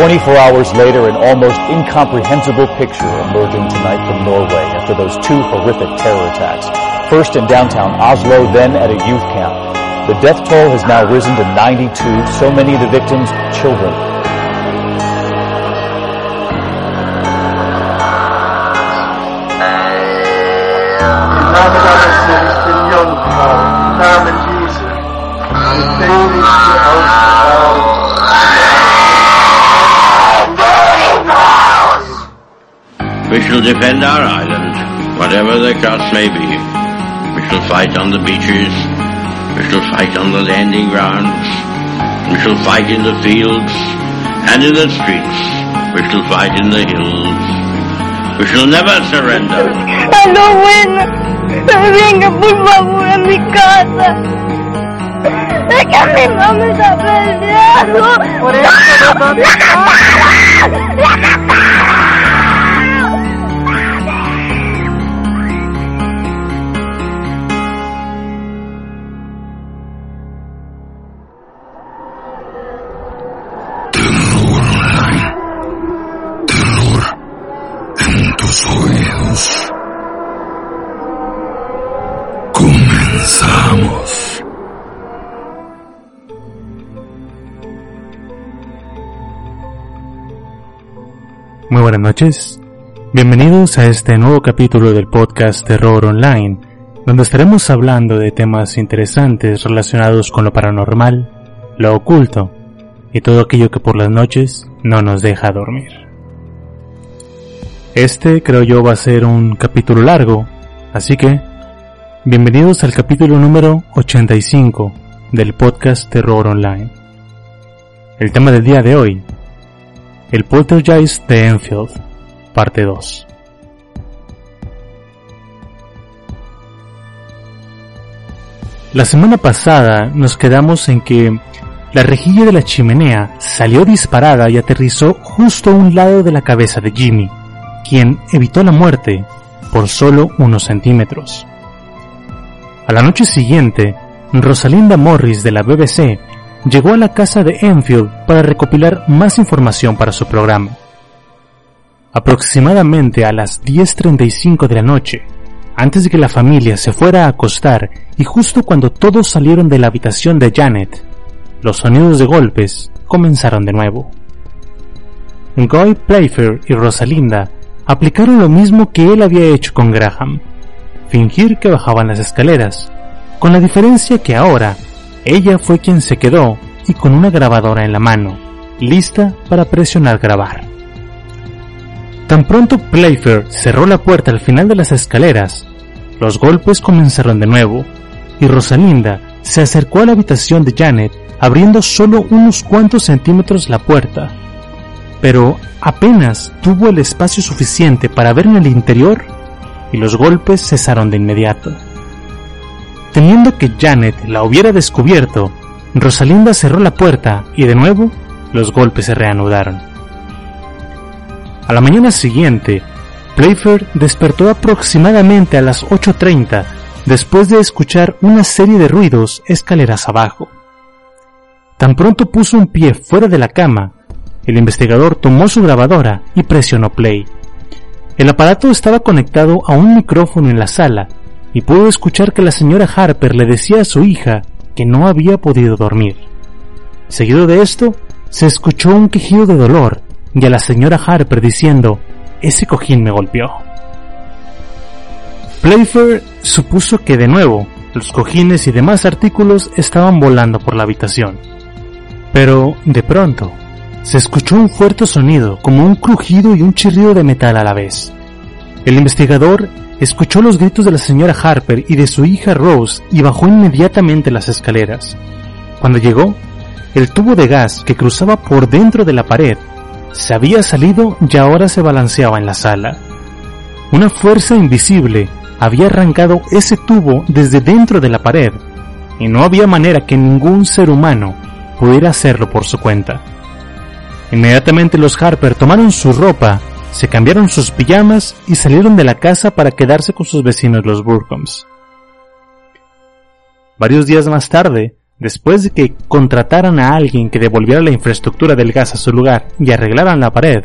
24 hours later, an almost incomprehensible picture emerging tonight from Norway after those two horrific terror attacks. First in downtown Oslo, then at a youth camp. The death toll has now risen to 92, so many of the victims children. Shall defend our island, whatever the cost may be. We shall fight on the beaches. We shall fight on the landing grounds. We shall fight in the fields and in the streets. We shall fight in the hills. We shall never surrender. Halloween, venga por favor a mi casa. Es que mi mamá está peleando. Por eso no ¡La buenas noches. Bienvenidos a este nuevo capítulo del podcast Terror Online, donde estaremos hablando de temas interesantes relacionados con lo paranormal, lo oculto y todo aquello que por las noches no nos deja dormir. Este creo yo va a ser un capítulo largo, así que bienvenidos al capítulo número 85 del podcast Terror Online. El tema del día de hoy, el Poltergeist de Enfield, parte 2. La semana pasada nos quedamos en que la rejilla de la chimenea salió disparada y aterrizó justo a un lado de la cabeza de Jimmy, quien evitó la muerte por solo unos centímetros. A la noche siguiente, Rosalinda Morris de la BBC llegó a la casa de Enfield para recopilar más información para su programa. Aproximadamente a las 10.35 de la noche, antes de que la familia se fuera a acostar y justo cuando todos salieron de la habitación de Janet, los sonidos de golpes comenzaron de nuevo. Guy Playfair y Rosalinda aplicaron lo mismo que él había hecho con Graham, fingir que bajaban las escaleras, con la diferencia que ahora ella fue quien se quedó y con una grabadora en la mano, lista para presionar grabar. Tan pronto Playfair cerró la puerta al final de las escaleras, los golpes comenzaron de nuevo, y Rosalinda se acercó a la habitación de Janet abriendo solo unos cuantos centímetros la puerta. Pero apenas tuvo el espacio suficiente para ver en el interior y los golpes cesaron de inmediato. Temiendo que Janet la hubiera descubierto, Rosalinda cerró la puerta y de nuevo los golpes se reanudaron. A la mañana siguiente, Playfair despertó aproximadamente a las 8.30 después de escuchar una serie de ruidos escaleras abajo. Tan pronto puso un pie fuera de la cama, el investigador tomó su grabadora y presionó play. El aparato estaba conectado a un micrófono en la sala y pudo escuchar que la señora Harper le decía a su hija que no había podido dormir. Seguido de esto, se escuchó un quejido de dolor y a la señora Harper diciendo, ese cojín me golpeó. Playfair supuso que de nuevo los cojines y demás artículos estaban volando por la habitación. Pero, de pronto, se escuchó un fuerte sonido, como un crujido y un chirrido de metal a la vez. El investigador escuchó los gritos de la señora Harper y de su hija Rose y bajó inmediatamente las escaleras. Cuando llegó, el tubo de gas que cruzaba por dentro de la pared se había salido y ahora se balanceaba en la sala. Una fuerza invisible había arrancado ese tubo desde dentro de la pared, y no había manera que ningún ser humano pudiera hacerlo por su cuenta. Inmediatamente los Harper tomaron su ropa, se cambiaron sus pijamas y salieron de la casa para quedarse con sus vecinos los Burcombs. Varios días más tarde, Después de que contrataran a alguien que devolviera la infraestructura del gas a su lugar y arreglaran la pared,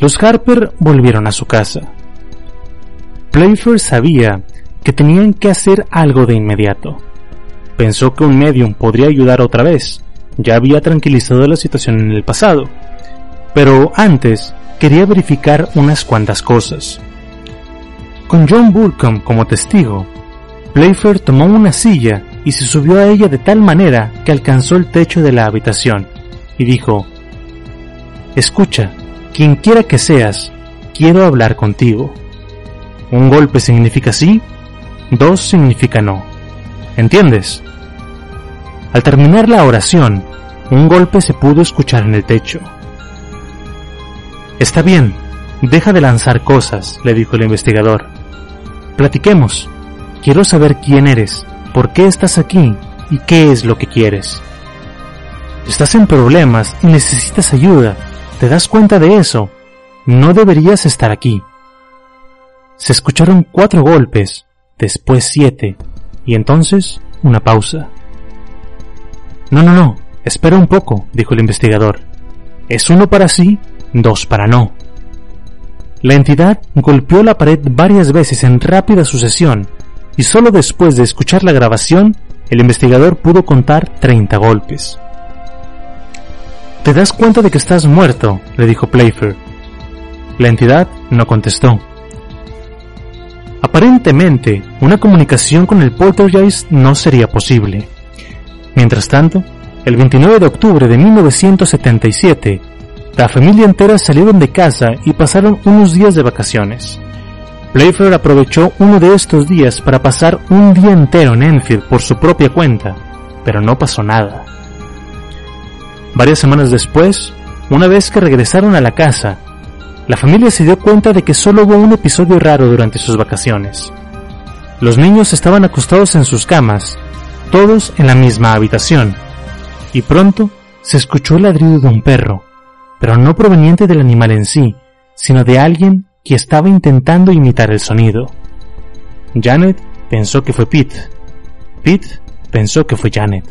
los Harper volvieron a su casa. Playfair sabía que tenían que hacer algo de inmediato. Pensó que un medium podría ayudar otra vez, ya había tranquilizado la situación en el pasado, pero antes quería verificar unas cuantas cosas. Con John Burcombe como testigo, Playfair tomó una silla y se subió a ella de tal manera que alcanzó el techo de la habitación y dijo, Escucha, quien quiera que seas, quiero hablar contigo. Un golpe significa sí, dos significa no. ¿Entiendes? Al terminar la oración, un golpe se pudo escuchar en el techo. Está bien, deja de lanzar cosas, le dijo el investigador. Platiquemos. Quiero saber quién eres por qué estás aquí y qué es lo que quieres. Estás en problemas y necesitas ayuda. ¿Te das cuenta de eso? No deberías estar aquí. Se escucharon cuatro golpes, después siete, y entonces una pausa. No, no, no, espera un poco, dijo el investigador. Es uno para sí, dos para no. La entidad golpeó la pared varias veces en rápida sucesión y solo después de escuchar la grabación, el investigador pudo contar 30 golpes. ¿Te das cuenta de que estás muerto? le dijo Playfair. La entidad no contestó. Aparentemente, una comunicación con el poltergeist no sería posible. Mientras tanto, el 29 de octubre de 1977, la familia entera salieron de casa y pasaron unos días de vacaciones. Playfair aprovechó uno de estos días para pasar un día entero en Enfield por su propia cuenta, pero no pasó nada. Varias semanas después, una vez que regresaron a la casa, la familia se dio cuenta de que solo hubo un episodio raro durante sus vacaciones. Los niños estaban acostados en sus camas, todos en la misma habitación, y pronto se escuchó el ladrido de un perro, pero no proveniente del animal en sí, sino de alguien que estaba intentando imitar el sonido. Janet pensó que fue Pete. Pete pensó que fue Janet.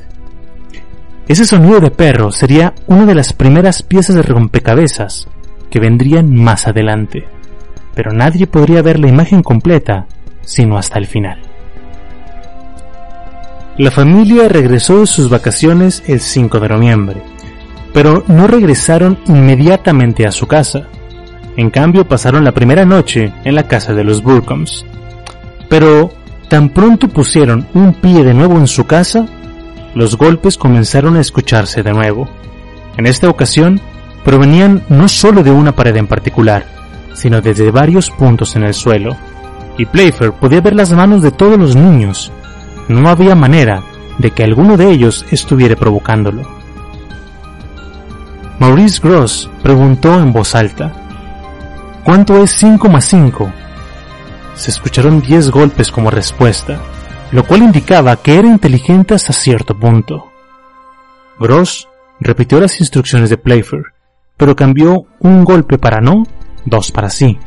Ese sonido de perro sería una de las primeras piezas de rompecabezas que vendrían más adelante, pero nadie podría ver la imagen completa sino hasta el final. La familia regresó de sus vacaciones el 5 de noviembre, pero no regresaron inmediatamente a su casa. En cambio, pasaron la primera noche en la casa de los Burcombs. Pero tan pronto pusieron un pie de nuevo en su casa, los golpes comenzaron a escucharse de nuevo. En esta ocasión, provenían no solo de una pared en particular, sino desde varios puntos en el suelo. Y Playfair podía ver las manos de todos los niños. No había manera de que alguno de ellos estuviera provocándolo. Maurice Gross preguntó en voz alta, ¿Cuánto es 5 más 5? Se escucharon 10 golpes como respuesta, lo cual indicaba que era inteligente hasta cierto punto. Gross repitió las instrucciones de Playfair, pero cambió un golpe para no, dos para sí.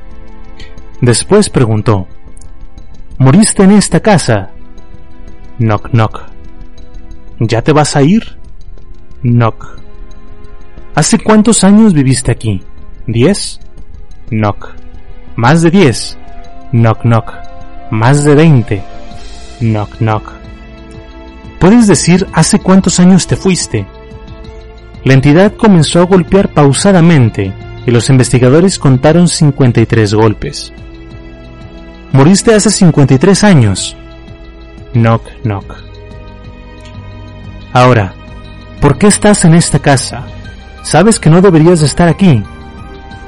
Después preguntó, ¿Moriste en esta casa? Knock knock. ¿Ya te vas a ir? Knock. ¿Hace cuántos años viviste aquí? ¿Diez? Knock. Más de 10. Knock knock. Más de 20. Knock knock. ¿Puedes decir hace cuántos años te fuiste? La entidad comenzó a golpear pausadamente y los investigadores contaron 53 golpes. Moriste hace 53 años. Knock knock. Ahora, ¿por qué estás en esta casa? Sabes que no deberías estar aquí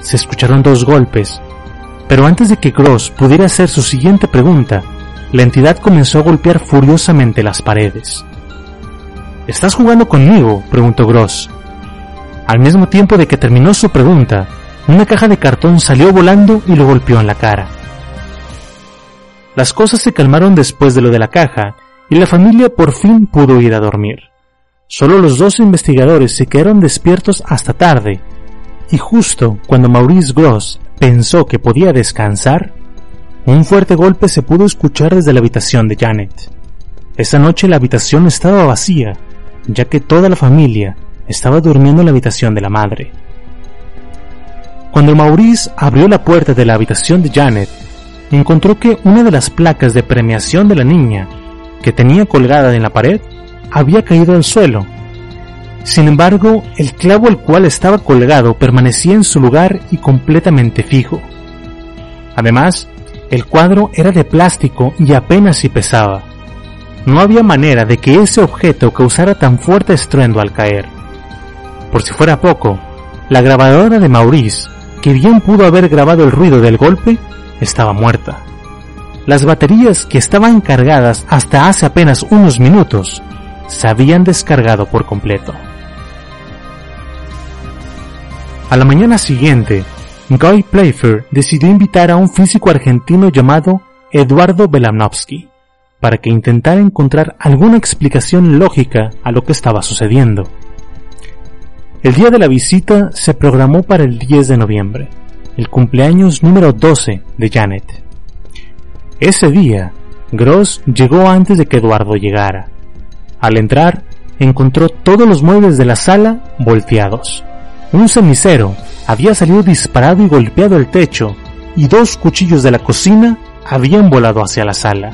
se escucharon dos golpes, pero antes de que Gross pudiera hacer su siguiente pregunta, la entidad comenzó a golpear furiosamente las paredes. ¿Estás jugando conmigo? preguntó Gross. Al mismo tiempo de que terminó su pregunta, una caja de cartón salió volando y lo golpeó en la cara. Las cosas se calmaron después de lo de la caja y la familia por fin pudo ir a dormir. Solo los dos investigadores se quedaron despiertos hasta tarde y justo cuando Maurice Gross pensó que podía descansar, un fuerte golpe se pudo escuchar desde la habitación de Janet. Esa noche la habitación estaba vacía ya que toda la familia estaba durmiendo en la habitación de la madre. Cuando Maurice abrió la puerta de la habitación de Janet, encontró que una de las placas de premiación de la niña, que tenía colgada en la pared, había caído al suelo. Sin embargo, el clavo al cual estaba colgado permanecía en su lugar y completamente fijo. Además, el cuadro era de plástico y apenas si pesaba. No había manera de que ese objeto causara tan fuerte estruendo al caer. Por si fuera poco, la grabadora de Maurice, que bien pudo haber grabado el ruido del golpe, estaba muerta. Las baterías que estaban cargadas hasta hace apenas unos minutos se habían descargado por completo. A la mañana siguiente, Guy Playfair decidió invitar a un físico argentino llamado Eduardo Belanovsky para que intentara encontrar alguna explicación lógica a lo que estaba sucediendo. El día de la visita se programó para el 10 de noviembre, el cumpleaños número 12 de Janet. Ese día, Gross llegó antes de que Eduardo llegara. Al entrar, encontró todos los muebles de la sala volteados. Un cenicero había salido disparado y golpeado el techo, y dos cuchillos de la cocina habían volado hacia la sala.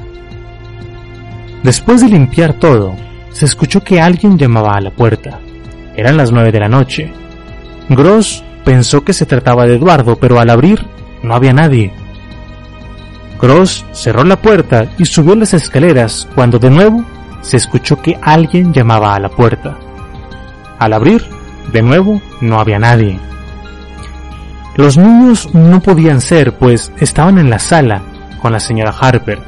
Después de limpiar todo, se escuchó que alguien llamaba a la puerta. Eran las nueve de la noche. Gross pensó que se trataba de Eduardo, pero al abrir no había nadie. Gross cerró la puerta y subió las escaleras cuando de nuevo se escuchó que alguien llamaba a la puerta. Al abrir, de nuevo, no había nadie. Los niños no podían ser, pues estaban en la sala con la señora Harper,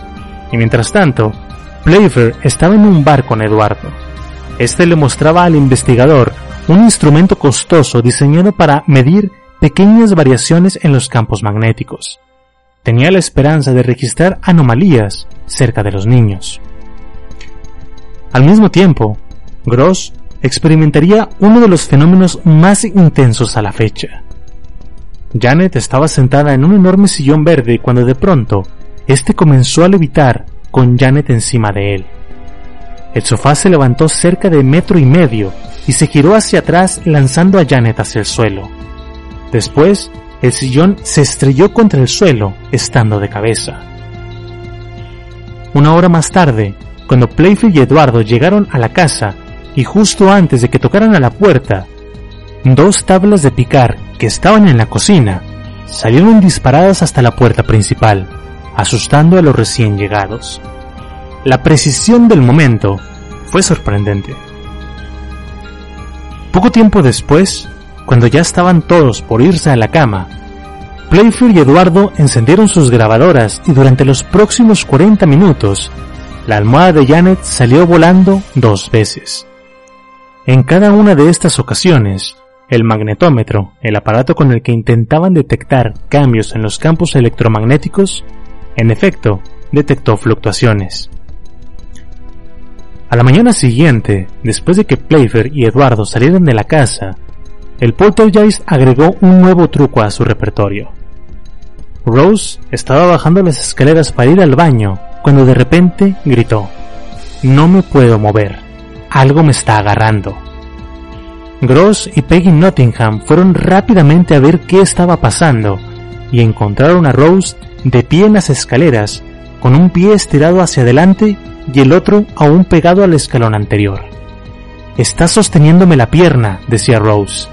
y mientras tanto, Playfair estaba en un bar con Eduardo. Este le mostraba al investigador un instrumento costoso diseñado para medir pequeñas variaciones en los campos magnéticos. Tenía la esperanza de registrar anomalías cerca de los niños. Al mismo tiempo, Gross experimentaría uno de los fenómenos más intensos a la fecha. Janet estaba sentada en un enorme sillón verde cuando de pronto este comenzó a levitar con Janet encima de él. El sofá se levantó cerca de metro y medio y se giró hacia atrás lanzando a Janet hacia el suelo. Después, el sillón se estrelló contra el suelo, estando de cabeza. Una hora más tarde, cuando Playfield y Eduardo llegaron a la casa, y justo antes de que tocaran a la puerta, dos tablas de picar que estaban en la cocina salieron disparadas hasta la puerta principal, asustando a los recién llegados. La precisión del momento fue sorprendente. Poco tiempo después, cuando ya estaban todos por irse a la cama, Playfair y Eduardo encendieron sus grabadoras y durante los próximos 40 minutos, la almohada de Janet salió volando dos veces. En cada una de estas ocasiones, el magnetómetro, el aparato con el que intentaban detectar cambios en los campos electromagnéticos, en efecto, detectó fluctuaciones. A la mañana siguiente, después de que Playfair y Eduardo salieron de la casa, el poltergeist agregó un nuevo truco a su repertorio. Rose estaba bajando las escaleras para ir al baño cuando de repente gritó, No me puedo mover, algo me está agarrando. Gross y Peggy Nottingham fueron rápidamente a ver qué estaba pasando y encontraron a Rose de pie en las escaleras, con un pie estirado hacia adelante y el otro aún pegado al escalón anterior. Está sosteniéndome la pierna, decía Rose.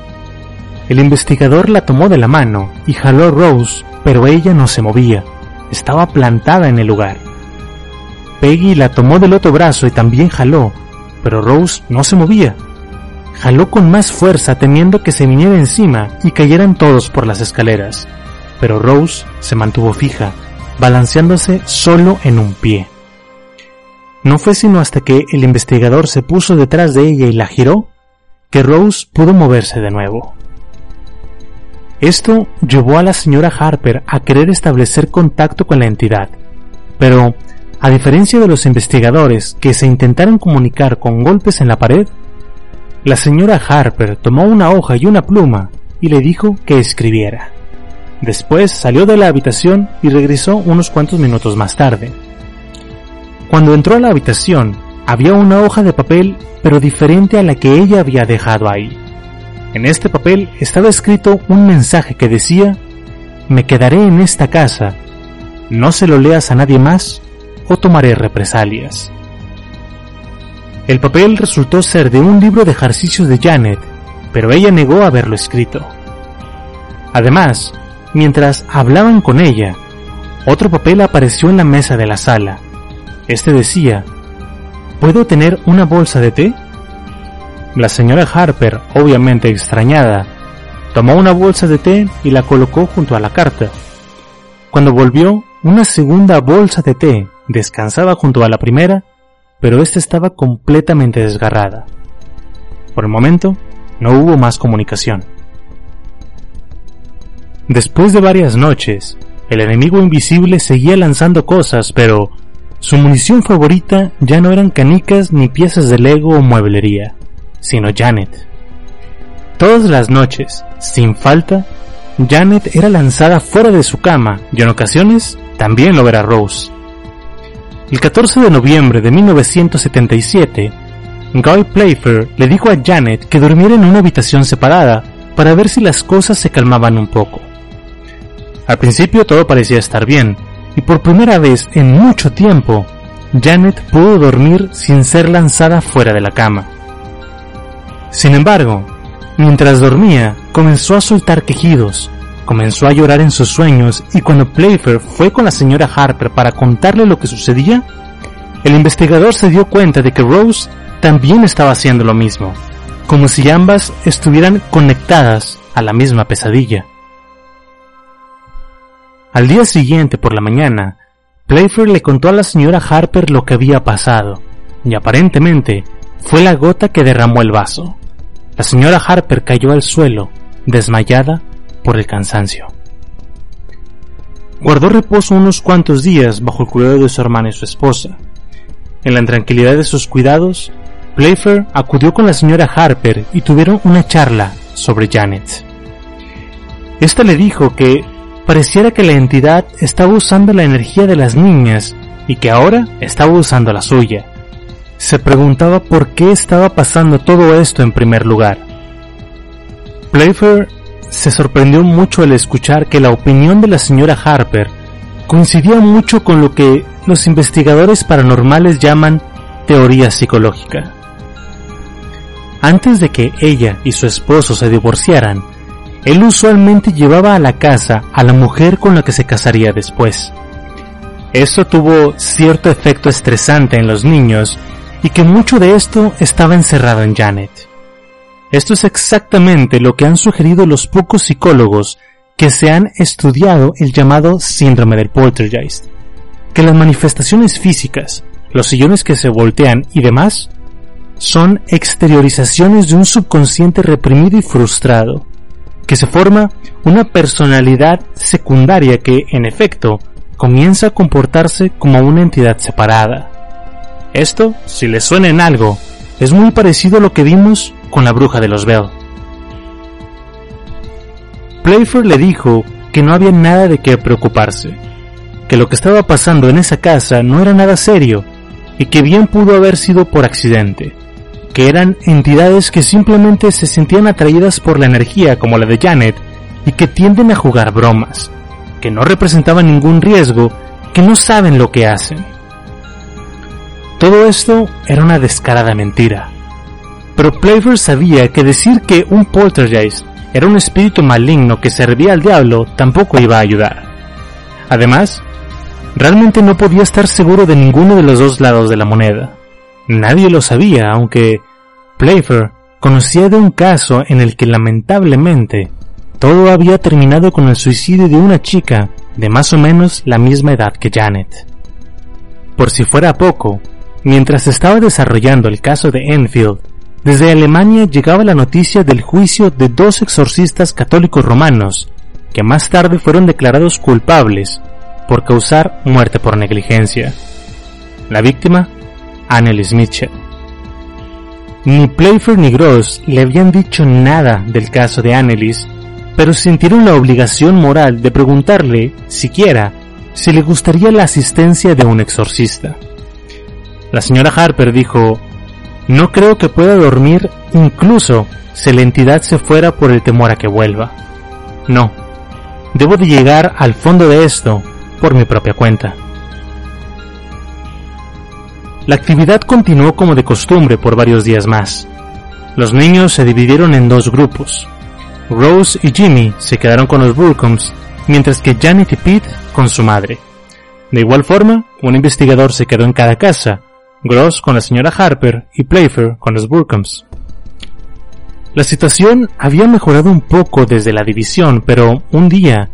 El investigador la tomó de la mano y jaló a Rose, pero ella no se movía. Estaba plantada en el lugar. Peggy la tomó del otro brazo y también jaló, pero Rose no se movía. Jaló con más fuerza temiendo que se viniera encima y cayeran todos por las escaleras, pero Rose se mantuvo fija, balanceándose solo en un pie. No fue sino hasta que el investigador se puso detrás de ella y la giró que Rose pudo moverse de nuevo. Esto llevó a la señora Harper a querer establecer contacto con la entidad, pero, a diferencia de los investigadores que se intentaron comunicar con golpes en la pared, la señora Harper tomó una hoja y una pluma y le dijo que escribiera. Después salió de la habitación y regresó unos cuantos minutos más tarde. Cuando entró a la habitación, había una hoja de papel pero diferente a la que ella había dejado ahí. En este papel estaba escrito un mensaje que decía, me quedaré en esta casa, no se lo leas a nadie más o tomaré represalias. El papel resultó ser de un libro de ejercicios de Janet, pero ella negó haberlo escrito. Además, mientras hablaban con ella, otro papel apareció en la mesa de la sala. Este decía, ¿Puedo tener una bolsa de té? La señora Harper, obviamente extrañada, tomó una bolsa de té y la colocó junto a la carta. Cuando volvió, una segunda bolsa de té descansaba junto a la primera, pero esta estaba completamente desgarrada. Por el momento, no hubo más comunicación. Después de varias noches, el enemigo invisible seguía lanzando cosas, pero su munición favorita ya no eran canicas ni piezas de Lego o mueblería, sino Janet. Todas las noches, sin falta, Janet era lanzada fuera de su cama y en ocasiones también lo era Rose. El 14 de noviembre de 1977, Guy Playfair le dijo a Janet que durmiera en una habitación separada para ver si las cosas se calmaban un poco. Al principio todo parecía estar bien, y por primera vez en mucho tiempo, Janet pudo dormir sin ser lanzada fuera de la cama. Sin embargo, mientras dormía, comenzó a soltar quejidos, comenzó a llorar en sus sueños y cuando Playfair fue con la señora Harper para contarle lo que sucedía, el investigador se dio cuenta de que Rose también estaba haciendo lo mismo, como si ambas estuvieran conectadas a la misma pesadilla. Al día siguiente por la mañana, Playfair le contó a la señora Harper lo que había pasado, y aparentemente fue la gota que derramó el vaso. La señora Harper cayó al suelo, desmayada por el cansancio. Guardó reposo unos cuantos días bajo el cuidado de su hermana y su esposa. En la intranquilidad de sus cuidados, Playfair acudió con la señora Harper y tuvieron una charla sobre Janet. Esta le dijo que pareciera que la entidad estaba usando la energía de las niñas y que ahora estaba usando la suya. Se preguntaba por qué estaba pasando todo esto en primer lugar. Playfair se sorprendió mucho al escuchar que la opinión de la señora Harper coincidía mucho con lo que los investigadores paranormales llaman teoría psicológica. Antes de que ella y su esposo se divorciaran, él usualmente llevaba a la casa a la mujer con la que se casaría después. Esto tuvo cierto efecto estresante en los niños y que mucho de esto estaba encerrado en Janet. Esto es exactamente lo que han sugerido los pocos psicólogos que se han estudiado el llamado síndrome del poltergeist, que las manifestaciones físicas, los sillones que se voltean y demás, son exteriorizaciones de un subconsciente reprimido y frustrado, que se forma una personalidad secundaria que, en efecto, comienza a comportarse como una entidad separada. Esto, si le suena en algo, es muy parecido a lo que vimos con la bruja de los Bell. Playfair le dijo que no había nada de qué preocuparse, que lo que estaba pasando en esa casa no era nada serio y que bien pudo haber sido por accidente que eran entidades que simplemente se sentían atraídas por la energía como la de Janet y que tienden a jugar bromas, que no representaban ningún riesgo, que no saben lo que hacen. Todo esto era una descarada mentira. Pero Playfair sabía que decir que un poltergeist era un espíritu maligno que servía al diablo tampoco iba a ayudar. Además, realmente no podía estar seguro de ninguno de los dos lados de la moneda. Nadie lo sabía, aunque Playfair conocía de un caso en el que lamentablemente todo había terminado con el suicidio de una chica de más o menos la misma edad que Janet. Por si fuera poco, mientras estaba desarrollando el caso de Enfield, desde Alemania llegaba la noticia del juicio de dos exorcistas católicos romanos, que más tarde fueron declarados culpables por causar muerte por negligencia. La víctima Annelies Mitchell. Ni Playfair ni Gross le habían dicho nada del caso de Annelies, pero sintieron la obligación moral de preguntarle, siquiera, si le gustaría la asistencia de un exorcista. La señora Harper dijo, no creo que pueda dormir incluso si la entidad se fuera por el temor a que vuelva. No, debo de llegar al fondo de esto por mi propia cuenta. La actividad continuó como de costumbre por varios días más. Los niños se dividieron en dos grupos. Rose y Jimmy se quedaron con los Burcombs, mientras que Janet y Pete con su madre. De igual forma, un investigador se quedó en cada casa, Gross con la señora Harper y Playfair con los Burcombs. La situación había mejorado un poco desde la división, pero un día,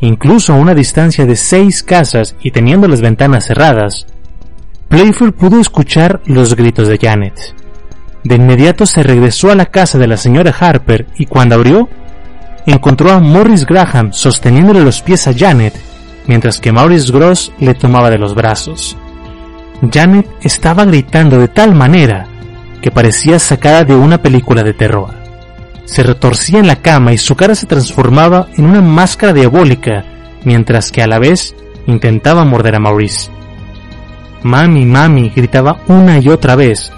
incluso a una distancia de seis casas y teniendo las ventanas cerradas, Playfair pudo escuchar los gritos de Janet. De inmediato se regresó a la casa de la señora Harper y cuando abrió, encontró a Morris Graham sosteniéndole los pies a Janet, mientras que Maurice Gross le tomaba de los brazos. Janet estaba gritando de tal manera que parecía sacada de una película de terror. Se retorcía en la cama y su cara se transformaba en una máscara diabólica, mientras que a la vez intentaba morder a Maurice. Mami, mami, gritaba una y otra vez,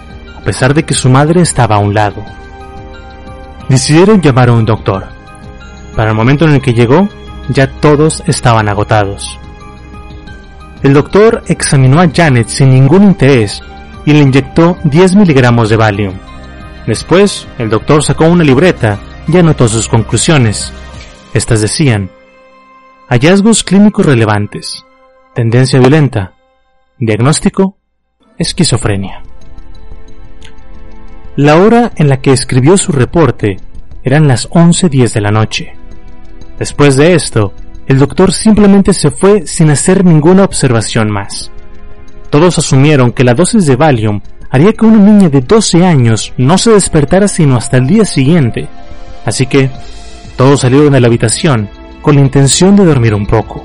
pesar de que su madre estaba a un lado. Decidieron llamar a un doctor. Para el momento en el que llegó, ya todos estaban agotados. El doctor examinó a Janet sin ningún interés y le inyectó 10 miligramos de Valium. Después, el doctor sacó una libreta y anotó sus conclusiones. Estas decían, hallazgos clínicos relevantes, tendencia violenta, diagnóstico, esquizofrenia. La hora en la que escribió su reporte eran las 11.10 de la noche. Después de esto, el doctor simplemente se fue sin hacer ninguna observación más. Todos asumieron que la dosis de Valium haría que una niña de 12 años no se despertara sino hasta el día siguiente, así que todos salieron de la habitación con la intención de dormir un poco.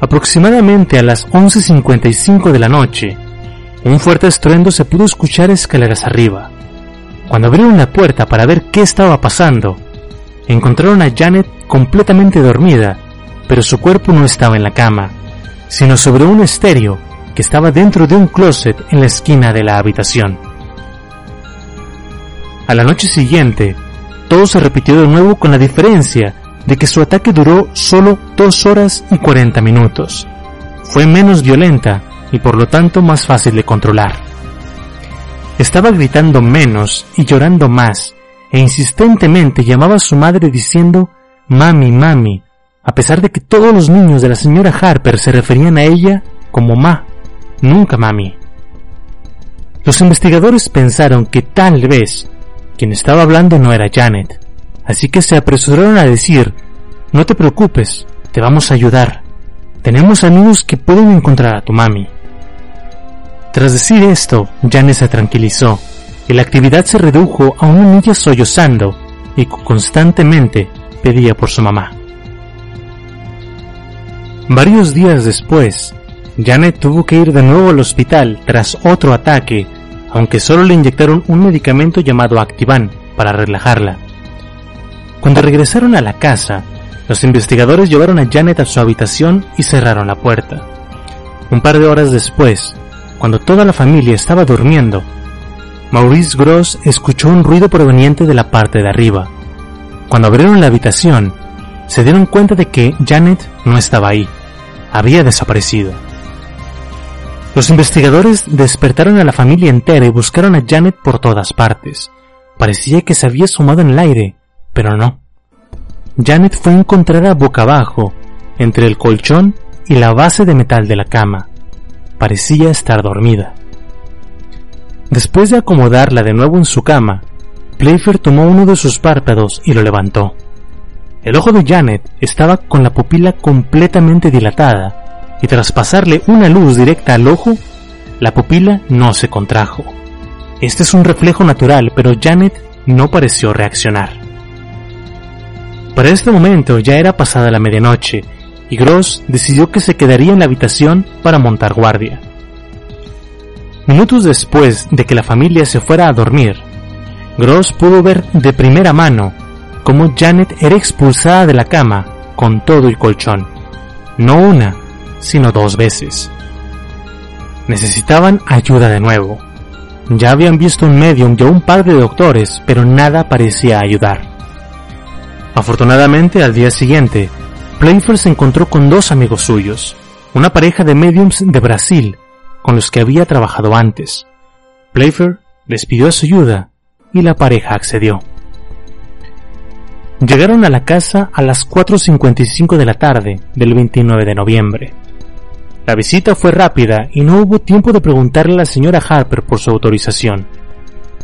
Aproximadamente a las 11.55 de la noche, un fuerte estruendo se pudo escuchar escaleras arriba. Cuando abrieron la puerta para ver qué estaba pasando, encontraron a Janet completamente dormida, pero su cuerpo no estaba en la cama, sino sobre un estéreo que estaba dentro de un closet en la esquina de la habitación. A la noche siguiente, todo se repitió de nuevo con la diferencia de que su ataque duró solo dos horas y 40 minutos. Fue menos violenta y por lo tanto más fácil de controlar. Estaba gritando menos y llorando más, e insistentemente llamaba a su madre diciendo Mami, mami, a pesar de que todos los niños de la señora Harper se referían a ella como Ma, nunca mami. Los investigadores pensaron que tal vez quien estaba hablando no era Janet, así que se apresuraron a decir, no te preocupes, te vamos a ayudar. Tenemos amigos que pueden encontrar a tu mami. Tras decir esto, Janet se tranquilizó y la actividad se redujo a una niña sollozando y constantemente pedía por su mamá. Varios días después, Janet tuvo que ir de nuevo al hospital tras otro ataque, aunque solo le inyectaron un medicamento llamado Activan para relajarla. Cuando regresaron a la casa, los investigadores llevaron a Janet a su habitación y cerraron la puerta. Un par de horas después, cuando toda la familia estaba durmiendo, Maurice Gross escuchó un ruido proveniente de la parte de arriba. Cuando abrieron la habitación, se dieron cuenta de que Janet no estaba ahí, había desaparecido. Los investigadores despertaron a la familia entera y buscaron a Janet por todas partes. Parecía que se había sumado en el aire, pero no. Janet fue encontrada boca abajo, entre el colchón y la base de metal de la cama parecía estar dormida. Después de acomodarla de nuevo en su cama, Playfair tomó uno de sus párpados y lo levantó. El ojo de Janet estaba con la pupila completamente dilatada y tras pasarle una luz directa al ojo, la pupila no se contrajo. Este es un reflejo natural, pero Janet no pareció reaccionar. Para este momento ya era pasada la medianoche y Gross decidió que se quedaría en la habitación para montar guardia. Minutos después de que la familia se fuera a dormir, Gross pudo ver de primera mano cómo Janet era expulsada de la cama con todo el colchón, no una, sino dos veces. Necesitaban ayuda de nuevo. Ya habían visto un medium y a un par de doctores, pero nada parecía ayudar. Afortunadamente, al día siguiente, Playfair se encontró con dos amigos suyos, una pareja de mediums de Brasil, con los que había trabajado antes. Playfair les pidió su ayuda y la pareja accedió. Llegaron a la casa a las 4.55 de la tarde del 29 de noviembre. La visita fue rápida y no hubo tiempo de preguntarle a la señora Harper por su autorización.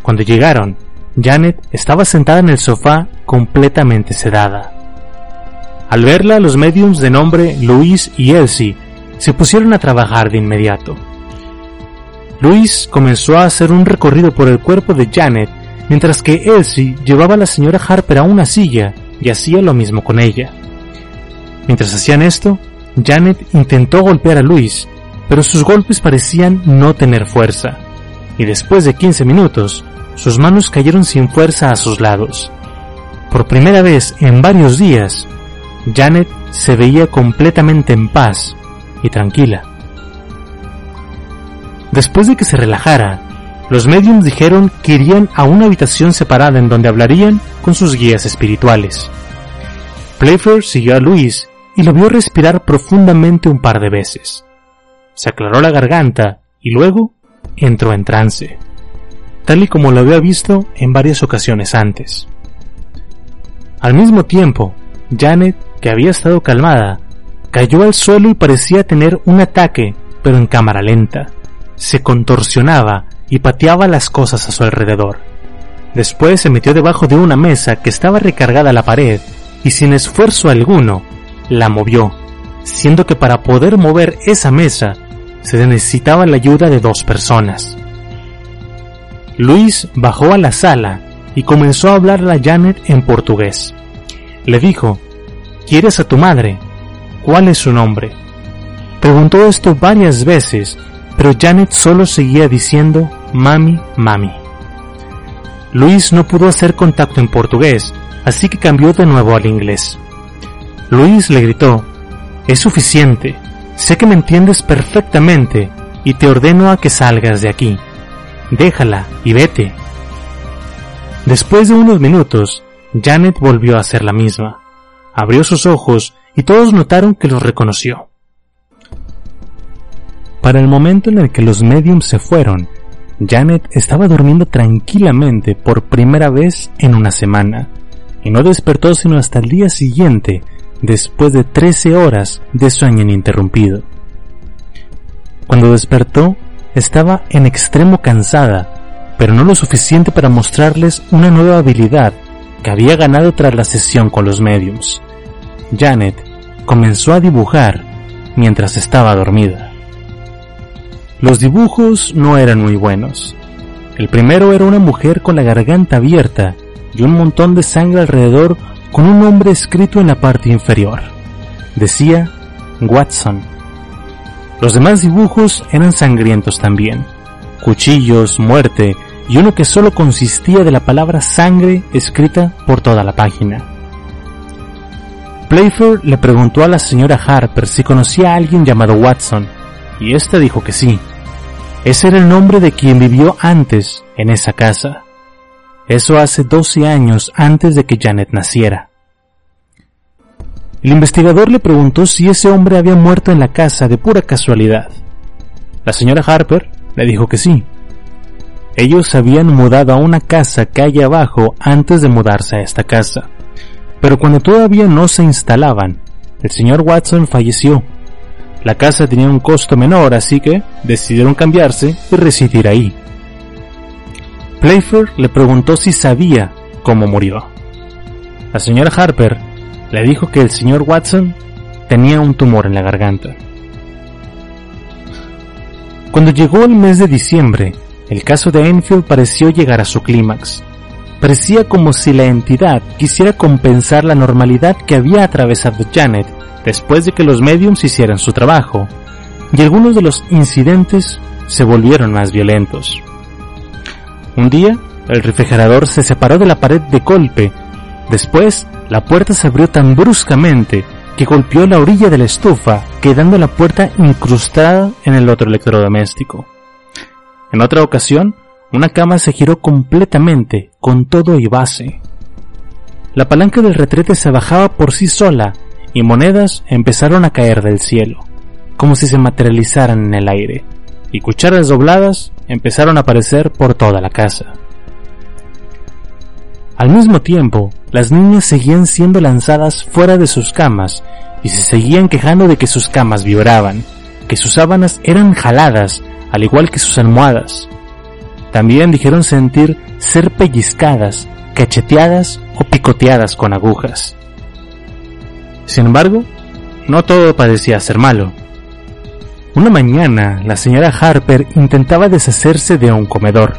Cuando llegaron, Janet estaba sentada en el sofá completamente sedada. Al verla, los mediums de nombre Luis y Elsie se pusieron a trabajar de inmediato. Luis comenzó a hacer un recorrido por el cuerpo de Janet, mientras que Elsie llevaba a la señora Harper a una silla y hacía lo mismo con ella. Mientras hacían esto, Janet intentó golpear a Luis, pero sus golpes parecían no tener fuerza, y después de 15 minutos, sus manos cayeron sin fuerza a sus lados. Por primera vez en varios días, Janet se veía completamente en paz y tranquila. Después de que se relajara, los mediums dijeron que irían a una habitación separada en donde hablarían con sus guías espirituales. Playfair siguió a Luis y lo vio respirar profundamente un par de veces. Se aclaró la garganta y luego entró en trance, tal y como lo había visto en varias ocasiones antes. Al mismo tiempo, Janet, que había estado calmada, cayó al suelo y parecía tener un ataque, pero en cámara lenta. Se contorsionaba y pateaba las cosas a su alrededor. Después se metió debajo de una mesa que estaba recargada a la pared y sin esfuerzo alguno la movió, siendo que para poder mover esa mesa se necesitaba la ayuda de dos personas. Luis bajó a la sala y comenzó a hablarle a Janet en portugués. Le dijo, ¿Quieres a tu madre? ¿Cuál es su nombre? Preguntó esto varias veces, pero Janet solo seguía diciendo, Mami, mami. Luis no pudo hacer contacto en portugués, así que cambió de nuevo al inglés. Luis le gritó, Es suficiente, sé que me entiendes perfectamente y te ordeno a que salgas de aquí. Déjala y vete. Después de unos minutos, Janet volvió a ser la misma. Abrió sus ojos y todos notaron que los reconoció. Para el momento en el que los mediums se fueron, Janet estaba durmiendo tranquilamente por primera vez en una semana, y no despertó sino hasta el día siguiente, después de 13 horas de sueño ininterrumpido. Cuando despertó, estaba en extremo cansada, pero no lo suficiente para mostrarles una nueva habilidad que había ganado tras la sesión con los mediums. Janet comenzó a dibujar mientras estaba dormida. Los dibujos no eran muy buenos. El primero era una mujer con la garganta abierta y un montón de sangre alrededor con un nombre escrito en la parte inferior. Decía Watson. Los demás dibujos eran sangrientos también. Cuchillos, muerte y uno que solo consistía de la palabra sangre escrita por toda la página. Playfair le preguntó a la señora Harper si conocía a alguien llamado Watson, y ésta dijo que sí. Ese era el nombre de quien vivió antes en esa casa. Eso hace 12 años antes de que Janet naciera. El investigador le preguntó si ese hombre había muerto en la casa de pura casualidad. La señora Harper le dijo que sí. Ellos habían mudado a una casa que hay abajo antes de mudarse a esta casa. Pero cuando todavía no se instalaban, el señor Watson falleció. La casa tenía un costo menor, así que decidieron cambiarse y residir ahí. Playfair le preguntó si sabía cómo murió. La señora Harper le dijo que el señor Watson tenía un tumor en la garganta. Cuando llegó el mes de diciembre, el caso de Enfield pareció llegar a su clímax. Parecía como si la entidad quisiera compensar la normalidad que había atravesado Janet después de que los mediums hicieran su trabajo, y algunos de los incidentes se volvieron más violentos. Un día, el refrigerador se separó de la pared de golpe. Después, la puerta se abrió tan bruscamente que golpeó la orilla de la estufa, quedando la puerta incrustada en el otro electrodoméstico. En otra ocasión, una cama se giró completamente, con todo y base. La palanca del retrete se bajaba por sí sola y monedas empezaron a caer del cielo, como si se materializaran en el aire, y cucharas dobladas empezaron a aparecer por toda la casa. Al mismo tiempo, las niñas seguían siendo lanzadas fuera de sus camas y se seguían quejando de que sus camas vibraban, que sus sábanas eran jaladas, al igual que sus almohadas, también dijeron sentir ser pellizcadas, cacheteadas o picoteadas con agujas. Sin embargo, no todo parecía ser malo. Una mañana, la señora Harper intentaba deshacerse de un comedor.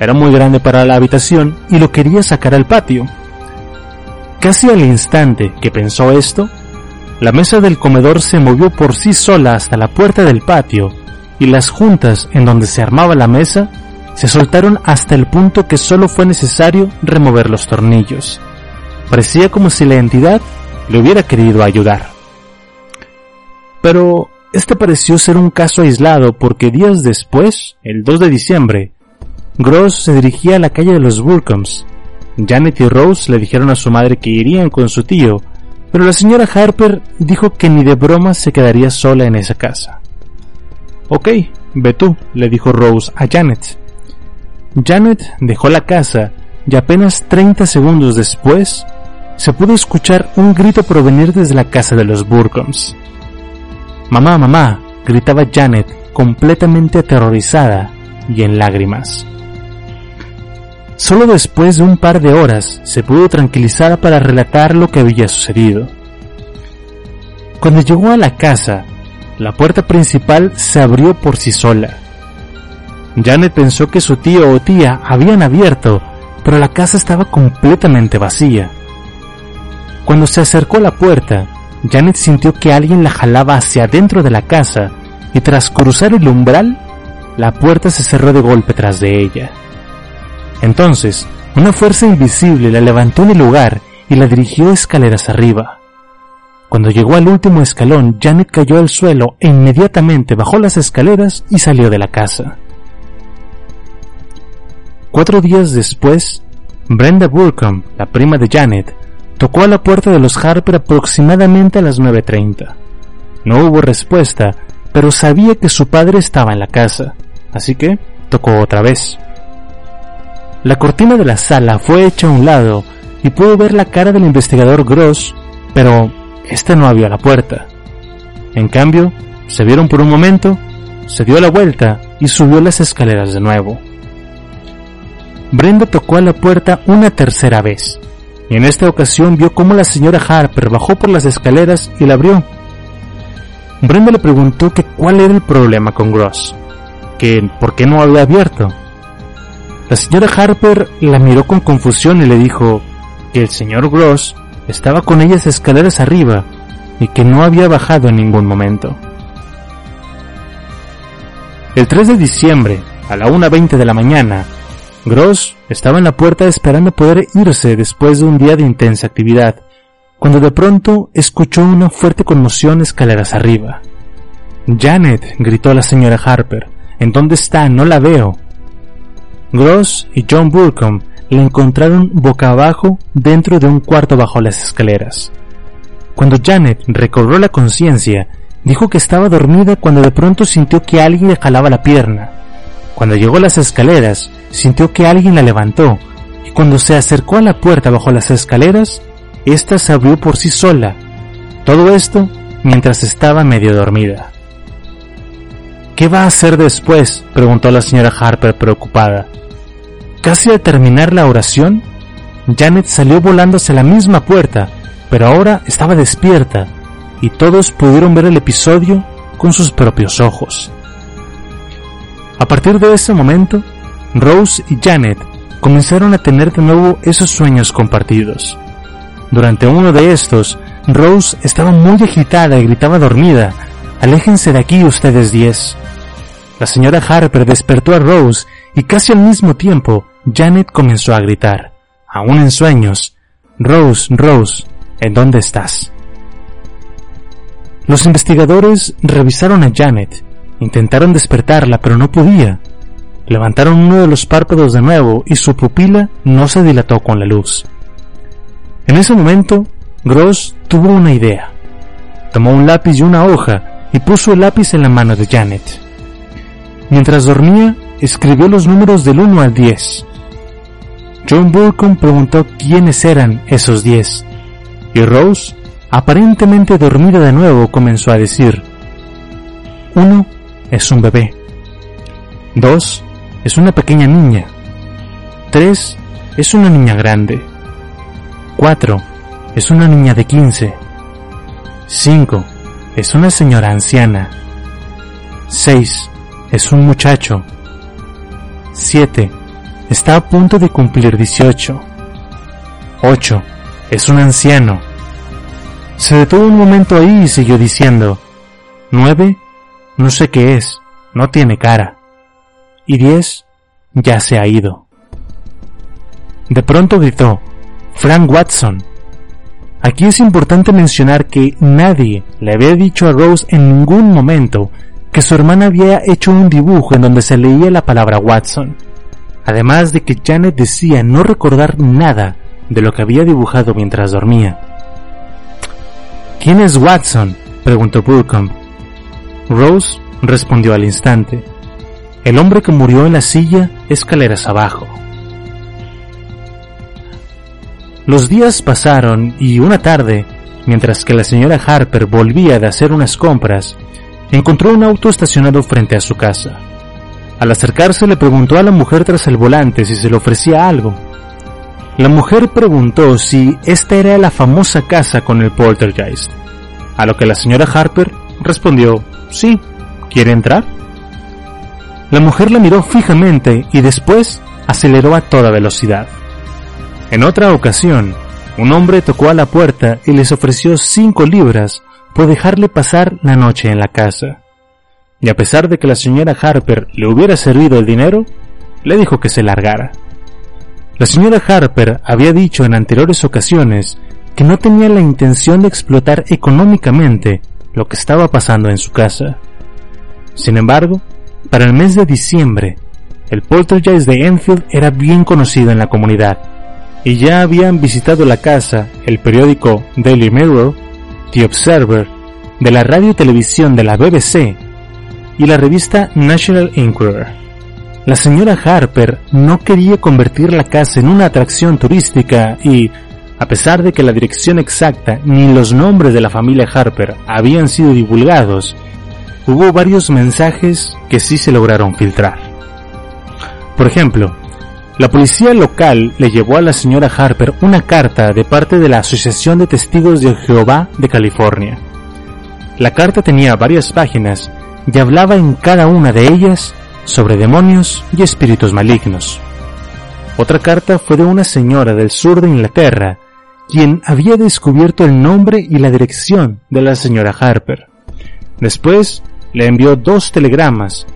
Era muy grande para la habitación y lo quería sacar al patio. Casi al instante que pensó esto, la mesa del comedor se movió por sí sola hasta la puerta del patio y las juntas en donde se armaba la mesa se soltaron hasta el punto que solo fue necesario remover los tornillos. Parecía como si la entidad le hubiera querido ayudar. Pero este pareció ser un caso aislado porque días después, el 2 de diciembre, Gross se dirigía a la calle de los Burcombs. Janet y Rose le dijeron a su madre que irían con su tío, pero la señora Harper dijo que ni de broma se quedaría sola en esa casa. Ok, ve tú, le dijo Rose a Janet. Janet dejó la casa y apenas 30 segundos después se pudo escuchar un grito provenir desde la casa de los Burcombs. Mamá, mamá, gritaba Janet completamente aterrorizada y en lágrimas. Solo después de un par de horas se pudo tranquilizar para relatar lo que había sucedido. Cuando llegó a la casa, la puerta principal se abrió por sí sola Janet pensó que su tío o tía habían abierto, pero la casa estaba completamente vacía. Cuando se acercó a la puerta, Janet sintió que alguien la jalaba hacia adentro de la casa y tras cruzar el umbral, la puerta se cerró de golpe tras de ella. Entonces, una fuerza invisible la levantó en el lugar y la dirigió escaleras arriba. Cuando llegó al último escalón, Janet cayó al suelo e inmediatamente bajó las escaleras y salió de la casa. Cuatro días después, Brenda Burkham, la prima de Janet, tocó a la puerta de los Harper aproximadamente a las 9.30. No hubo respuesta, pero sabía que su padre estaba en la casa, así que tocó otra vez. La cortina de la sala fue hecha a un lado y pudo ver la cara del investigador Gross, pero éste no abrió la puerta. En cambio, se vieron por un momento, se dio la vuelta y subió las escaleras de nuevo. Brenda tocó a la puerta una tercera vez, y en esta ocasión vio cómo la señora Harper bajó por las escaleras y la abrió. Brenda le preguntó que cuál era el problema con Gross, que por qué no había abierto. La señora Harper la miró con confusión y le dijo que el señor Gross estaba con ellas escaleras arriba y que no había bajado en ningún momento. El 3 de diciembre, a la 1.20 de la mañana, Gross estaba en la puerta esperando poder irse después de un día de intensa actividad, cuando de pronto escuchó una fuerte conmoción escaleras arriba. Janet, gritó la señora Harper, ¿en dónde está? No la veo. Gross y John Burcombe la encontraron boca abajo dentro de un cuarto bajo las escaleras. Cuando Janet recobró la conciencia, dijo que estaba dormida cuando de pronto sintió que alguien le jalaba la pierna. Cuando llegó a las escaleras, sintió que alguien la levantó, y cuando se acercó a la puerta bajo las escaleras, ésta se abrió por sí sola. Todo esto mientras estaba medio dormida. ¿Qué va a hacer después? preguntó la señora Harper preocupada. Casi al terminar la oración, Janet salió volando hacia la misma puerta, pero ahora estaba despierta, y todos pudieron ver el episodio con sus propios ojos. A partir de ese momento, Rose y Janet comenzaron a tener de nuevo esos sueños compartidos. Durante uno de estos, Rose estaba muy agitada y gritaba dormida, Aléjense de aquí ustedes diez. La señora Harper despertó a Rose y casi al mismo tiempo Janet comenzó a gritar, aún en sueños, Rose, Rose, ¿en dónde estás? Los investigadores revisaron a Janet, intentaron despertarla, pero no podía. Levantaron uno de los párpados de nuevo y su pupila no se dilató con la luz. En ese momento, Gross tuvo una idea. Tomó un lápiz y una hoja y puso el lápiz en la mano de Janet. Mientras dormía, escribió los números del 1 al 10. John Burcombe preguntó quiénes eran esos 10 y Rose, aparentemente dormida de nuevo, comenzó a decir, uno es un bebé, dos es una pequeña niña, tres es una niña grande, cuatro es una niña de 15, cinco es una señora anciana, seis es un muchacho, siete está a punto de cumplir 18, ocho es un anciano. Se detuvo un momento ahí y siguió diciendo, nueve, no sé qué es, no tiene cara. Y diez, ya se ha ido. De pronto gritó, Frank Watson. Aquí es importante mencionar que nadie le había dicho a Rose en ningún momento que su hermana había hecho un dibujo en donde se leía la palabra Watson. Además de que Janet decía no recordar nada de lo que había dibujado mientras dormía. ¿Quién es Watson? preguntó Burcombe. Rose respondió al instante. El hombre que murió en la silla escaleras abajo. Los días pasaron y una tarde, mientras que la señora Harper volvía de hacer unas compras, encontró un auto estacionado frente a su casa. Al acercarse le preguntó a la mujer tras el volante si se le ofrecía algo. La mujer preguntó si esta era la famosa casa con el poltergeist, a lo que la señora Harper respondió, sí, ¿quiere entrar? La mujer la miró fijamente y después aceleró a toda velocidad. En otra ocasión, un hombre tocó a la puerta y les ofreció cinco libras por dejarle pasar la noche en la casa. Y a pesar de que la señora Harper le hubiera servido el dinero, le dijo que se largara. La señora Harper había dicho en anteriores ocasiones que no tenía la intención de explotar económicamente lo que estaba pasando en su casa. Sin embargo, para el mes de diciembre, el poltergeist de Enfield era bien conocido en la comunidad y ya habían visitado la casa el periódico Daily Mirror, The Observer, de la radio y televisión de la BBC y la revista National Enquirer. La señora Harper no quería convertir la casa en una atracción turística y, a pesar de que la dirección exacta ni los nombres de la familia Harper habían sido divulgados, hubo varios mensajes que sí se lograron filtrar. Por ejemplo, la policía local le llevó a la señora Harper una carta de parte de la Asociación de Testigos de Jehová de California. La carta tenía varias páginas y hablaba en cada una de ellas sobre demonios y espíritus malignos. Otra carta fue de una señora del sur de Inglaterra, quien había descubierto el nombre y la dirección de la señora Harper. Después le envió dos telegramas,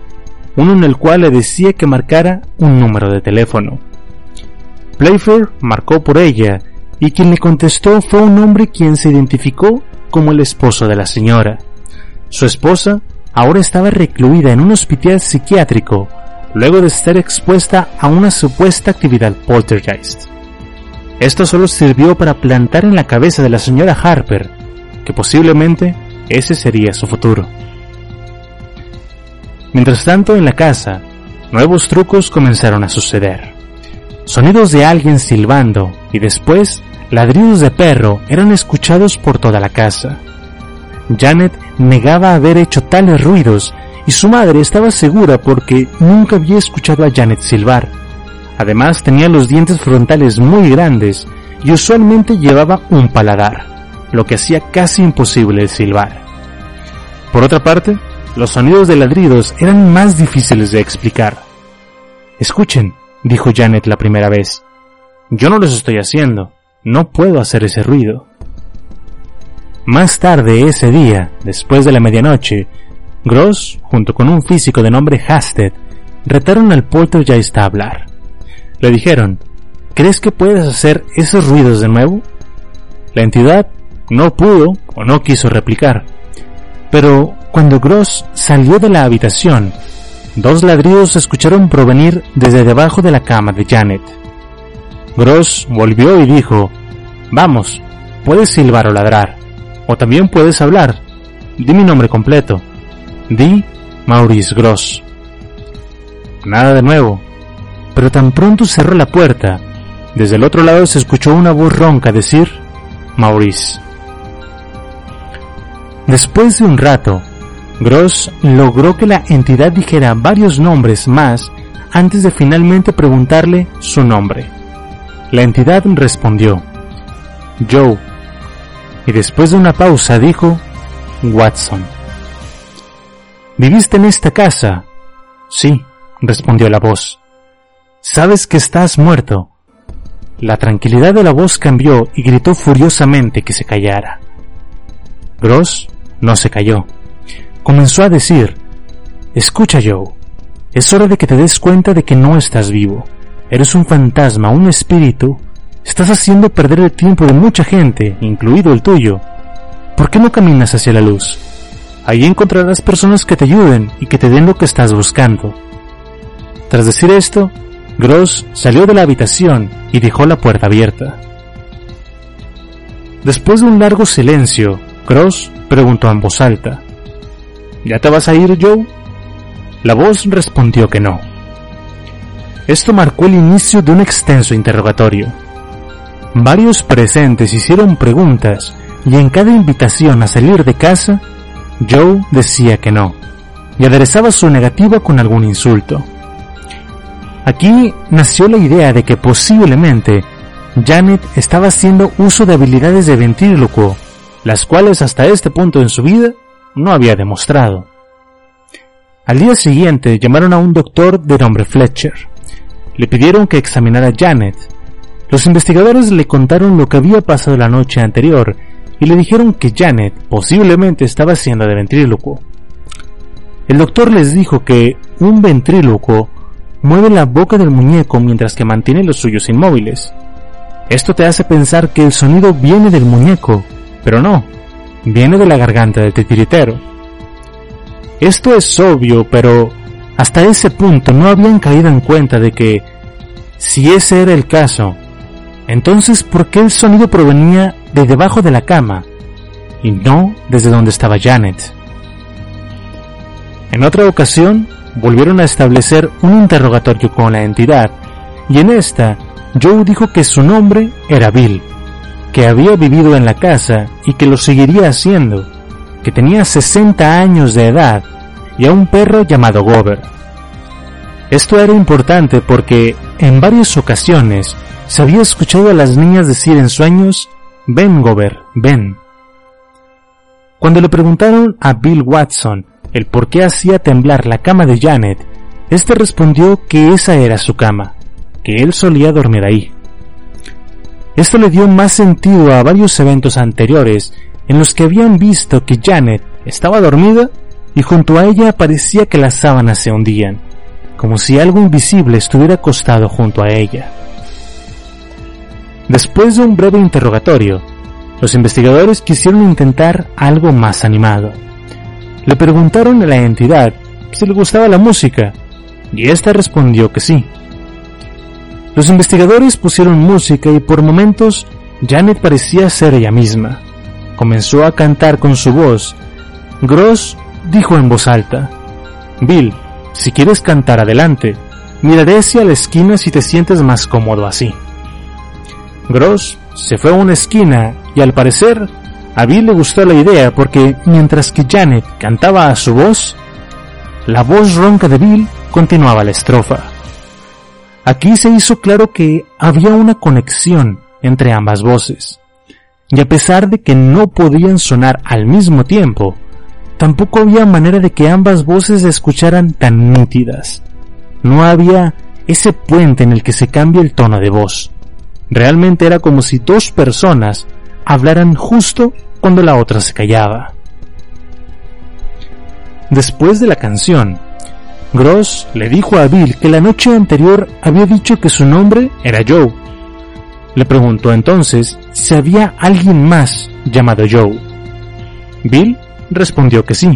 uno en el cual le decía que marcara un número de teléfono. Playfair marcó por ella y quien le contestó fue un hombre quien se identificó como el esposo de la señora. Su esposa ahora estaba recluida en un hospital psiquiátrico luego de estar expuesta a una supuesta actividad poltergeist. Esto solo sirvió para plantar en la cabeza de la señora Harper que posiblemente ese sería su futuro. Mientras tanto, en la casa, nuevos trucos comenzaron a suceder. Sonidos de alguien silbando y después ladridos de perro eran escuchados por toda la casa. Janet negaba haber hecho tales ruidos y su madre estaba segura porque nunca había escuchado a Janet silbar. Además tenía los dientes frontales muy grandes y usualmente llevaba un paladar, lo que hacía casi imposible el silbar. Por otra parte, los sonidos de ladridos eran más difíciles de explicar. Escuchen, dijo Janet la primera vez. Yo no los estoy haciendo. No puedo hacer ese ruido. Más tarde ese día, después de la medianoche, Gross, junto con un físico de nombre Hasted, retaron al poltergeist a hablar. Le dijeron, ¿crees que puedes hacer esos ruidos de nuevo? La entidad no pudo o no quiso replicar, Pero cuando Gross salió de la habitación, dos ladridos se escucharon provenir desde debajo de la cama de Janet. Gross volvió y dijo, Vamos, puedes silbar o ladrar, o también puedes hablar. Di mi nombre completo. Di Maurice Gross. Nada de nuevo, pero tan pronto cerró la puerta, desde el otro lado se escuchó una voz ronca decir, Maurice. Después de un rato, Gross logró que la entidad dijera varios nombres más antes de finalmente preguntarle su nombre. La entidad respondió, Joe, y después de una pausa dijo, Watson. ¿Viviste en esta casa? Sí, respondió la voz. Sabes que estás muerto. La tranquilidad de la voz cambió y gritó furiosamente que se callara. Gross no se calló. Comenzó a decir, Escucha Joe, es hora de que te des cuenta de que no estás vivo. Eres un fantasma, un espíritu. Estás haciendo perder el tiempo de mucha gente, incluido el tuyo. ¿Por qué no caminas hacia la luz? Allí encontrarás personas que te ayuden y que te den lo que estás buscando. Tras decir esto, Gross salió de la habitación y dejó la puerta abierta. Después de un largo silencio, Gross preguntó en voz alta, ¿Ya te vas a ir, Joe? La voz respondió que no. Esto marcó el inicio de un extenso interrogatorio. Varios presentes hicieron preguntas y en cada invitación a salir de casa, Joe decía que no, y aderezaba su negativa con algún insulto. Aquí nació la idea de que posiblemente Janet estaba haciendo uso de habilidades de ventrílocuo, las cuales hasta este punto en su vida no había demostrado. Al día siguiente llamaron a un doctor de nombre Fletcher. Le pidieron que examinara a Janet. Los investigadores le contaron lo que había pasado la noche anterior y le dijeron que Janet posiblemente estaba haciendo de ventrílocuo. El doctor les dijo que un ventrílocuo mueve la boca del muñeco mientras que mantiene los suyos inmóviles. Esto te hace pensar que el sonido viene del muñeco, pero no, viene de la garganta del titiritero. Esto es obvio, pero hasta ese punto no habían caído en cuenta de que, si ese era el caso, entonces ¿por qué el sonido provenía de debajo de la cama y no desde donde estaba Janet? En otra ocasión, volvieron a establecer un interrogatorio con la entidad, y en esta, Joe dijo que su nombre era Bill, que había vivido en la casa y que lo seguiría haciendo, que tenía 60 años de edad y a un perro llamado Gober. Esto era importante porque en varias ocasiones se había escuchado a las niñas decir en sueños, ven Gober, ven. Cuando le preguntaron a Bill Watson el por qué hacía temblar la cama de Janet, este respondió que esa era su cama, que él solía dormir ahí. Esto le dio más sentido a varios eventos anteriores en los que habían visto que Janet estaba dormida y junto a ella parecía que las sábanas se hundían, como si algo invisible estuviera acostado junto a ella. Después de un breve interrogatorio, los investigadores quisieron intentar algo más animado. Le preguntaron a la entidad si le gustaba la música, y ésta respondió que sí. Los investigadores pusieron música y por momentos Janet parecía ser ella misma. Comenzó a cantar con su voz. Gross dijo en voz alta, Bill, si quieres cantar adelante, miraré hacia la esquina si te sientes más cómodo así. Gross se fue a una esquina y al parecer a Bill le gustó la idea porque mientras que Janet cantaba a su voz, la voz ronca de Bill continuaba la estrofa. Aquí se hizo claro que había una conexión entre ambas voces. Y a pesar de que no podían sonar al mismo tiempo, tampoco había manera de que ambas voces se escucharan tan nítidas. No había ese puente en el que se cambia el tono de voz. Realmente era como si dos personas hablaran justo cuando la otra se callaba. Después de la canción, Gross le dijo a Bill que la noche anterior había dicho que su nombre era Joe. Le preguntó entonces si había alguien más llamado Joe. Bill respondió que sí.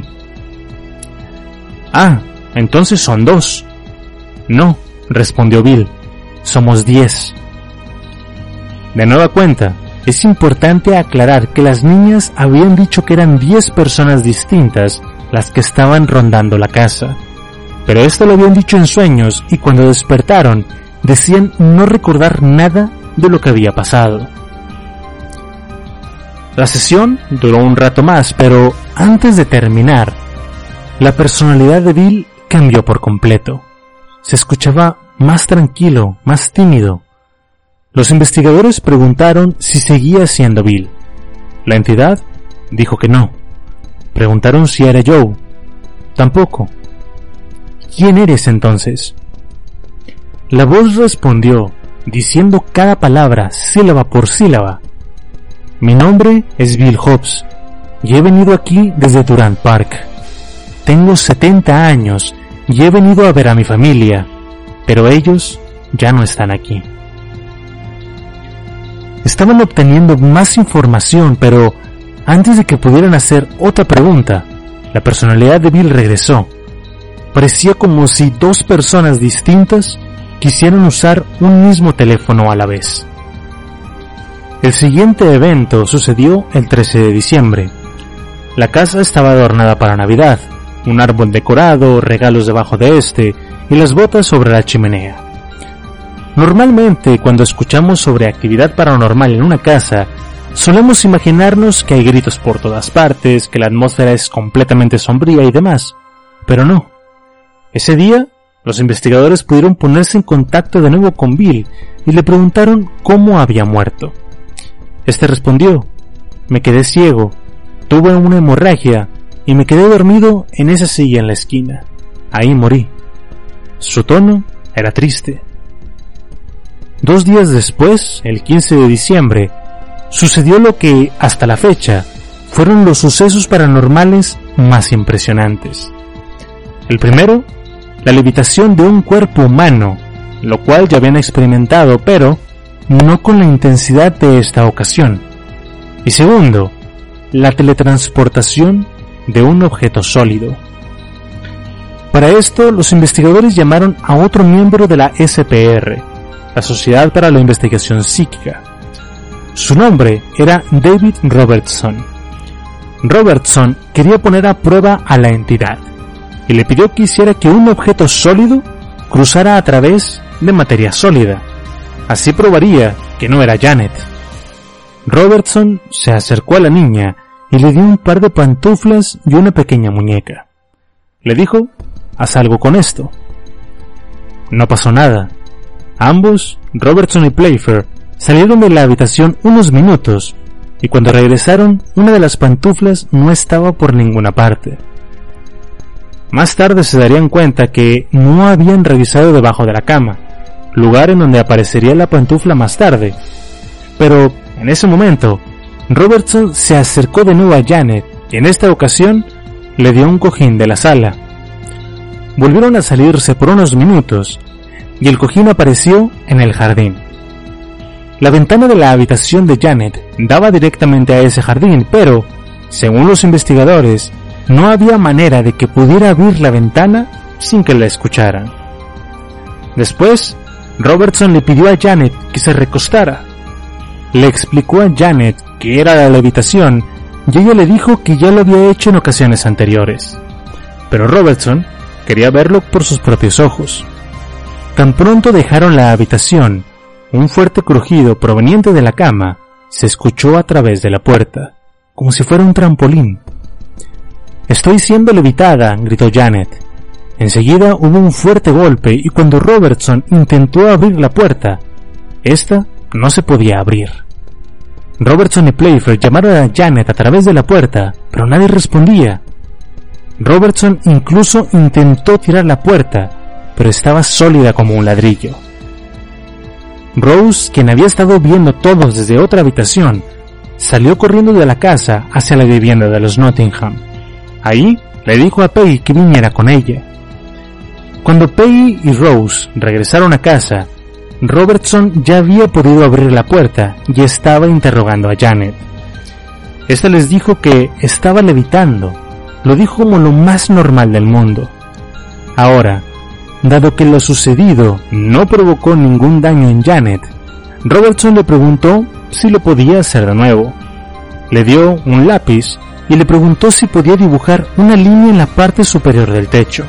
Ah, entonces son dos. No, respondió Bill, somos diez. De nueva cuenta, es importante aclarar que las niñas habían dicho que eran diez personas distintas las que estaban rondando la casa. Pero esto lo habían dicho en sueños y cuando despertaron decían no recordar nada de lo que había pasado. La sesión duró un rato más, pero antes de terminar, la personalidad de Bill cambió por completo. Se escuchaba más tranquilo, más tímido. Los investigadores preguntaron si seguía siendo Bill. La entidad dijo que no. Preguntaron si era Joe. Tampoco. ¿Quién eres entonces? La voz respondió, diciendo cada palabra sílaba por sílaba. Mi nombre es Bill Hobbs y he venido aquí desde Durant Park. Tengo 70 años y he venido a ver a mi familia, pero ellos ya no están aquí. Estaban obteniendo más información, pero antes de que pudieran hacer otra pregunta, la personalidad de Bill regresó. Parecía como si dos personas distintas quisieran usar un mismo teléfono a la vez. El siguiente evento sucedió el 13 de diciembre. La casa estaba adornada para Navidad, un árbol decorado, regalos debajo de este y las botas sobre la chimenea. Normalmente cuando escuchamos sobre actividad paranormal en una casa, solemos imaginarnos que hay gritos por todas partes, que la atmósfera es completamente sombría y demás, pero no. Ese día, los investigadores pudieron ponerse en contacto de nuevo con Bill y le preguntaron cómo había muerto. Este respondió, me quedé ciego, tuve una hemorragia y me quedé dormido en esa silla en la esquina. Ahí morí. Su tono era triste. Dos días después, el 15 de diciembre, sucedió lo que, hasta la fecha, fueron los sucesos paranormales más impresionantes. El primero, la levitación de un cuerpo humano, lo cual ya habían experimentado, pero no con la intensidad de esta ocasión. Y segundo, la teletransportación de un objeto sólido. Para esto, los investigadores llamaron a otro miembro de la SPR, la Sociedad para la Investigación Psíquica. Su nombre era David Robertson. Robertson quería poner a prueba a la entidad y le pidió que hiciera que un objeto sólido cruzara a través de materia sólida Así probaría que no era Janet. Robertson se acercó a la niña y le dio un par de pantuflas y una pequeña muñeca. Le dijo, haz algo con esto. No pasó nada. Ambos, Robertson y Playfair, salieron de la habitación unos minutos y cuando regresaron una de las pantuflas no estaba por ninguna parte. Más tarde se darían cuenta que no habían revisado debajo de la cama lugar en donde aparecería la pantufla más tarde. Pero, en ese momento, Robertson se acercó de nuevo a Janet y en esta ocasión le dio un cojín de la sala. Volvieron a salirse por unos minutos y el cojín apareció en el jardín. La ventana de la habitación de Janet daba directamente a ese jardín, pero, según los investigadores, no había manera de que pudiera abrir la ventana sin que la escucharan. Después, Robertson le pidió a Janet que se recostara. Le explicó a Janet que era la levitación y ella le dijo que ya lo había hecho en ocasiones anteriores. Pero Robertson quería verlo por sus propios ojos. Tan pronto dejaron la habitación, un fuerte crujido proveniente de la cama se escuchó a través de la puerta, como si fuera un trampolín. Estoy siendo levitada, gritó Janet. Enseguida hubo un fuerte golpe y cuando Robertson intentó abrir la puerta, esta no se podía abrir. Robertson y Playfair llamaron a Janet a través de la puerta, pero nadie respondía. Robertson incluso intentó tirar la puerta, pero estaba sólida como un ladrillo. Rose, quien había estado viendo todos desde otra habitación, salió corriendo de la casa hacia la vivienda de los Nottingham. Ahí le dijo a Peggy que viniera con ella. Cuando Peggy y Rose regresaron a casa, Robertson ya había podido abrir la puerta y estaba interrogando a Janet. Esta les dijo que estaba levitando lo dijo como lo más normal del mundo. Ahora, dado que lo sucedido no provocó ningún daño en Janet, Robertson le preguntó si lo podía hacer de nuevo. Le dio un lápiz y le preguntó si podía dibujar una línea en la parte superior del techo.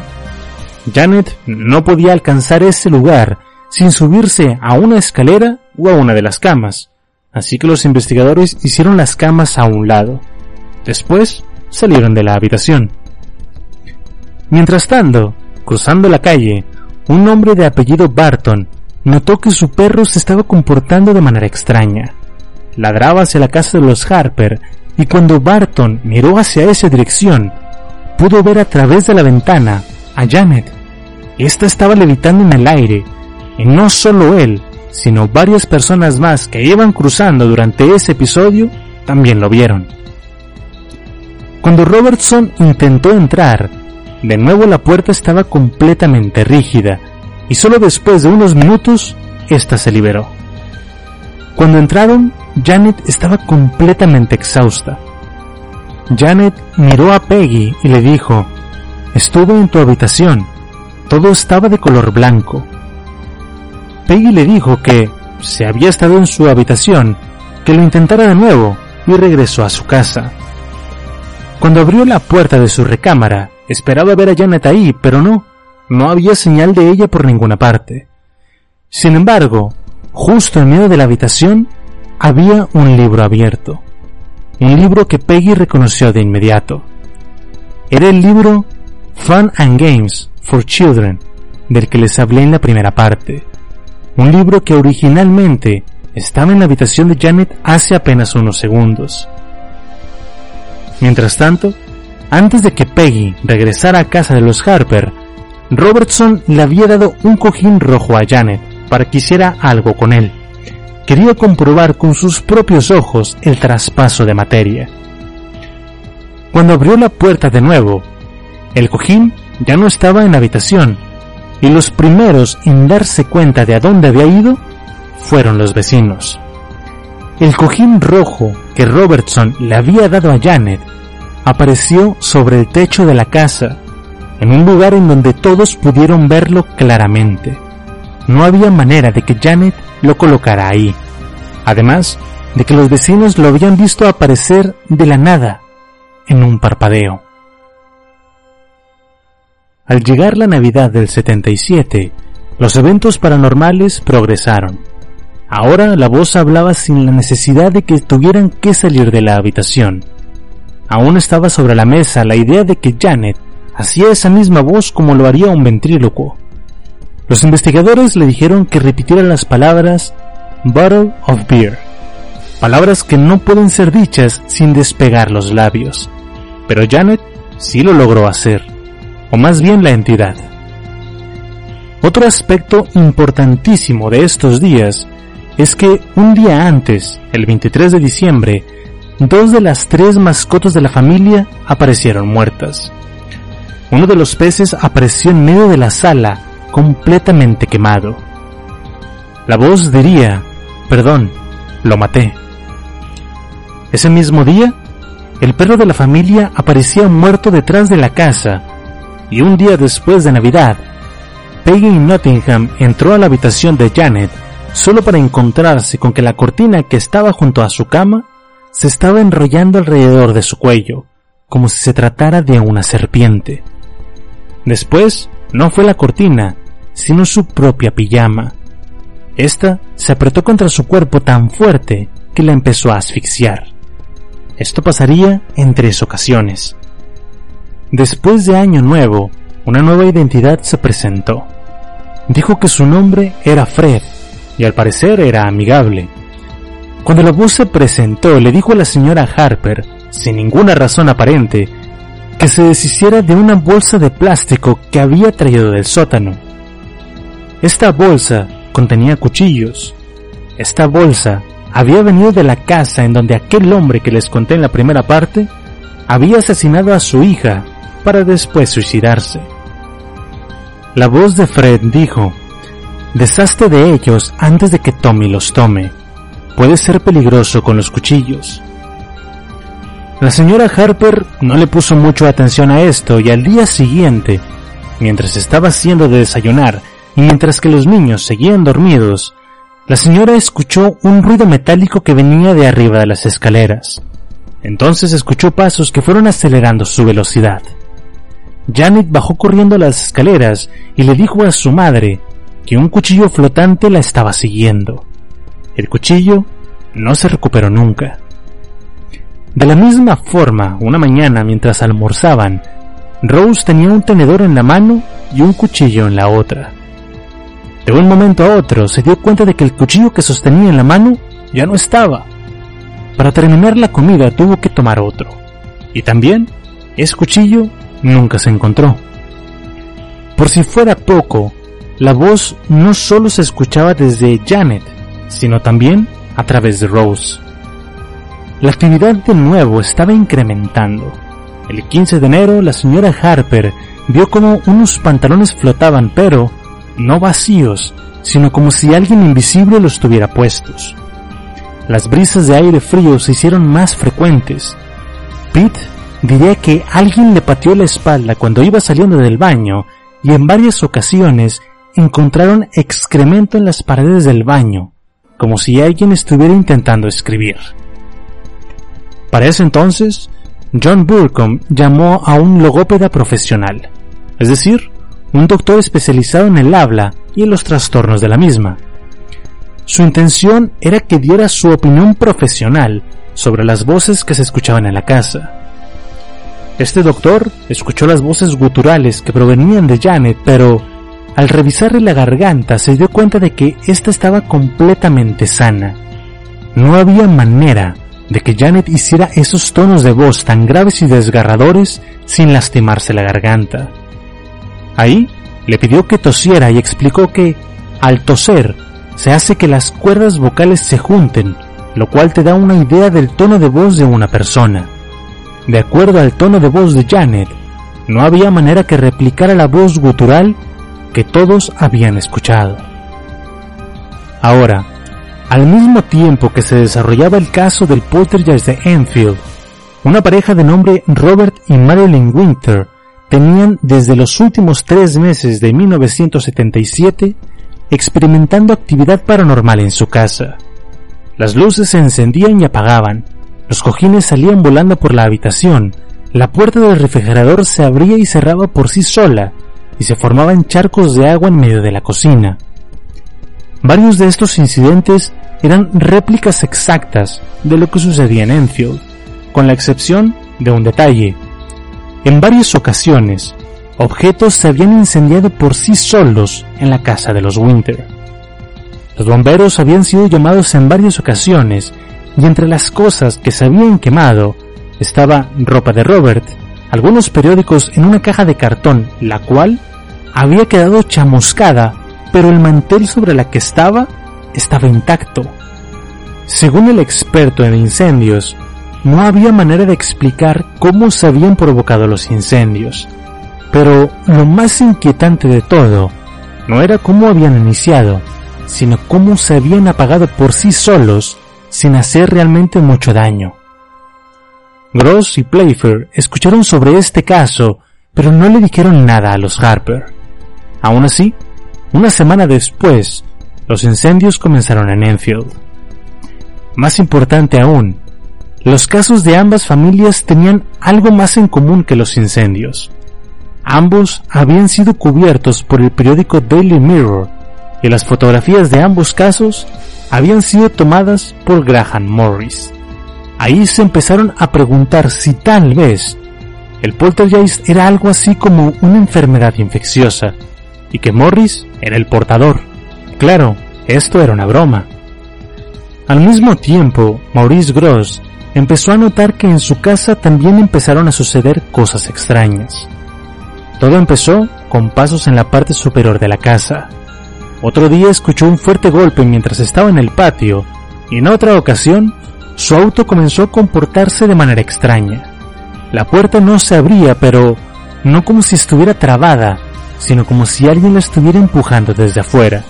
Janet no podía alcanzar ese lugar sin subirse a una escalera o a una de las camas, así que los investigadores hicieron las camas a un lado. Después salieron de la habitación. Mientras tanto, cruzando la calle, un hombre de apellido Barton notó que su perro se estaba comportando de manera extraña. Ladraba hacia la casa de los Harper y cuando Barton miró hacia esa dirección, pudo ver a través de la ventana a Janet. Esta estaba levitando en el aire, y no solo él, sino varias personas más que iban cruzando durante ese episodio también lo vieron. Cuando Robertson intentó entrar, de nuevo la puerta estaba completamente rígida y solo después de unos minutos, ésta se liberó. Cuando entraron, Janet estaba completamente exhausta. Janet miró a Peggy y le dijo, Estuve en tu habitación. Todo estaba de color blanco. Peggy le dijo que, si había estado en su habitación, que lo intentara de nuevo y regresó a su casa. Cuando abrió la puerta de su recámara, esperaba ver a Janet ahí, pero no, no había señal de ella por ninguna parte. Sin embargo, justo en medio de la habitación había un libro abierto. Un libro que Peggy reconoció de inmediato. Era el libro Fun and Games for Children, del que les hablé en la primera parte. Un libro que originalmente estaba en la habitación de Janet hace apenas unos segundos. Mientras tanto, antes de que Peggy regresara a casa de los Harper, Robertson le había dado un cojín rojo a Janet para que hiciera algo con él. Quería comprobar con sus propios ojos el traspaso de materia. Cuando abrió la puerta de nuevo, el cojín ya no estaba en la habitación, y los primeros en darse cuenta de a dónde había ido fueron los vecinos. El cojín rojo que Robertson le había dado a Janet apareció sobre el techo de la casa en un lugar en donde todos pudieron verlo claramente. No había manera de que Janet lo colocara ahí, además de que los vecinos lo habían visto aparecer de la nada, en un parpadeo. Al llegar la Navidad del 77, los eventos paranormales progresaron. Ahora la voz hablaba sin la necesidad de que tuvieran que salir de la habitación. Aún estaba sobre la mesa la idea de que Janet hacía esa misma voz como lo haría un ventrílocuo. Los investigadores le dijeron que repitiera las palabras Bottle of Beer, palabras que no pueden ser dichas sin despegar los labios. Pero Janet sí lo logró hacer, o más bien la entidad. Otro aspecto importantísimo de estos días es que un día antes, el 23 de diciembre, dos de las tres mascotas de la familia aparecieron muertas. Uno de los peces apareció en medio de la sala, completamente quemado. La voz diría, perdón, lo maté. Ese mismo día, el perro de la familia aparecía muerto detrás de la casa, y un día después de Navidad, Peggy Nottingham entró a la habitación de Janet solo para encontrarse con que la cortina que estaba junto a su cama se estaba enrollando alrededor de su cuello, como si se tratara de una serpiente. Después, no fue la cortina, sino su propia pijama. Esta se apretó contra su cuerpo tan fuerte que la empezó a asfixiar. Esto pasaría en tres ocasiones. Después de Año Nuevo, una nueva identidad se presentó. Dijo que su nombre era Fred y al parecer era amigable. Cuando la voz se presentó, le dijo a la señora Harper, sin ninguna razón aparente, que se deshiciera de una bolsa de plástico que había traído del sótano. Esta bolsa contenía cuchillos. Esta bolsa había venido de la casa en donde aquel hombre que les conté en la primera parte había asesinado a su hija para después suicidarse. La voz de Fred dijo, Deshazte de ellos antes de que Tommy los tome. Puede ser peligroso con los cuchillos. La señora Harper no le puso mucho atención a esto y al día siguiente, mientras estaba haciendo de desayunar y mientras que los niños seguían dormidos, la señora escuchó un ruido metálico que venía de arriba de las escaleras. Entonces escuchó pasos que fueron acelerando su velocidad. Janet bajó corriendo las escaleras y le dijo a su madre que un cuchillo flotante la estaba siguiendo. El cuchillo no se recuperó nunca. De la misma forma, una mañana mientras almorzaban, Rose tenía un tenedor en la mano y un cuchillo en la otra. De un momento a otro se dio cuenta de que el cuchillo que sostenía en la mano ya no estaba. Para terminar la comida tuvo que tomar otro. Y también, ese cuchillo nunca se encontró. Por si fuera poco, la voz no solo se escuchaba desde Janet, sino también a través de Rose. La actividad de nuevo estaba incrementando. El 15 de enero la señora Harper vio como unos pantalones flotaban, pero no vacíos, sino como si alguien invisible los tuviera puestos. Las brisas de aire frío se hicieron más frecuentes. Pete diría que alguien le pateó la espalda cuando iba saliendo del baño y en varias ocasiones encontraron excremento en las paredes del baño, como si alguien estuviera intentando escribir. Para ese entonces, John Burcombe llamó a un logópeda profesional, es decir, un doctor especializado en el habla y en los trastornos de la misma. Su intención era que diera su opinión profesional sobre las voces que se escuchaban en la casa. Este doctor escuchó las voces guturales que provenían de Janet, pero al revisarle la garganta se dio cuenta de que ésta estaba completamente sana. No había manera de que Janet hiciera esos tonos de voz tan graves y desgarradores sin lastimarse la garganta. Ahí le pidió que tosiera y explicó que, al toser, se hace que las cuerdas vocales se junten, lo cual te da una idea del tono de voz de una persona. De acuerdo al tono de voz de Janet, no había manera que replicara la voz gutural que todos habían escuchado. Ahora, al mismo tiempo que se desarrollaba el caso del poltergeist de Enfield, una pareja de nombre Robert y Marilyn Winter tenían desde los últimos tres meses de 1977 experimentando actividad paranormal en su casa. Las luces se encendían y apagaban, los cojines salían volando por la habitación, la puerta del refrigerador se abría y cerraba por sí sola, y se formaban charcos de agua en medio de la cocina. Varios de estos incidentes eran réplicas exactas de lo que sucedía en Enfield, con la excepción de un detalle. En varias ocasiones, objetos se habían incendiado por sí solos en la casa de los Winter. Los bomberos habían sido llamados en varias ocasiones y entre las cosas que se habían quemado estaba ropa de Robert, algunos periódicos en una caja de cartón, la cual había quedado chamuscada, pero el mantel sobre la que estaba estaba intacto. Según el experto en incendios, no había manera de explicar cómo se habían provocado los incendios, pero lo más inquietante de todo no era cómo habían iniciado, sino cómo se habían apagado por sí solos sin hacer realmente mucho daño. Gross y Playfair escucharon sobre este caso, pero no le dijeron nada a los Harper. Aún así, una semana después, los incendios comenzaron en Enfield. Más importante aún, los casos de ambas familias tenían algo más en común que los incendios. Ambos habían sido cubiertos por el periódico Daily Mirror y las fotografías de ambos casos habían sido tomadas por Graham Morris. Ahí se empezaron a preguntar si tal vez el poltergeist era algo así como una enfermedad infecciosa y que Morris era el portador. Claro, esto era una broma. Al mismo tiempo, Maurice Gross empezó a notar que en su casa también empezaron a suceder cosas extrañas. Todo empezó con pasos en la parte superior de la casa. Otro día escuchó un fuerte golpe mientras estaba en el patio y en otra ocasión su auto comenzó a comportarse de manera extraña. La puerta no se abría, pero no como si estuviera trabada, sino como si alguien la estuviera empujando desde afuera.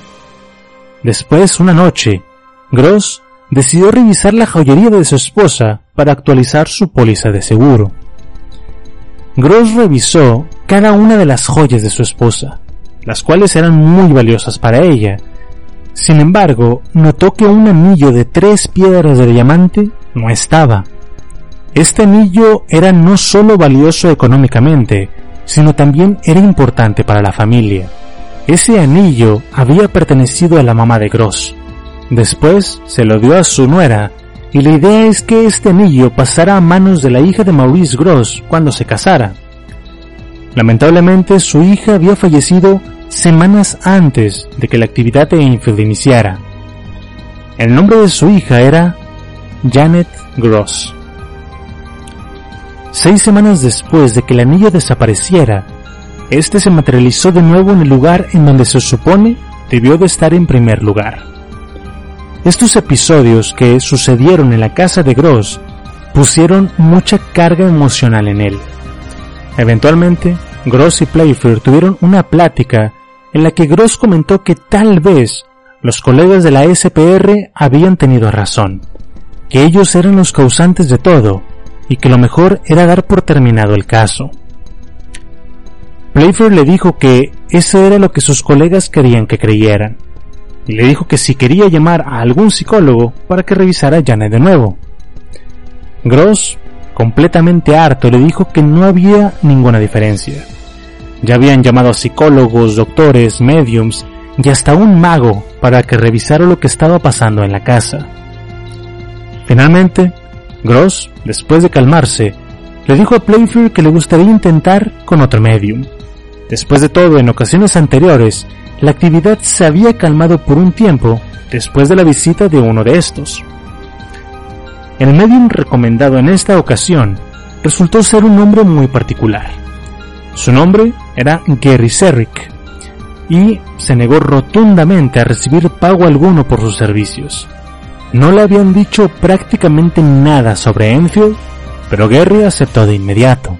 Después, una noche, Gross decidió revisar la joyería de su esposa para actualizar su póliza de seguro. Gross revisó cada una de las joyas de su esposa, las cuales eran muy valiosas para ella. Sin embargo, notó que un anillo de tres piedras de diamante no estaba. Este anillo era no solo valioso económicamente, sino también era importante para la familia. Ese anillo había pertenecido a la mamá de Gross. Después se lo dio a su nuera, y la idea es que este anillo pasara a manos de la hija de Maurice Gross cuando se casara. Lamentablemente su hija había fallecido semanas antes de que la actividad de Enfield iniciara. El nombre de su hija era Janet Gross. Seis semanas después de que el anillo desapareciera, este se materializó de nuevo en el lugar en donde se supone debió de estar en primer lugar. Estos episodios que sucedieron en la casa de Gross pusieron mucha carga emocional en él. Eventualmente, Gross y Playfair tuvieron una plática en la que Gross comentó que tal vez los colegas de la SPR habían tenido razón, que ellos eran los causantes de todo y que lo mejor era dar por terminado el caso. Playfair le dijo que eso era lo que sus colegas querían que creyeran, y le dijo que si quería llamar a algún psicólogo para que revisara a Janet de nuevo. Gross, completamente harto, le dijo que no había ninguna diferencia. Ya habían llamado a psicólogos, doctores, mediums y hasta un mago para que revisara lo que estaba pasando en la casa. Finalmente, Gross, después de calmarse, le dijo a Playfair que le gustaría intentar con otro medium. Después de todo, en ocasiones anteriores, la actividad se había calmado por un tiempo después de la visita de uno de estos. El medium recomendado en esta ocasión resultó ser un hombre muy particular. Su nombre era Gary Serrick y se negó rotundamente a recibir pago alguno por sus servicios. No le habían dicho prácticamente nada sobre Enfield, pero Gary aceptó de inmediato.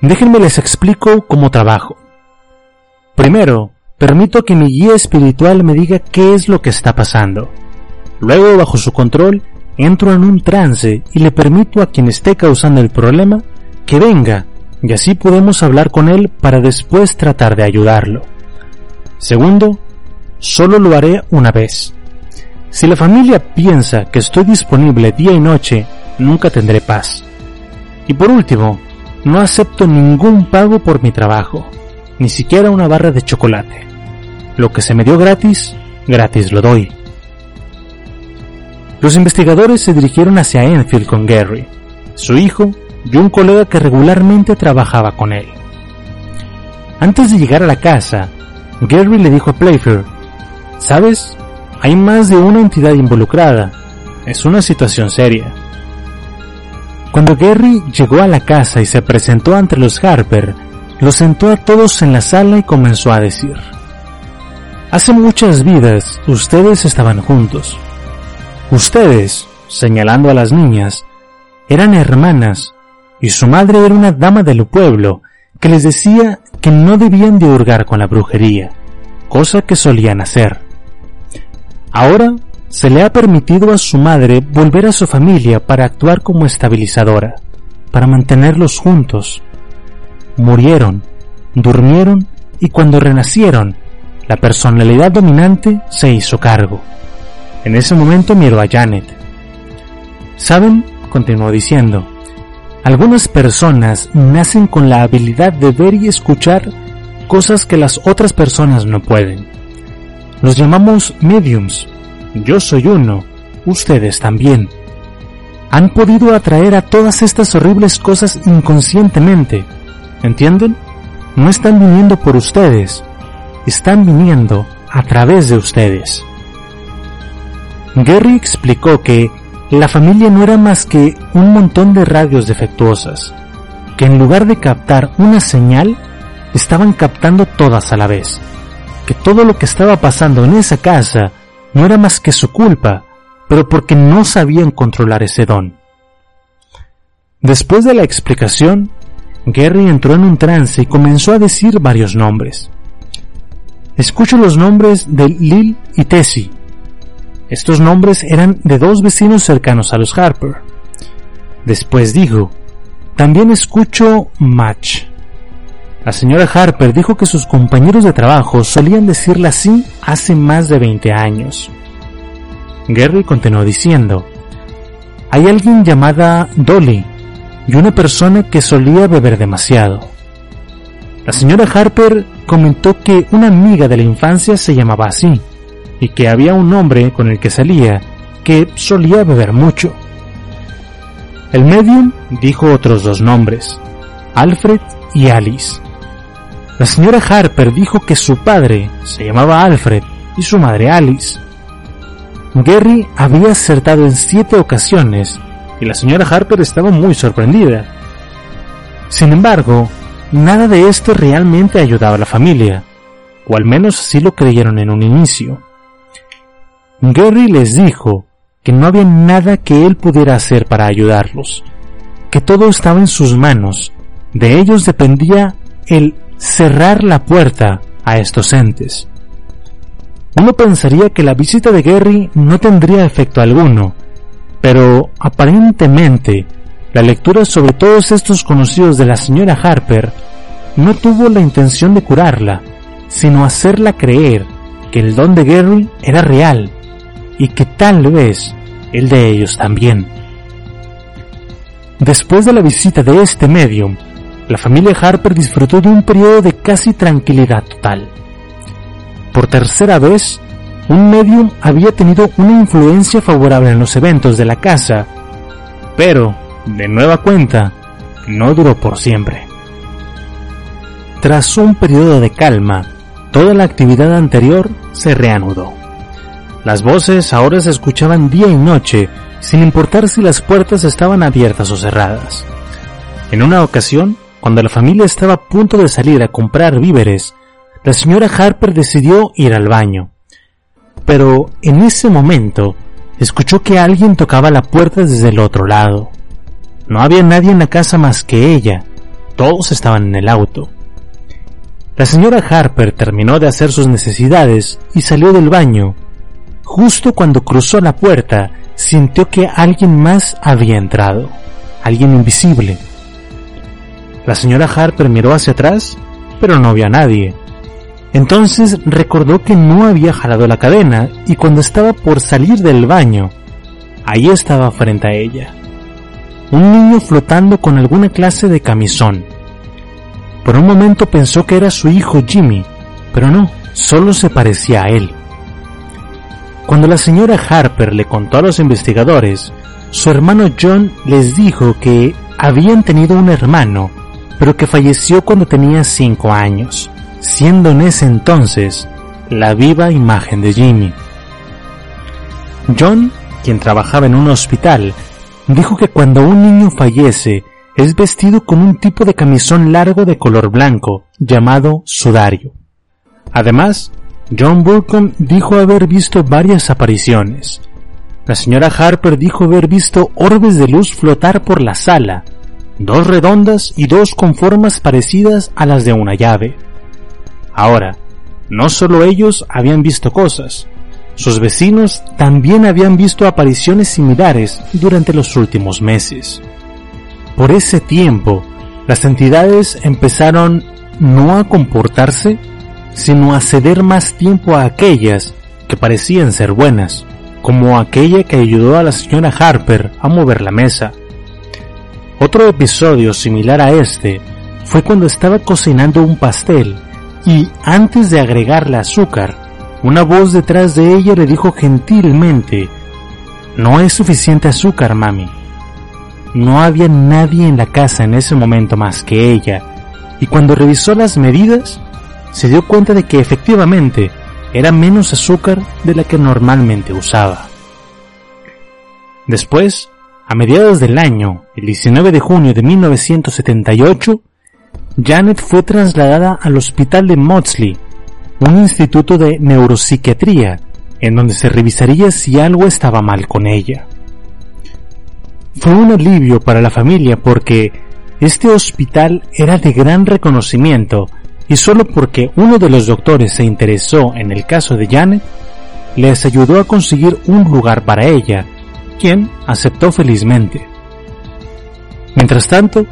Déjenme les explico cómo trabajo. Primero, permito que mi guía espiritual me diga qué es lo que está pasando. Luego, bajo su control, entro en un trance y le permito a quien esté causando el problema que venga, y así podemos hablar con él para después tratar de ayudarlo. Segundo, solo lo haré una vez. Si la familia piensa que estoy disponible día y noche, nunca tendré paz. Y por último, no acepto ningún pago por mi trabajo, ni siquiera una barra de chocolate. Lo que se me dio gratis, gratis lo doy. Los investigadores se dirigieron hacia Enfield con Gary, su hijo y un colega que regularmente trabajaba con él. Antes de llegar a la casa, Gary le dijo a Playfair, ¿sabes? Hay más de una entidad involucrada. Es una situación seria. Cuando Gary llegó a la casa y se presentó ante los Harper, los sentó a todos en la sala y comenzó a decir, Hace muchas vidas ustedes estaban juntos. Ustedes, señalando a las niñas, eran hermanas y su madre era una dama del pueblo que les decía que no debían de hurgar con la brujería, cosa que solían hacer. Ahora se le ha permitido a su madre volver a su familia para actuar como estabilizadora, para mantenerlos juntos. Murieron, durmieron y cuando renacieron, la personalidad dominante se hizo cargo. En ese momento miró a Janet. ¿Saben? continuó diciendo. Algunas personas nacen con la habilidad de ver y escuchar cosas que las otras personas no pueden. Los llamamos mediums. Yo soy uno, ustedes también. Han podido atraer a todas estas horribles cosas inconscientemente. ¿Entienden? No están viniendo por ustedes, están viniendo a través de ustedes. Gary explicó que la familia no era más que un montón de radios defectuosas, que en lugar de captar una señal, estaban captando todas a la vez que todo lo que estaba pasando en esa casa no era más que su culpa, pero porque no sabían controlar ese don. Después de la explicación, Gary entró en un trance y comenzó a decir varios nombres. Escucho los nombres de Lil y Tessie. Estos nombres eran de dos vecinos cercanos a los Harper, Después dijo, también escucho match. La señora Harper dijo que sus compañeros de trabajo solían decirle así hace más de 20 años. Gary continuó diciendo, hay alguien llamada Dolly y una persona que solía beber demasiado. La señora Harper comentó que una amiga de la infancia se llamaba así y que había un hombre con el que salía que solía beber mucho. El medium dijo otros dos nombres, Alfred y Alice. La señora Harper dijo que su padre se llamaba Alfred y su madre Alice. Gary había acertado en siete ocasiones y la señora Harper estaba muy sorprendida. Sin embargo, nada de esto realmente ayudaba a la familia, o al menos así lo creyeron en un inicio. Gary les dijo que no había nada que él pudiera hacer para ayudarlos, que todo estaba en sus manos, de ellos dependía el cerrar la puerta a estos entes. Uno pensaría que la visita de Gary no tendría efecto alguno, pero aparentemente la lectura sobre todos estos conocidos de la señora Harper no tuvo la intención de curarla, sino hacerla creer que el don de Gary era real y que tal vez el de ellos también. Después de la visita de este medium, la familia Harper disfrutó de un periodo de casi tranquilidad total. Por tercera vez, un medium había tenido una influencia favorable en los eventos de la casa, pero, de nueva cuenta, no duró por siempre. Tras un periodo de calma, toda la actividad anterior se reanudó. Las voces ahora se escuchaban día y noche, sin importar si las puertas estaban abiertas o cerradas. En una ocasión, cuando la familia estaba a punto de salir a comprar víveres, la señora Harper decidió ir al baño. Pero en ese momento escuchó que alguien tocaba la puerta desde el otro lado. No había nadie en la casa más que ella. Todos estaban en el auto. La señora Harper terminó de hacer sus necesidades y salió del baño Justo cuando cruzó la puerta, sintió que alguien más había entrado, alguien invisible. La señora Harper miró hacia atrás, pero no vio a nadie. Entonces recordó que no había jalado la cadena y cuando estaba por salir del baño, ahí estaba frente a ella. Un niño flotando con alguna clase de camisón. Por un momento pensó que era su hijo Jimmy, pero no, solo se parecía a él. Cuando la señora Harper le contó a los investigadores, su hermano John les dijo que habían tenido un hermano, pero que falleció cuando tenía cinco años, siendo en ese entonces la viva imagen de Jimmy. John, quien trabajaba en un hospital, dijo que cuando un niño fallece es vestido con un tipo de camisón largo de color blanco llamado sudario. Además, John Burcombe dijo haber visto varias apariciones. La señora Harper dijo haber visto orbes de luz flotar por la sala, dos redondas y dos con formas parecidas a las de una llave. Ahora, no solo ellos habían visto cosas, sus vecinos también habían visto apariciones similares durante los últimos meses. Por ese tiempo, las entidades empezaron no a comportarse, sino a ceder más tiempo a aquellas que parecían ser buenas, como aquella que ayudó a la señora Harper a mover la mesa. Otro episodio similar a este fue cuando estaba cocinando un pastel y antes de agregarle azúcar, una voz detrás de ella le dijo gentilmente, no es suficiente azúcar, mami. No había nadie en la casa en ese momento más que ella, y cuando revisó las medidas, se dio cuenta de que efectivamente era menos azúcar de la que normalmente usaba. Después, a mediados del año, el 19 de junio de 1978, Janet fue trasladada al hospital de Maudsley, un instituto de neuropsiquiatría, en donde se revisaría si algo estaba mal con ella. Fue un alivio para la familia porque este hospital era de gran reconocimiento y solo porque uno de los doctores se interesó en el caso de Janet, les ayudó a conseguir un lugar para ella, quien aceptó felizmente. Mientras tanto,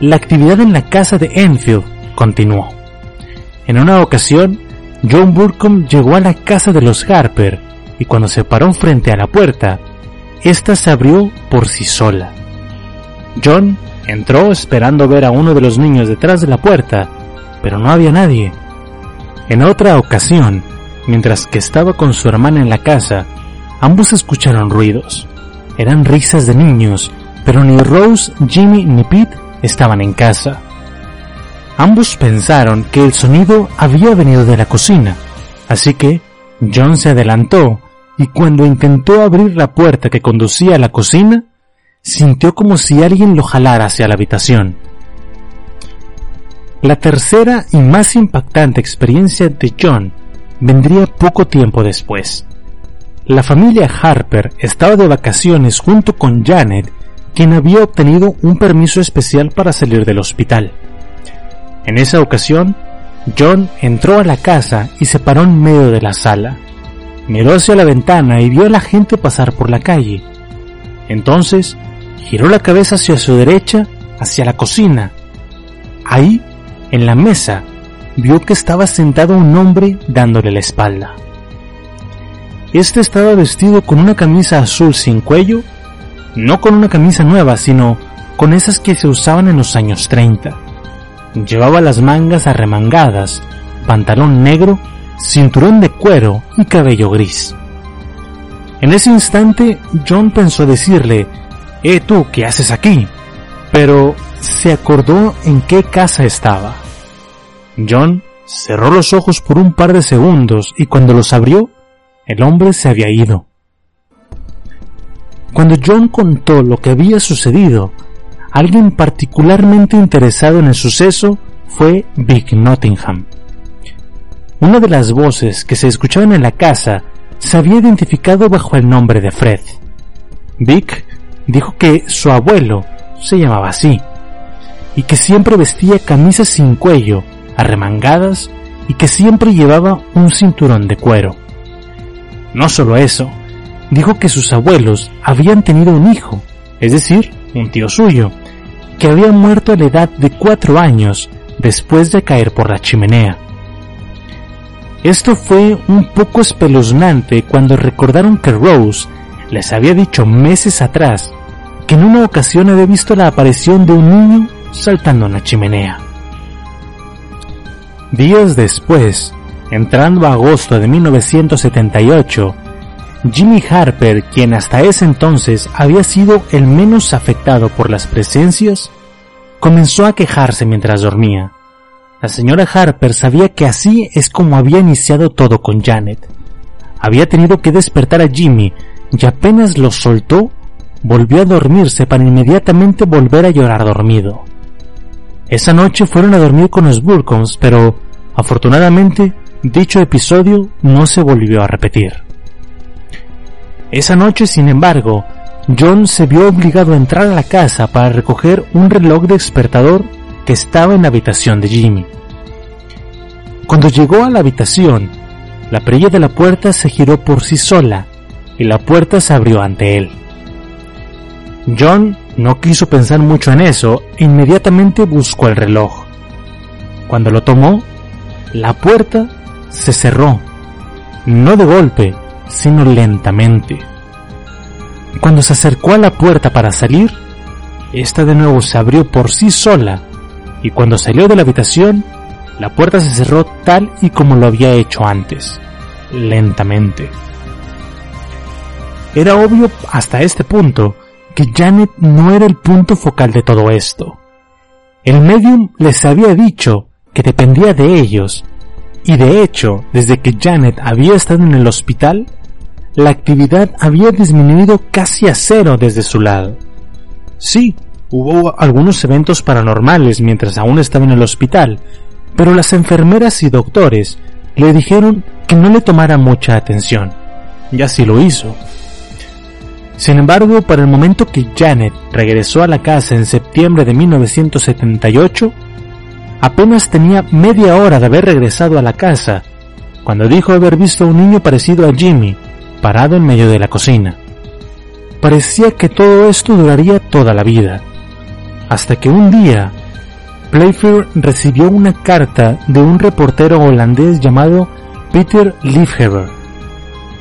la actividad en la casa de Enfield continuó. En una ocasión, John Burcombe llegó a la casa de los Harper y cuando se paró frente a la puerta, ésta se abrió por sí sola. John entró esperando ver a uno de los niños detrás de la puerta, pero no había nadie. En otra ocasión, mientras que estaba con su hermana en la casa, ambos escucharon ruidos. Eran risas de niños, pero ni Rose, Jimmy ni Pete estaban en casa. Ambos pensaron que el sonido había venido de la cocina, así que John se adelantó y cuando intentó abrir la puerta que conducía a la cocina, sintió como si alguien lo jalara hacia la habitación. La tercera y más impactante experiencia de John vendría poco tiempo después. La familia Harper estaba de vacaciones junto con Janet, quien había obtenido un permiso especial para salir del hospital. En esa ocasión, John entró a la casa y se paró en medio de la sala. Miró hacia la ventana y vio a la gente pasar por la calle. Entonces, giró la cabeza hacia su derecha, hacia la cocina. Ahí, en la mesa, vio que estaba sentado un hombre dándole la espalda. Este estaba vestido con una camisa azul sin cuello, no con una camisa nueva, sino con esas que se usaban en los años 30. Llevaba las mangas arremangadas, pantalón negro, cinturón de cuero y cabello gris. En ese instante, John pensó decirle, ¡Eh tú, qué haces aquí! Pero se acordó en qué casa estaba. John cerró los ojos por un par de segundos y cuando los abrió, el hombre se había ido. Cuando John contó lo que había sucedido, alguien particularmente interesado en el suceso fue Vic Nottingham. Una de las voces que se escuchaban en la casa se había identificado bajo el nombre de Fred. Vic dijo que su abuelo se llamaba así y que siempre vestía camisas sin cuello, arremangadas y que siempre llevaba un cinturón de cuero. No solo eso, dijo que sus abuelos habían tenido un hijo, es decir, un tío suyo, que había muerto a la edad de cuatro años después de caer por la chimenea. Esto fue un poco espeluznante cuando recordaron que Rose les había dicho meses atrás que en una ocasión había visto la aparición de un niño saltando en la chimenea. Días después, entrando a agosto de 1978, Jimmy Harper, quien hasta ese entonces había sido el menos afectado por las presencias, comenzó a quejarse mientras dormía. La señora Harper sabía que así es como había iniciado todo con Janet. Había tenido que despertar a Jimmy y apenas lo soltó, volvió a dormirse para inmediatamente volver a llorar dormido. Esa noche fueron a dormir con los Burkons, pero afortunadamente dicho episodio no se volvió a repetir. Esa noche, sin embargo, John se vio obligado a entrar a la casa para recoger un reloj de despertador que estaba en la habitación de Jimmy. Cuando llegó a la habitación, la perilla de la puerta se giró por sí sola y la puerta se abrió ante él. John no quiso pensar mucho en eso e inmediatamente buscó el reloj. Cuando lo tomó, la puerta se cerró, no de golpe, sino lentamente. Cuando se acercó a la puerta para salir, esta de nuevo se abrió por sí sola y cuando salió de la habitación, la puerta se cerró tal y como lo había hecho antes, lentamente. Era obvio hasta este punto que Janet no era el punto focal de todo esto. El medium les había dicho que dependía de ellos, y de hecho, desde que Janet había estado en el hospital, la actividad había disminuido casi a cero desde su lado. Sí, hubo algunos eventos paranormales mientras aún estaba en el hospital, pero las enfermeras y doctores le dijeron que no le tomara mucha atención, y así lo hizo. Sin embargo, para el momento que Janet regresó a la casa en septiembre de 1978, apenas tenía media hora de haber regresado a la casa, cuando dijo haber visto a un niño parecido a Jimmy, parado en medio de la cocina. Parecía que todo esto duraría toda la vida. hasta que un día Playfair recibió una carta de un reportero holandés llamado Peter Liefhebber.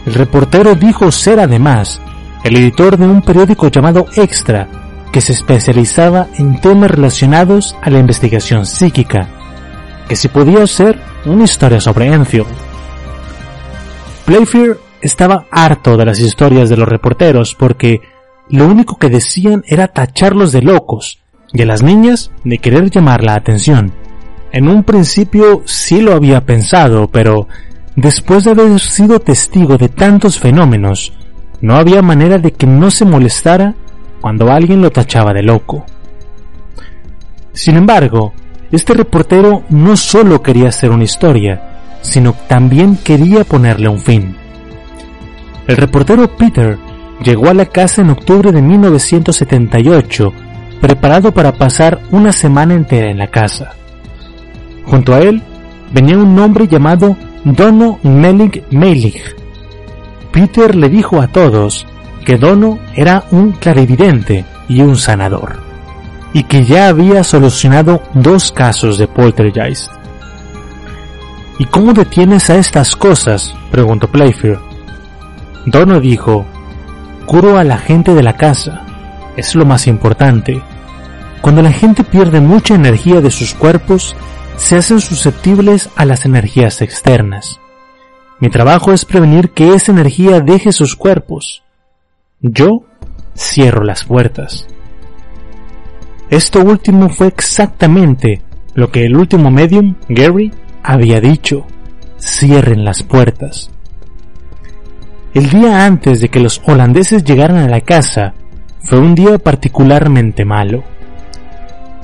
El reportero dijo ser además el editor de un periódico llamado Extra, que se especializaba en temas relacionados a la investigación psíquica, que si podía ser una historia sobre Enfield. Playfair estaba harto de las historias de los reporteros porque lo único que decían era tacharlos de locos y a las niñas de querer llamar la atención. En un principio sí lo había pensado, pero después de haber sido testigo de tantos fenómenos, no había manera de que no se molestara cuando alguien lo tachaba de loco. Sin embargo, este reportero no solo quería hacer una historia, sino también quería ponerle un fin. El reportero Peter llegó a la casa en octubre de 1978, preparado para pasar una semana entera en la casa. Junto a él venía un hombre llamado Dono Melig Melig. Peter le dijo a todos que Dono era un clarividente y un sanador, y que ya había solucionado dos casos de poltergeist. ¿Y cómo detienes a estas cosas? preguntó Playfair. Dono dijo, curo a la gente de la casa. Es lo más importante. Cuando la gente pierde mucha energía de sus cuerpos, se hacen susceptibles a las energías externas. Mi trabajo es prevenir que esa energía deje sus cuerpos. Yo cierro las puertas. Esto último fue exactamente lo que el último medium, Gary, había dicho. Cierren las puertas. El día antes de que los holandeses llegaran a la casa, fue un día particularmente malo.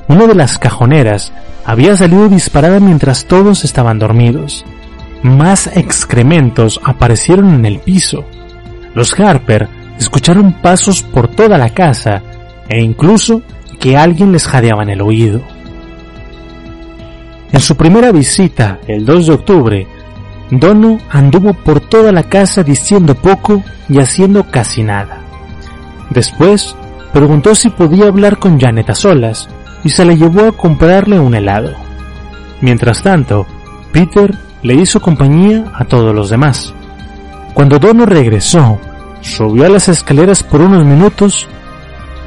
Una de las cajoneras había salido disparada mientras todos estaban dormidos. Más excrementos aparecieron en el piso. Los Harper escucharon pasos por toda la casa e incluso que alguien les jadeaba en el oído. En su primera visita, el 2 de octubre, Dono anduvo por toda la casa diciendo poco y haciendo casi nada. Después, preguntó si podía hablar con Janet a solas y se le llevó a comprarle un helado. Mientras tanto, Peter le hizo compañía a todos los demás. Cuando Dono regresó, subió a las escaleras por unos minutos,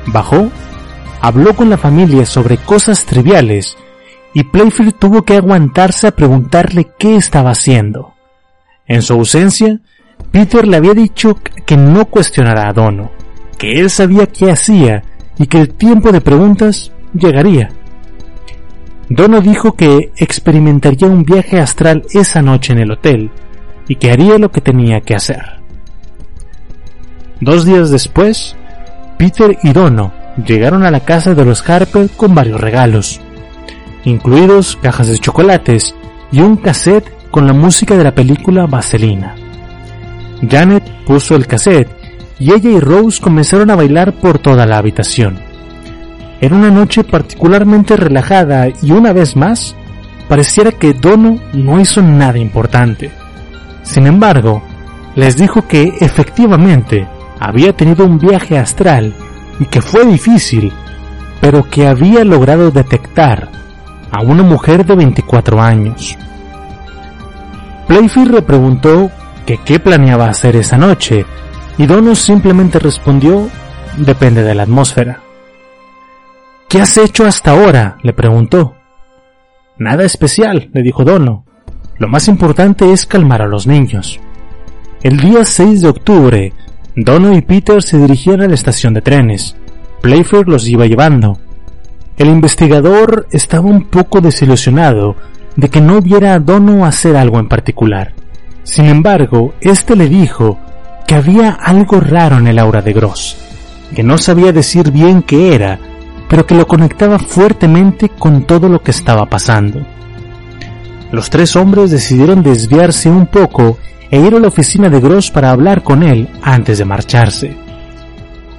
bajó, habló con la familia sobre cosas triviales y Playfield tuvo que aguantarse a preguntarle qué estaba haciendo. En su ausencia, Peter le había dicho que no cuestionara a Dono, que él sabía qué hacía y que el tiempo de preguntas llegaría. Dono dijo que experimentaría un viaje astral esa noche en el hotel y que haría lo que tenía que hacer. Dos días después, Peter y Dono llegaron a la casa de los Harper con varios regalos incluidos cajas de chocolates y un cassette con la música de la película Vaselina. Janet puso el cassette y ella y Rose comenzaron a bailar por toda la habitación. Era una noche particularmente relajada y una vez más, pareciera que Dono no hizo nada importante. Sin embargo, les dijo que efectivamente había tenido un viaje astral y que fue difícil, pero que había logrado detectar a una mujer de 24 años. Playfield le preguntó que qué planeaba hacer esa noche y Dono simplemente respondió depende de la atmósfera. ¿Qué has hecho hasta ahora? le preguntó. Nada especial, le dijo Dono. Lo más importante es calmar a los niños. El día 6 de octubre, Dono y Peter se dirigían a la estación de trenes. Playfair los iba llevando. El investigador estaba un poco desilusionado de que no viera a Dono hacer algo en particular. Sin embargo, este le dijo que había algo raro en el aura de Gross, que no sabía decir bien qué era, pero que lo conectaba fuertemente con todo lo que estaba pasando. Los tres hombres decidieron desviarse un poco e ir a la oficina de Gross para hablar con él antes de marcharse.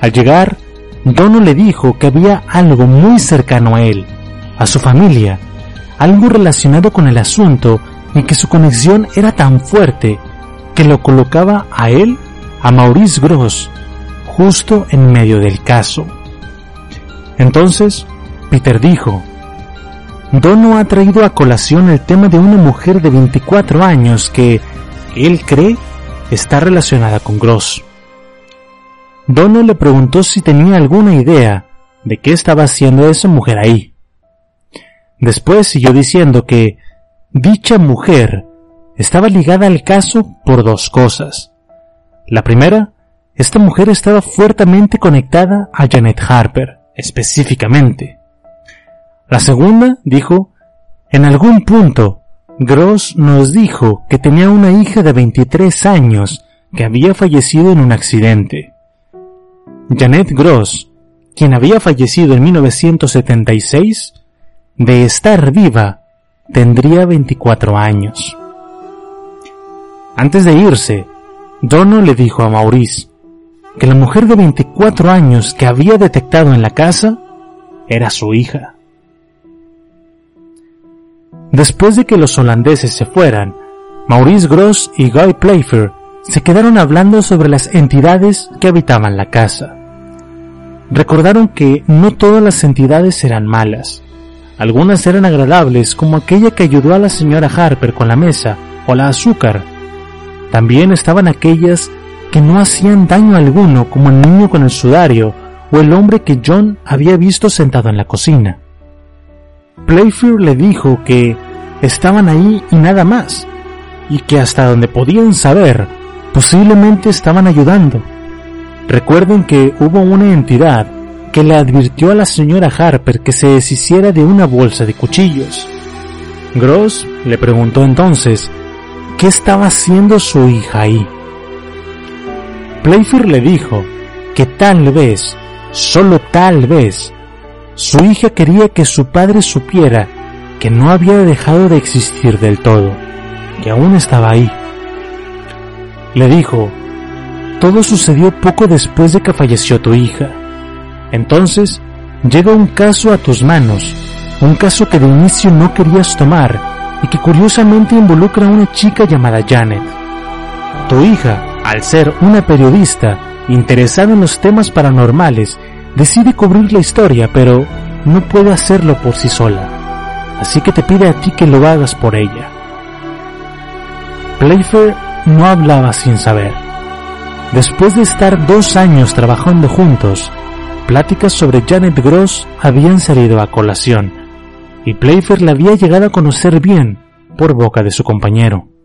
Al llegar, Dono le dijo que había algo muy cercano a él, a su familia, algo relacionado con el asunto y que su conexión era tan fuerte que lo colocaba a él, a Maurice Gross, justo en medio del caso. Entonces, Peter dijo, Dono ha traído a colación el tema de una mujer de 24 años que, él cree, está relacionada con Gross. Dono le preguntó si tenía alguna idea de qué estaba haciendo esa mujer ahí. Después siguió diciendo que dicha mujer estaba ligada al caso por dos cosas. La primera, esta mujer estaba fuertemente conectada a Janet Harper, específicamente. La segunda, dijo, en algún punto, Gross nos dijo que tenía una hija de 23 años que había fallecido en un accidente. Janet Gross, quien había fallecido en 1976, de estar viva, tendría 24 años. Antes de irse, Dono le dijo a Maurice que la mujer de 24 años que había detectado en la casa era su hija. Después de que los holandeses se fueran, Maurice Gross y Guy Playfair se quedaron hablando sobre las entidades que habitaban la casa. Recordaron que no todas las entidades eran malas. Algunas eran agradables, como aquella que ayudó a la señora Harper con la mesa o la azúcar. También estaban aquellas que no hacían daño alguno, como el niño con el sudario o el hombre que John había visto sentado en la cocina. Playfair le dijo que estaban ahí y nada más, y que hasta donde podían saber, posiblemente estaban ayudando. Recuerden que hubo una entidad que le advirtió a la señora Harper que se deshiciera de una bolsa de cuchillos. Gross le preguntó entonces qué estaba haciendo su hija ahí. Playfair le dijo que tal vez, solo tal vez, su hija quería que su padre supiera que no había dejado de existir del todo, que aún estaba ahí. Le dijo, todo sucedió poco después de que falleció tu hija. Entonces, llega un caso a tus manos, un caso que de inicio no querías tomar y que curiosamente involucra a una chica llamada Janet. Tu hija, al ser una periodista interesada en los temas paranormales decide cubrir la historia, pero no puede hacerlo por sí sola, así que te pide a ti que lo hagas por ella. Playfair no hablaba sin saber. Después de estar dos años trabajando juntos, pláticas sobre Janet Gross habían salido a colación, y Playfair la había llegado a conocer bien por boca de su compañero.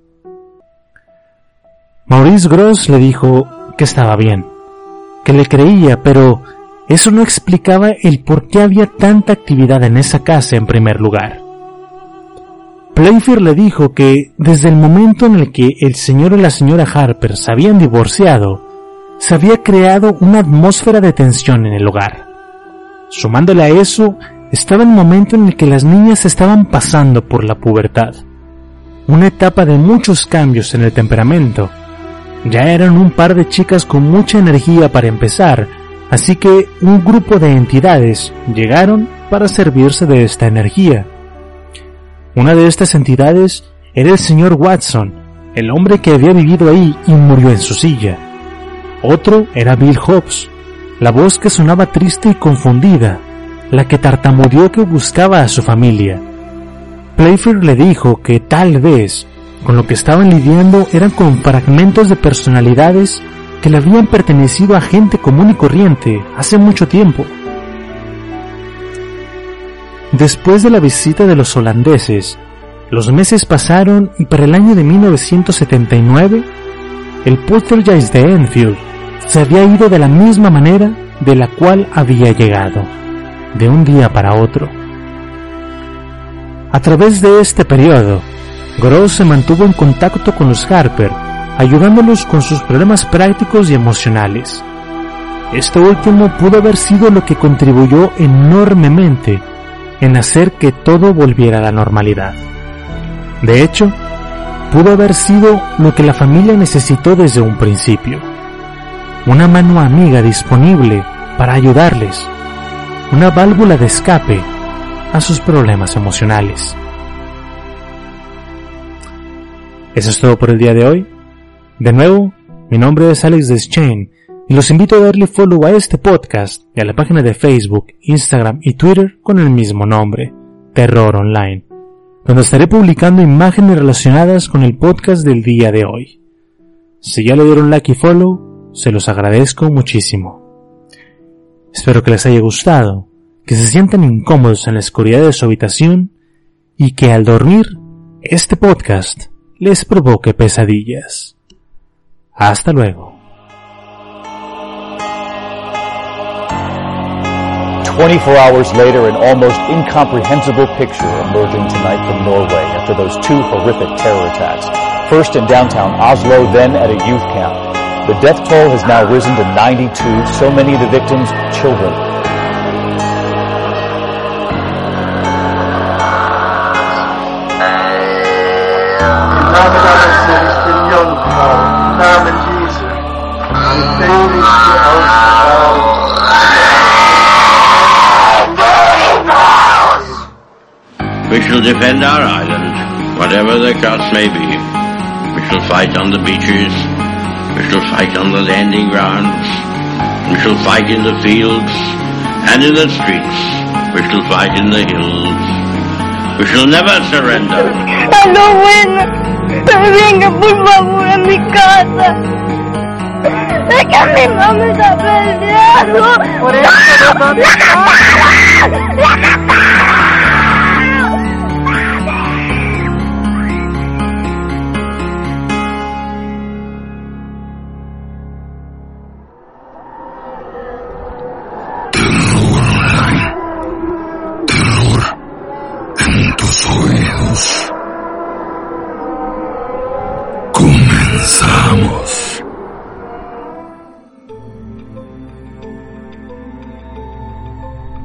Maurice Gross le dijo que estaba bien, que le creía, pero eso no explicaba el por qué había tanta actividad en esa casa en primer lugar. Playfair le dijo que desde el momento en el que el señor y la señora Harper se habían divorciado, se había creado una atmósfera de tensión en el hogar. Sumándole a eso, estaba el momento en el que las niñas estaban pasando por la pubertad, una etapa de muchos cambios en el temperamento. Ya eran un par de chicas con mucha energía para empezar, Así que un grupo de entidades llegaron para servirse de esta energía. Una de estas entidades era el señor Watson, el hombre que había vivido ahí y murió en su silla. Otro era Bill Hobbs, la voz que sonaba triste y confundida, la que tartamudeó que buscaba a su familia. Playfair le dijo que tal vez con lo que estaban lidiando eran con fragmentos de personalidades que le habían pertenecido a gente común y corriente hace mucho tiempo. Después de la visita de los holandeses, los meses pasaron y para el año de 1979, el poltergeist de Enfield se había ido de la misma manera de la cual había llegado, de un día para otro. A través de este periodo, Gross se mantuvo en contacto con los Harper ayudándolos con sus problemas prácticos y emocionales. Esto último pudo haber sido lo que contribuyó enormemente en hacer que todo volviera a la normalidad. De hecho, pudo haber sido lo que la familia necesitó desde un principio. Una mano amiga disponible para ayudarles. Una válvula de escape a sus problemas emocionales. Eso es todo por el día de hoy. De nuevo, mi nombre es Alex Deschain y los invito a darle follow a este podcast y a la página de Facebook, Instagram y Twitter con el mismo nombre, Terror Online, donde estaré publicando imágenes relacionadas con el podcast del día de hoy. Si ya le dieron like y follow, se los agradezco muchísimo. Espero que les haya gustado, que se sientan incómodos en la oscuridad de su habitación y que al dormir este podcast les provoque pesadillas. Hasta luego. 24 hours later, an almost incomprehensible picture emerging tonight from Norway after those two horrific terror attacks. First in downtown Oslo, then at a youth camp. The death toll has now risen to 92, so many of the victims children. Shall defend our island, whatever the cost may be. We shall fight on the beaches. We shall fight on the landing grounds. We shall fight in the fields and in the streets. We shall fight in the hills. We shall never surrender. Halloween, venga por favor a mi casa. Es que mi mamá está peleando. Por eso no ¡La mataron! ¡La mataron!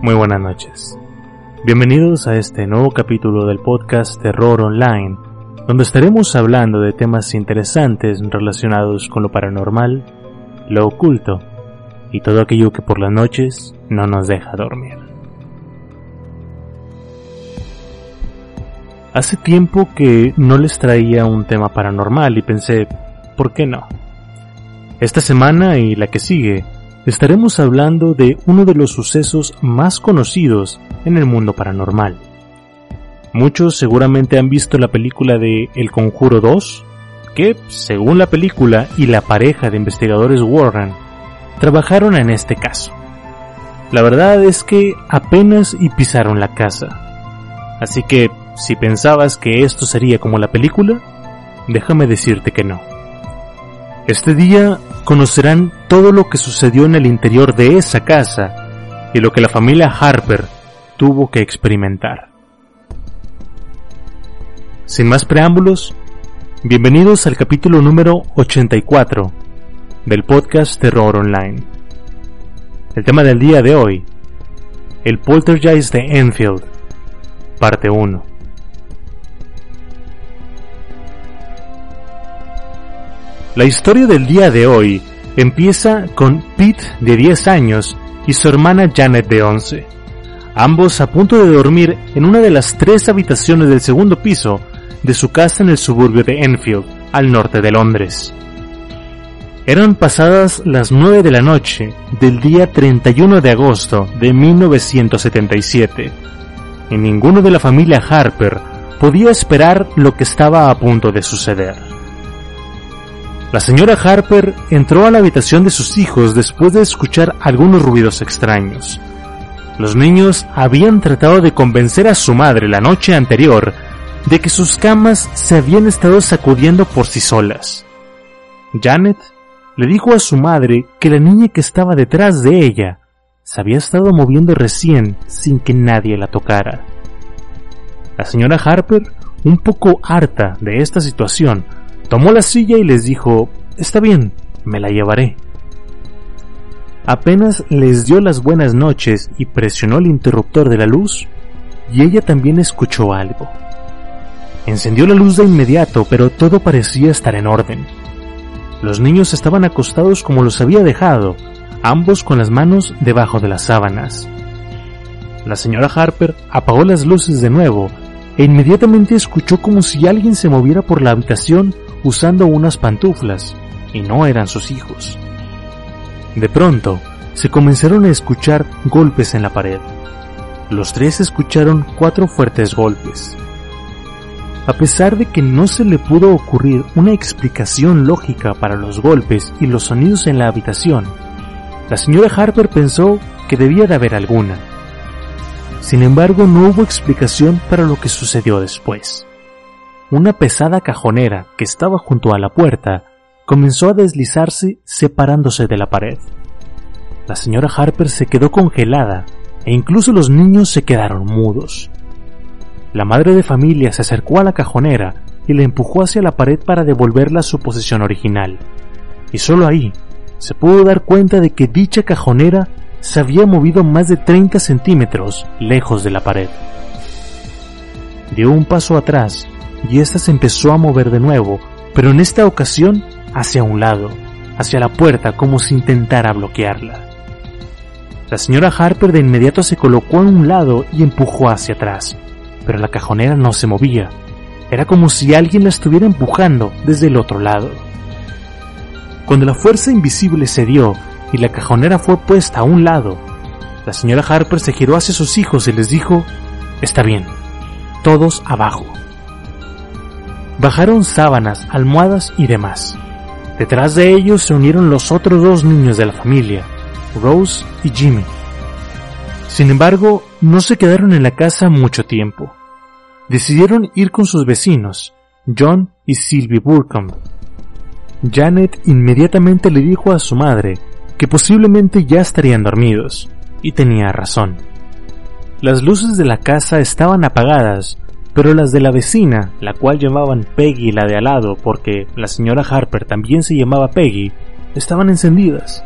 Muy buenas noches. Bienvenidos a este nuevo capítulo del podcast Terror Online, donde estaremos hablando de temas interesantes relacionados con lo paranormal, lo oculto y todo aquello que por las noches no nos deja dormir. Hace tiempo que no les traía un tema paranormal y pensé, ¿por qué no? Esta semana y la que sigue estaremos hablando de uno de los sucesos más conocidos en el mundo paranormal. Muchos seguramente han visto la película de El Conjuro 2, que, según la película y la pareja de investigadores Warren, trabajaron en este caso. La verdad es que apenas y pisaron la casa. Así que, si pensabas que esto sería como la película, déjame decirte que no. Este día conocerán todo lo que sucedió en el interior de esa casa y lo que la familia Harper tuvo que experimentar. Sin más preámbulos, bienvenidos al capítulo número 84 del podcast Terror Online. El tema del día de hoy, el poltergeist de Enfield, parte 1. La historia del día de hoy empieza con Pete de 10 años y su hermana Janet de 11, ambos a punto de dormir en una de las tres habitaciones del segundo piso de su casa en el suburbio de Enfield, al norte de Londres. Eran pasadas las 9 de la noche del día 31 de agosto de 1977, y ninguno de la familia Harper podía esperar lo que estaba a punto de suceder. La señora Harper entró a la habitación de sus hijos después de escuchar algunos ruidos extraños. Los niños habían tratado de convencer a su madre la noche anterior de que sus camas se habían estado sacudiendo por sí solas. Janet le dijo a su madre que la niña que estaba detrás de ella se había estado moviendo recién sin que nadie la tocara. La señora Harper, un poco harta de esta situación, tomó la silla y les dijo, Está bien, me la llevaré. Apenas les dio las buenas noches y presionó el interruptor de la luz, y ella también escuchó algo. Encendió la luz de inmediato, pero todo parecía estar en orden. Los niños estaban acostados como los había dejado, ambos con las manos debajo de las sábanas. La señora Harper apagó las luces de nuevo e inmediatamente escuchó como si alguien se moviera por la habitación usando unas pantuflas, y no eran sus hijos. De pronto, se comenzaron a escuchar golpes en la pared. Los tres escucharon cuatro fuertes golpes. A pesar de que no se le pudo ocurrir una explicación lógica para los golpes y los sonidos en la habitación, la señora Harper pensó que debía de haber alguna. Sin embargo, no hubo explicación para lo que sucedió después. Una pesada cajonera que estaba junto a la puerta comenzó a deslizarse separándose de la pared. La señora Harper se quedó congelada e incluso los niños se quedaron mudos. La madre de familia se acercó a la cajonera y la empujó hacia la pared para devolverla a su posición original. Y solo ahí se pudo dar cuenta de que dicha cajonera se había movido más de 30 centímetros lejos de la pared. Dio un paso atrás y ésta se empezó a mover de nuevo, pero en esta ocasión hacia un lado, hacia la puerta como si intentara bloquearla. La señora Harper de inmediato se colocó en un lado y empujó hacia atrás, pero la cajonera no se movía. Era como si alguien la estuviera empujando desde el otro lado. Cuando la fuerza invisible cedió y la cajonera fue puesta a un lado, la señora Harper se giró hacia sus hijos y les dijo, Está bien, todos abajo. Bajaron sábanas, almohadas y demás. Detrás de ellos se unieron los otros dos niños de la familia, Rose y Jimmy. Sin embargo, no se quedaron en la casa mucho tiempo. Decidieron ir con sus vecinos, John y Sylvie Burkham. Janet inmediatamente le dijo a su madre que posiblemente ya estarían dormidos, y tenía razón. Las luces de la casa estaban apagadas, pero las de la vecina, la cual llamaban Peggy la de al lado porque la señora Harper también se llamaba Peggy, estaban encendidas.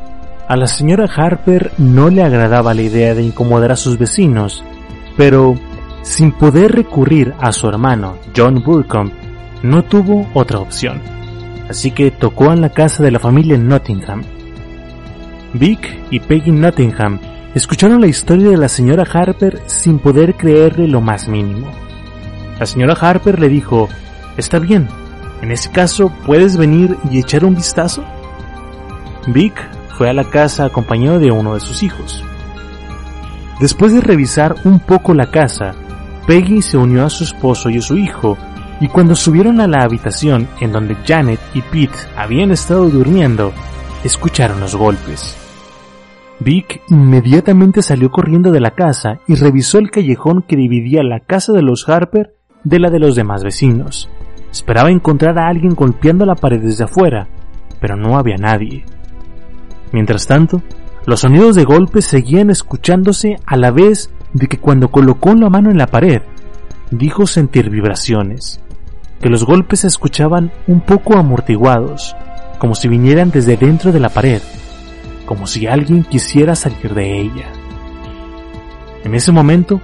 A la señora Harper no le agradaba la idea de incomodar a sus vecinos, pero sin poder recurrir a su hermano, John Burcombe, no tuvo otra opción. Así que tocó en la casa de la familia Nottingham. Vic y Peggy Nottingham escucharon la historia de la señora Harper sin poder creerle lo más mínimo. La señora Harper le dijo, Está bien, en ese caso, ¿puedes venir y echar un vistazo? Vic fue a la casa acompañado de uno de sus hijos. Después de revisar un poco la casa, Peggy se unió a su esposo y a su hijo, y cuando subieron a la habitación en donde Janet y Pete habían estado durmiendo, escucharon los golpes. Vic inmediatamente salió corriendo de la casa y revisó el callejón que dividía la casa de los Harper de la de los demás vecinos. Esperaba encontrar a alguien golpeando la pared desde afuera, pero no había nadie. Mientras tanto, los sonidos de golpes seguían escuchándose a la vez de que cuando colocó la mano en la pared, dijo sentir vibraciones, que los golpes se escuchaban un poco amortiguados, como si vinieran desde dentro de la pared, como si alguien quisiera salir de ella. En ese momento,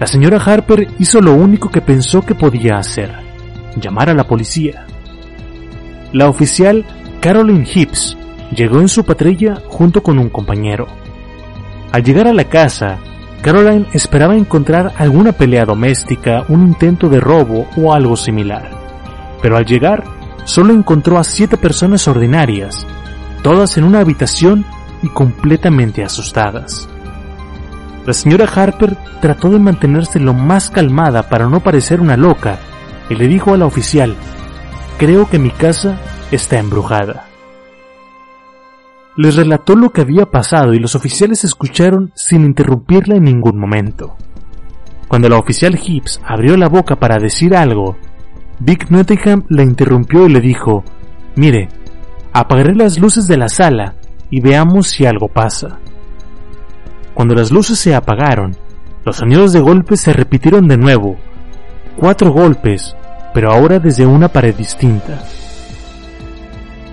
la señora Harper hizo lo único que pensó que podía hacer, llamar a la policía. La oficial Caroline Hibbs llegó en su patrulla junto con un compañero. Al llegar a la casa, Caroline esperaba encontrar alguna pelea doméstica, un intento de robo o algo similar. Pero al llegar, solo encontró a siete personas ordinarias, todas en una habitación y completamente asustadas. La señora Harper trató de mantenerse lo más calmada para no parecer una loca y le dijo a la oficial, creo que mi casa está embrujada. Les relató lo que había pasado y los oficiales escucharon sin interrumpirla en ningún momento. Cuando la oficial Hibbs abrió la boca para decir algo, Vic Nottingham la interrumpió y le dijo, Mire, apagaré las luces de la sala y veamos si algo pasa. Cuando las luces se apagaron, los sonidos de golpes se repitieron de nuevo. Cuatro golpes, pero ahora desde una pared distinta.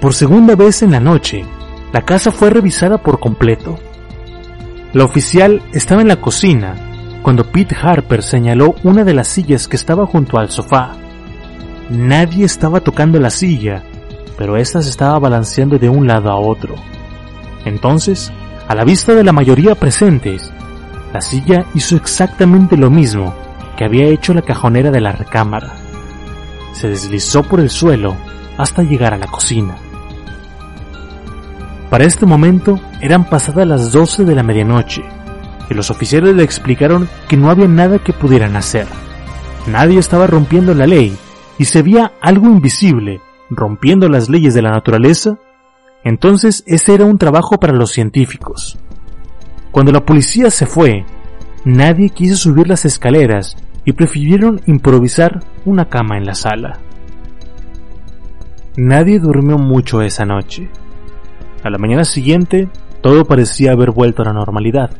Por segunda vez en la noche, la casa fue revisada por completo. La oficial estaba en la cocina cuando Pete Harper señaló una de las sillas que estaba junto al sofá. Nadie estaba tocando la silla, pero ésta se estaba balanceando de un lado a otro. Entonces, a la vista de la mayoría presentes, la silla hizo exactamente lo mismo que había hecho la cajonera de la recámara. Se deslizó por el suelo hasta llegar a la cocina. Para este momento eran pasadas las 12 de la medianoche y los oficiales le explicaron que no había nada que pudieran hacer. Nadie estaba rompiendo la ley y se veía algo invisible rompiendo las leyes de la naturaleza, entonces ese era un trabajo para los científicos. Cuando la policía se fue, nadie quiso subir las escaleras y prefirieron improvisar una cama en la sala. Nadie durmió mucho esa noche. A la mañana siguiente, todo parecía haber vuelto a la normalidad.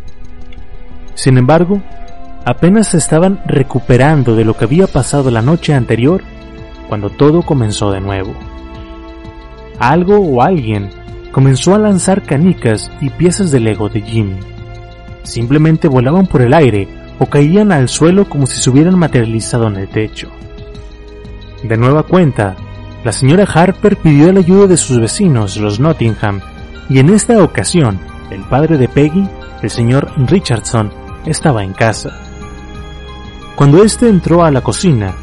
Sin embargo, apenas se estaban recuperando de lo que había pasado la noche anterior cuando todo comenzó de nuevo. Algo o alguien comenzó a lanzar canicas y piezas de Lego de Jimmy. Simplemente volaban por el aire o caían al suelo como si se hubieran materializado en el techo. De nueva cuenta, la señora Harper pidió la ayuda de sus vecinos, los Nottingham, y en esta ocasión, el padre de Peggy, el señor Richardson, estaba en casa. Cuando éste entró a la cocina,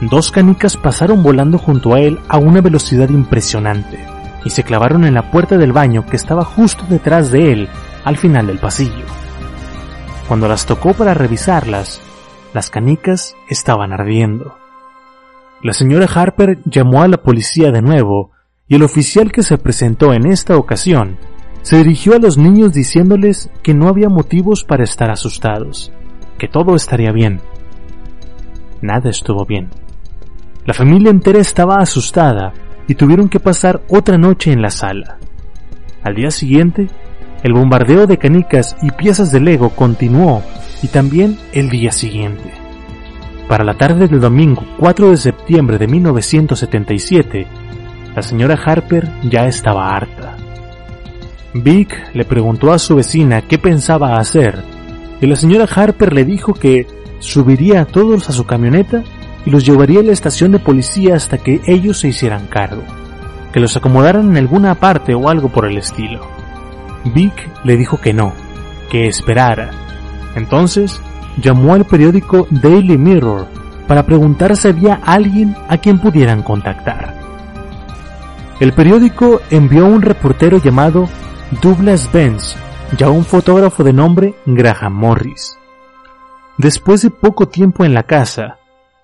Dos canicas pasaron volando junto a él a una velocidad impresionante y se clavaron en la puerta del baño que estaba justo detrás de él, al final del pasillo. Cuando las tocó para revisarlas, las canicas estaban ardiendo. La señora Harper llamó a la policía de nuevo y el oficial que se presentó en esta ocasión se dirigió a los niños diciéndoles que no había motivos para estar asustados, que todo estaría bien. Nada estuvo bien. La familia entera estaba asustada y tuvieron que pasar otra noche en la sala. Al día siguiente, el bombardeo de canicas y piezas de Lego continuó y también el día siguiente. Para la tarde del domingo 4 de septiembre de 1977, la señora Harper ya estaba harta. Vic le preguntó a su vecina qué pensaba hacer y la señora Harper le dijo que subiría a todos a su camioneta y los llevaría a la estación de policía hasta que ellos se hicieran cargo, que los acomodaran en alguna parte o algo por el estilo. Vic le dijo que no, que esperara. Entonces llamó al periódico Daily Mirror para preguntar si había alguien a quien pudieran contactar. El periódico envió a un reportero llamado Douglas Benz y a un fotógrafo de nombre Graham Morris. Después de poco tiempo en la casa,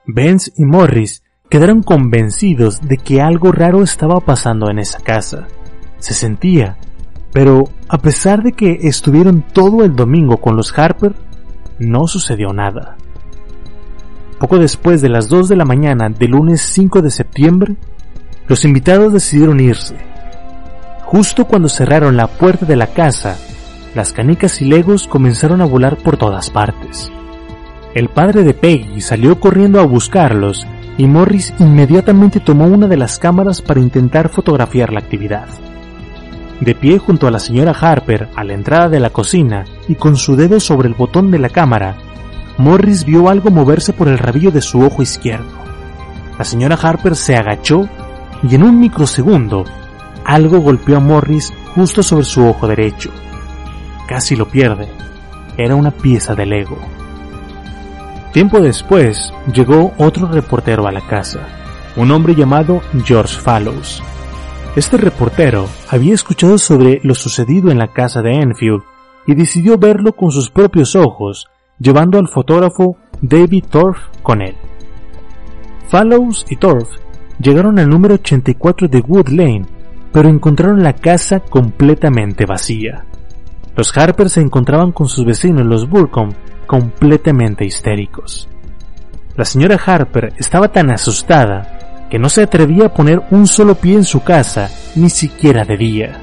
Benz y Morris quedaron convencidos de que algo raro estaba pasando en esa casa. Se sentía, pero a pesar de que estuvieron todo el domingo con los Harper, no sucedió nada. Poco después de las 2 de la mañana del lunes 5 de septiembre, los invitados decidieron irse. Justo cuando cerraron la puerta de la casa, las canicas y legos comenzaron a volar por todas partes. El padre de Peggy salió corriendo a buscarlos y Morris inmediatamente tomó una de las cámaras para intentar fotografiar la actividad. De pie junto a la señora Harper a la entrada de la cocina y con su dedo sobre el botón de la cámara, Morris vio algo moverse por el rabillo de su ojo izquierdo. La señora Harper se agachó y en un microsegundo algo golpeó a Morris justo sobre su ojo derecho. Casi lo pierde. Era una pieza de Lego. Tiempo después llegó otro reportero a la casa, un hombre llamado George Fallows. Este reportero había escuchado sobre lo sucedido en la casa de Enfield y decidió verlo con sus propios ojos, llevando al fotógrafo David Torf con él. Fallows y Torf llegaron al número 84 de Wood Lane, pero encontraron la casa completamente vacía. Los Harper se encontraban con sus vecinos los Burcombe completamente histéricos. La señora Harper estaba tan asustada que no se atrevía a poner un solo pie en su casa, ni siquiera de día.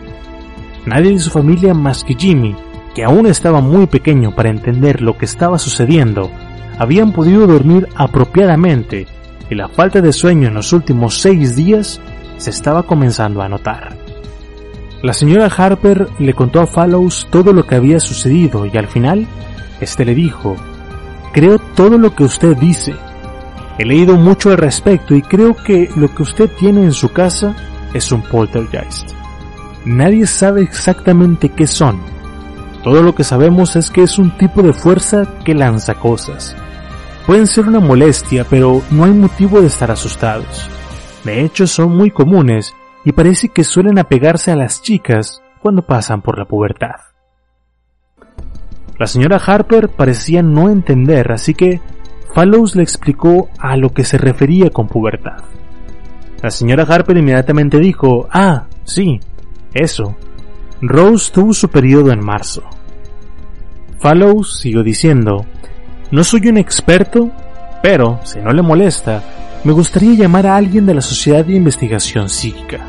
Nadie de su familia más que Jimmy, que aún estaba muy pequeño para entender lo que estaba sucediendo, habían podido dormir apropiadamente y la falta de sueño en los últimos seis días se estaba comenzando a notar. La señora Harper le contó a Fallows todo lo que había sucedido y al final este le dijo, creo todo lo que usted dice. He leído mucho al respecto y creo que lo que usted tiene en su casa es un poltergeist. Nadie sabe exactamente qué son. Todo lo que sabemos es que es un tipo de fuerza que lanza cosas. Pueden ser una molestia, pero no hay motivo de estar asustados. De hecho, son muy comunes y parece que suelen apegarse a las chicas cuando pasan por la pubertad. La señora Harper parecía no entender, así que Fallows le explicó a lo que se refería con pubertad. La señora Harper inmediatamente dijo, ah, sí, eso. Rose tuvo su periodo en marzo. Fallows siguió diciendo, no soy un experto, pero, si no le molesta, me gustaría llamar a alguien de la Sociedad de Investigación Psíquica.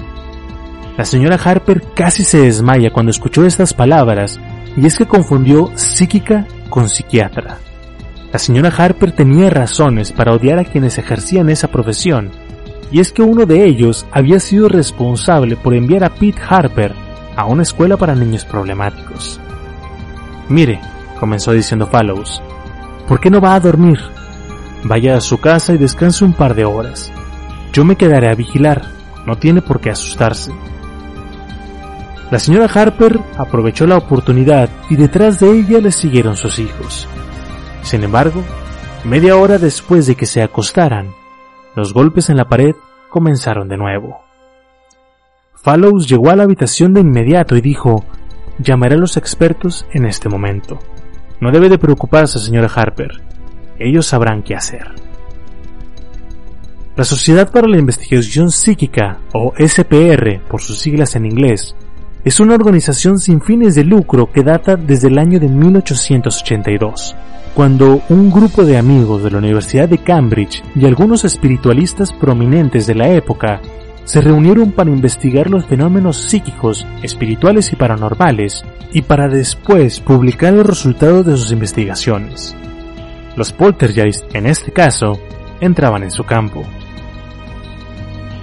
La señora Harper casi se desmaya cuando escuchó estas palabras, y es que confundió psíquica con psiquiatra. La señora Harper tenía razones para odiar a quienes ejercían esa profesión, y es que uno de ellos había sido responsable por enviar a Pete Harper a una escuela para niños problemáticos. Mire, comenzó diciendo Fallows, ¿por qué no va a dormir? Vaya a su casa y descanse un par de horas. Yo me quedaré a vigilar, no tiene por qué asustarse. La señora Harper aprovechó la oportunidad y detrás de ella le siguieron sus hijos. Sin embargo, media hora después de que se acostaran, los golpes en la pared comenzaron de nuevo. Fallows llegó a la habitación de inmediato y dijo, llamaré a los expertos en este momento. No debe de preocuparse, señora Harper. Ellos sabrán qué hacer. La Sociedad para la Investigación Psíquica, o SPR por sus siglas en inglés, es una organización sin fines de lucro que data desde el año de 1882, cuando un grupo de amigos de la Universidad de Cambridge y algunos espiritualistas prominentes de la época se reunieron para investigar los fenómenos psíquicos, espirituales y paranormales, y para después publicar los resultados de sus investigaciones. Los poltergeist, en este caso, entraban en su campo.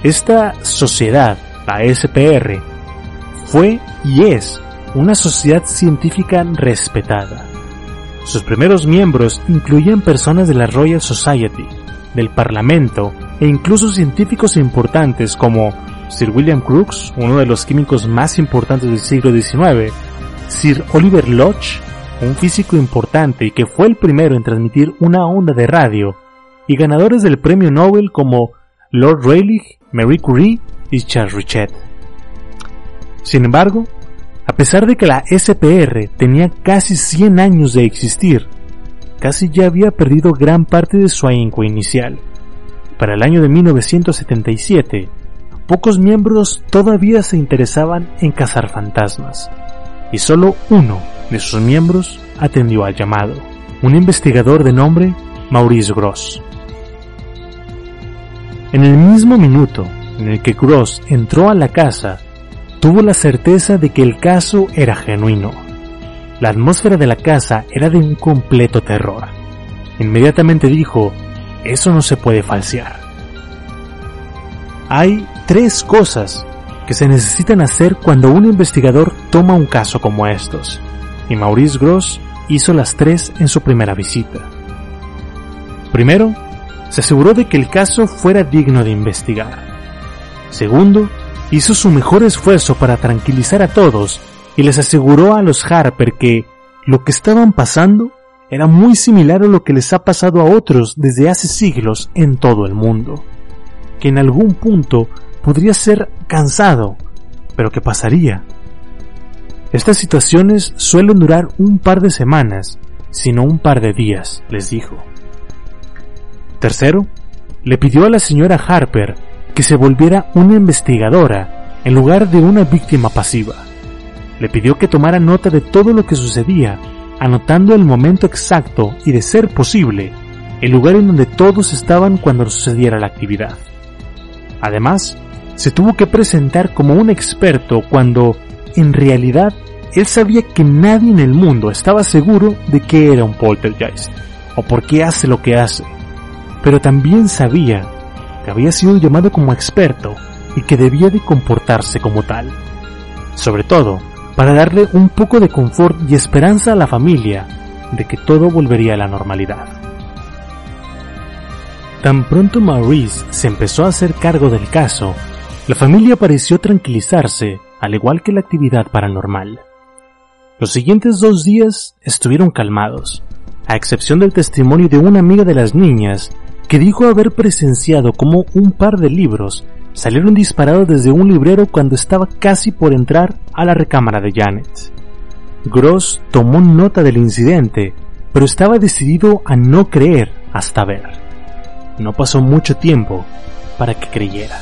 Esta sociedad, la SPR, fue y es una sociedad científica respetada. Sus primeros miembros incluían personas de la Royal Society, del Parlamento e incluso científicos importantes como Sir William Crookes, uno de los químicos más importantes del siglo XIX, Sir Oliver Lodge, un físico importante y que fue el primero en transmitir una onda de radio, y ganadores del premio Nobel como Lord Rayleigh, Marie Curie y Charles Richet. Sin embargo, a pesar de que la SPR tenía casi 100 años de existir, casi ya había perdido gran parte de su ahínco inicial. Para el año de 1977, pocos miembros todavía se interesaban en cazar fantasmas, y solo uno de sus miembros atendió al llamado, un investigador de nombre Maurice Gross. En el mismo minuto en el que Gross entró a la casa tuvo la certeza de que el caso era genuino. La atmósfera de la casa era de un completo terror. Inmediatamente dijo, eso no se puede falsear. Hay tres cosas que se necesitan hacer cuando un investigador toma un caso como estos, y Maurice Gross hizo las tres en su primera visita. Primero, se aseguró de que el caso fuera digno de investigar. Segundo, hizo su mejor esfuerzo para tranquilizar a todos y les aseguró a los Harper que lo que estaban pasando era muy similar a lo que les ha pasado a otros desde hace siglos en todo el mundo, que en algún punto podría ser cansado, pero que pasaría. Estas situaciones suelen durar un par de semanas, sino un par de días, les dijo. Tercero, le pidió a la señora Harper que se volviera una investigadora en lugar de una víctima pasiva. Le pidió que tomara nota de todo lo que sucedía, anotando el momento exacto y, de ser posible, el lugar en donde todos estaban cuando sucediera la actividad. Además, se tuvo que presentar como un experto cuando, en realidad, él sabía que nadie en el mundo estaba seguro de que era un poltergeist, o por qué hace lo que hace, pero también sabía que había sido llamado como experto y que debía de comportarse como tal. Sobre todo, para darle un poco de confort y esperanza a la familia de que todo volvería a la normalidad. Tan pronto Maurice se empezó a hacer cargo del caso, la familia pareció tranquilizarse, al igual que la actividad paranormal. Los siguientes dos días estuvieron calmados, a excepción del testimonio de una amiga de las niñas que dijo haber presenciado como un par de libros salieron disparados desde un librero cuando estaba casi por entrar a la recámara de Janet. Gross tomó nota del incidente, pero estaba decidido a no creer hasta ver. No pasó mucho tiempo para que creyera.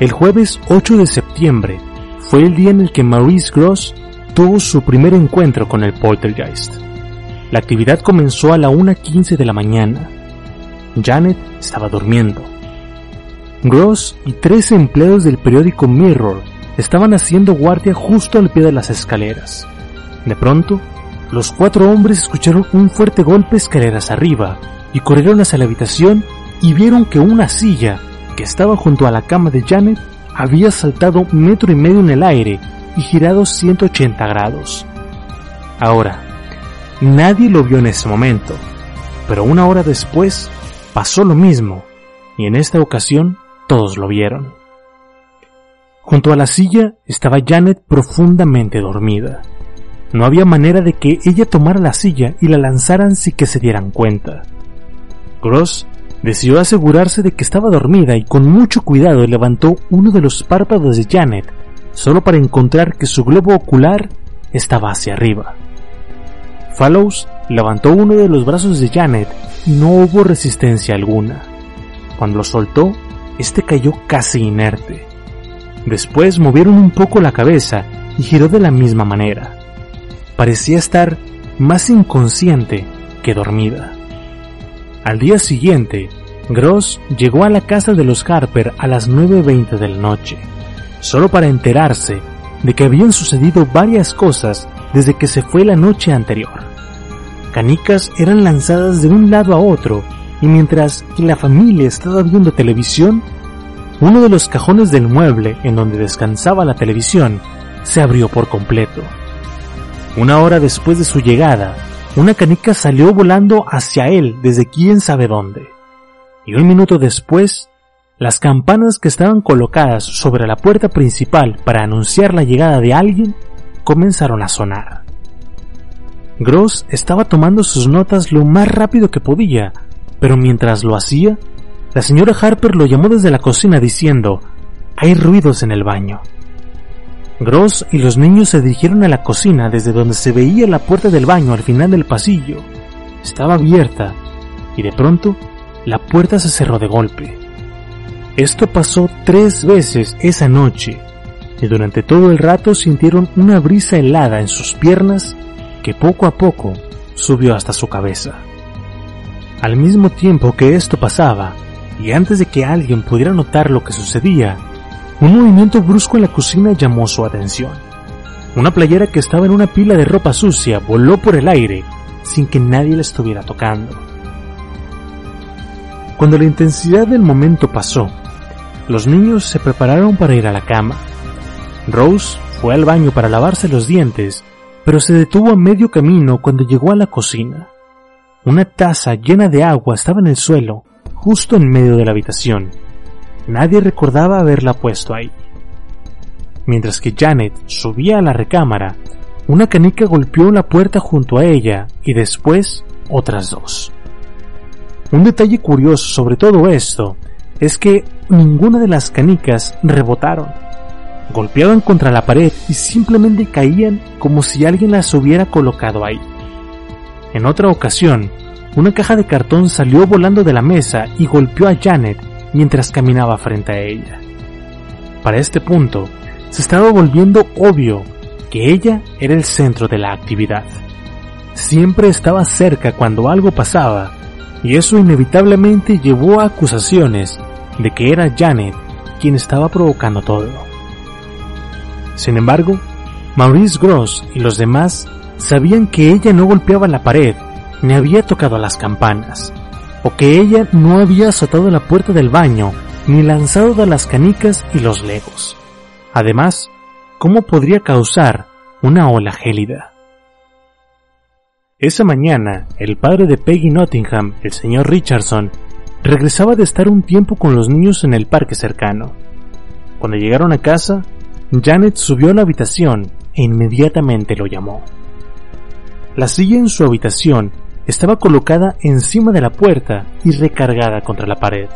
El jueves 8 de septiembre fue el día en el que Maurice Gross tuvo su primer encuentro con el poltergeist. La actividad comenzó a la 1.15 de la mañana. Janet estaba durmiendo. Gross y tres empleados del periódico Mirror estaban haciendo guardia justo al pie de las escaleras. De pronto, los cuatro hombres escucharon un fuerte golpe escaleras arriba y corrieron hacia la habitación y vieron que una silla que estaba junto a la cama de Janet había saltado metro y medio en el aire y girado 180 grados. Ahora, nadie lo vio en ese momento, pero una hora después pasó lo mismo y en esta ocasión todos lo vieron. Junto a la silla estaba Janet profundamente dormida. No había manera de que ella tomara la silla y la lanzaran sin que se dieran cuenta. Gross decidió asegurarse de que estaba dormida y con mucho cuidado levantó uno de los párpados de Janet, solo para encontrar que su globo ocular estaba hacia arriba. Fallows levantó uno de los brazos de Janet y no hubo resistencia alguna. Cuando lo soltó, este cayó casi inerte. Después movieron un poco la cabeza y giró de la misma manera. Parecía estar más inconsciente que dormida. Al día siguiente, Gross llegó a la casa de los Harper a las 9.20 de la noche, solo para enterarse de que habían sucedido varias cosas desde que se fue la noche anterior. Canicas eran lanzadas de un lado a otro y mientras que la familia estaba viendo televisión, uno de los cajones del mueble en donde descansaba la televisión se abrió por completo. Una hora después de su llegada, una canica salió volando hacia él desde quién sabe dónde. Y un minuto después, las campanas que estaban colocadas sobre la puerta principal para anunciar la llegada de alguien comenzaron a sonar. Gross estaba tomando sus notas lo más rápido que podía pero mientras lo hacía, la señora Harper lo llamó desde la cocina diciendo, hay ruidos en el baño. Gross y los niños se dirigieron a la cocina desde donde se veía la puerta del baño al final del pasillo. Estaba abierta y de pronto la puerta se cerró de golpe. Esto pasó tres veces esa noche y durante todo el rato sintieron una brisa helada en sus piernas que poco a poco subió hasta su cabeza. Al mismo tiempo que esto pasaba, y antes de que alguien pudiera notar lo que sucedía, un movimiento brusco en la cocina llamó su atención. Una playera que estaba en una pila de ropa sucia voló por el aire sin que nadie la estuviera tocando. Cuando la intensidad del momento pasó, los niños se prepararon para ir a la cama. Rose fue al baño para lavarse los dientes, pero se detuvo a medio camino cuando llegó a la cocina. Una taza llena de agua estaba en el suelo, justo en medio de la habitación. Nadie recordaba haberla puesto ahí. Mientras que Janet subía a la recámara, una canica golpeó la puerta junto a ella y después otras dos. Un detalle curioso sobre todo esto es que ninguna de las canicas rebotaron. Golpeaban contra la pared y simplemente caían como si alguien las hubiera colocado ahí. En otra ocasión, una caja de cartón salió volando de la mesa y golpeó a Janet mientras caminaba frente a ella. Para este punto, se estaba volviendo obvio que ella era el centro de la actividad. Siempre estaba cerca cuando algo pasaba, y eso inevitablemente llevó a acusaciones de que era Janet quien estaba provocando todo. Sin embargo, Maurice Gross y los demás sabían que ella no golpeaba la pared ni había tocado las campanas, o que ella no había azotado la puerta del baño ni lanzado las canicas y los legos. Además, ¿cómo podría causar una ola gélida? Esa mañana, el padre de Peggy Nottingham, el señor Richardson, regresaba de estar un tiempo con los niños en el parque cercano. Cuando llegaron a casa, Janet subió a la habitación e inmediatamente lo llamó. La silla en su habitación estaba colocada encima de la puerta y recargada contra la pared.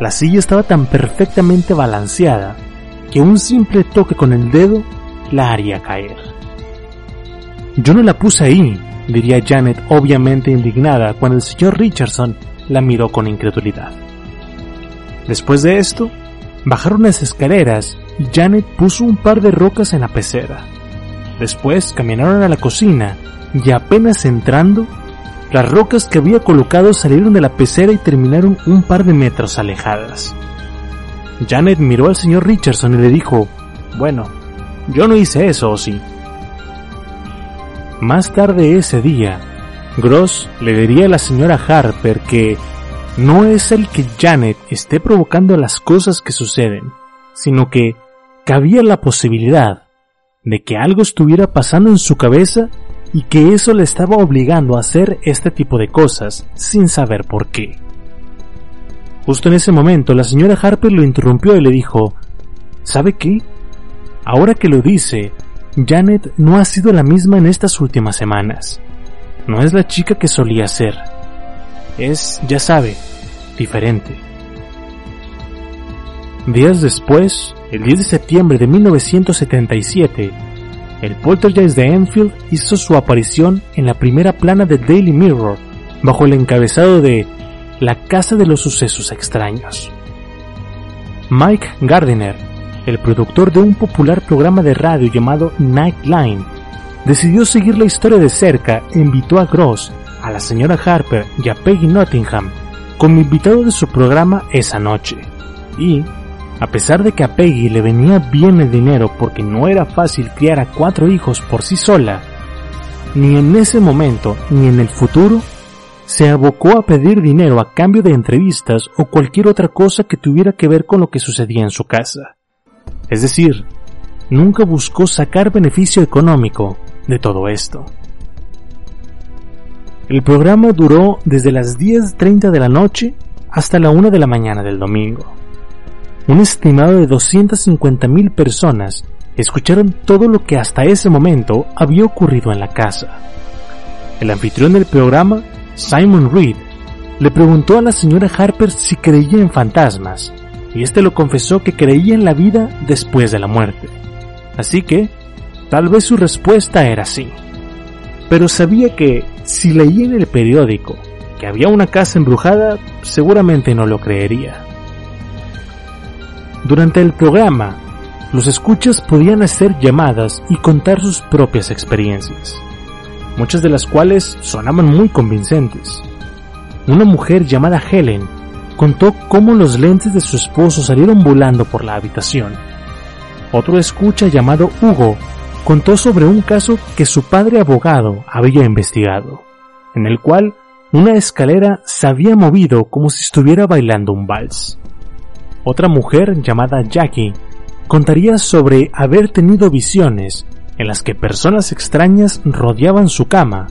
La silla estaba tan perfectamente balanceada que un simple toque con el dedo la haría caer. Yo no la puse ahí, diría Janet obviamente indignada cuando el señor Richardson la miró con incredulidad. Después de esto, bajaron las escaleras Janet puso un par de rocas en la pecera. Después caminaron a la cocina y apenas entrando, las rocas que había colocado salieron de la pecera y terminaron un par de metros alejadas. Janet miró al señor Richardson y le dijo, bueno, yo no hice eso, ¿o sí? Más tarde ese día, Gross le diría a la señora Harper que no es el que Janet esté provocando las cosas que suceden, sino que cabía la posibilidad de que algo estuviera pasando en su cabeza y que eso le estaba obligando a hacer este tipo de cosas sin saber por qué. Justo en ese momento la señora Harper lo interrumpió y le dijo, ¿sabe qué? Ahora que lo dice, Janet no ha sido la misma en estas últimas semanas. No es la chica que solía ser. Es, ya sabe, diferente. Días después, el 10 de septiembre de 1977, el poltergeist de Enfield hizo su aparición en la primera plana de Daily Mirror bajo el encabezado de La Casa de los Sucesos Extraños. Mike Gardiner, el productor de un popular programa de radio llamado Nightline, decidió seguir la historia de cerca e invitó a Gross, a la señora Harper y a Peggy Nottingham como invitado de su programa esa noche. Y, a pesar de que a Peggy le venía bien el dinero porque no era fácil criar a cuatro hijos por sí sola, ni en ese momento ni en el futuro se abocó a pedir dinero a cambio de entrevistas o cualquier otra cosa que tuviera que ver con lo que sucedía en su casa. Es decir, nunca buscó sacar beneficio económico de todo esto. El programa duró desde las 10.30 de la noche hasta la 1 de la mañana del domingo. Un estimado de 250.000 personas escucharon todo lo que hasta ese momento había ocurrido en la casa. El anfitrión del programa, Simon Reed, le preguntó a la señora Harper si creía en fantasmas, y éste lo confesó que creía en la vida después de la muerte. Así que, tal vez su respuesta era sí. Pero sabía que, si leía en el periódico que había una casa embrujada, seguramente no lo creería. Durante el programa, los escuchas podían hacer llamadas y contar sus propias experiencias, muchas de las cuales sonaban muy convincentes. Una mujer llamada Helen contó cómo los lentes de su esposo salieron volando por la habitación. Otro escucha llamado Hugo contó sobre un caso que su padre abogado había investigado, en el cual una escalera se había movido como si estuviera bailando un vals. Otra mujer llamada Jackie contaría sobre haber tenido visiones en las que personas extrañas rodeaban su cama.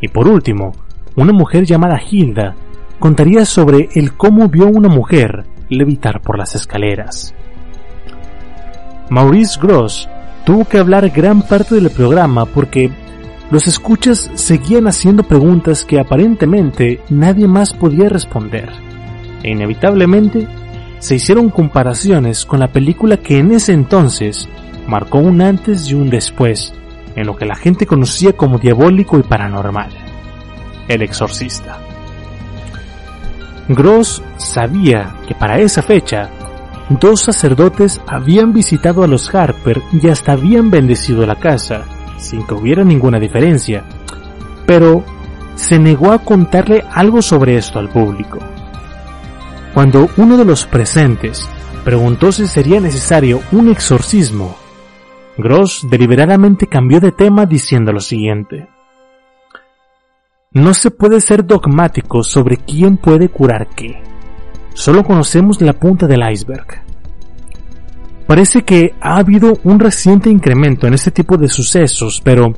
Y por último, una mujer llamada Hilda contaría sobre el cómo vio una mujer levitar por las escaleras. Maurice Gross tuvo que hablar gran parte del programa porque los escuchas seguían haciendo preguntas que aparentemente nadie más podía responder. E inevitablemente se hicieron comparaciones con la película que en ese entonces marcó un antes y un después en lo que la gente conocía como diabólico y paranormal, El Exorcista. Gross sabía que para esa fecha dos sacerdotes habían visitado a los Harper y hasta habían bendecido la casa, sin que hubiera ninguna diferencia, pero se negó a contarle algo sobre esto al público. Cuando uno de los presentes preguntó si sería necesario un exorcismo, Gross deliberadamente cambió de tema diciendo lo siguiente. No se puede ser dogmático sobre quién puede curar qué. Solo conocemos la punta del iceberg. Parece que ha habido un reciente incremento en este tipo de sucesos, pero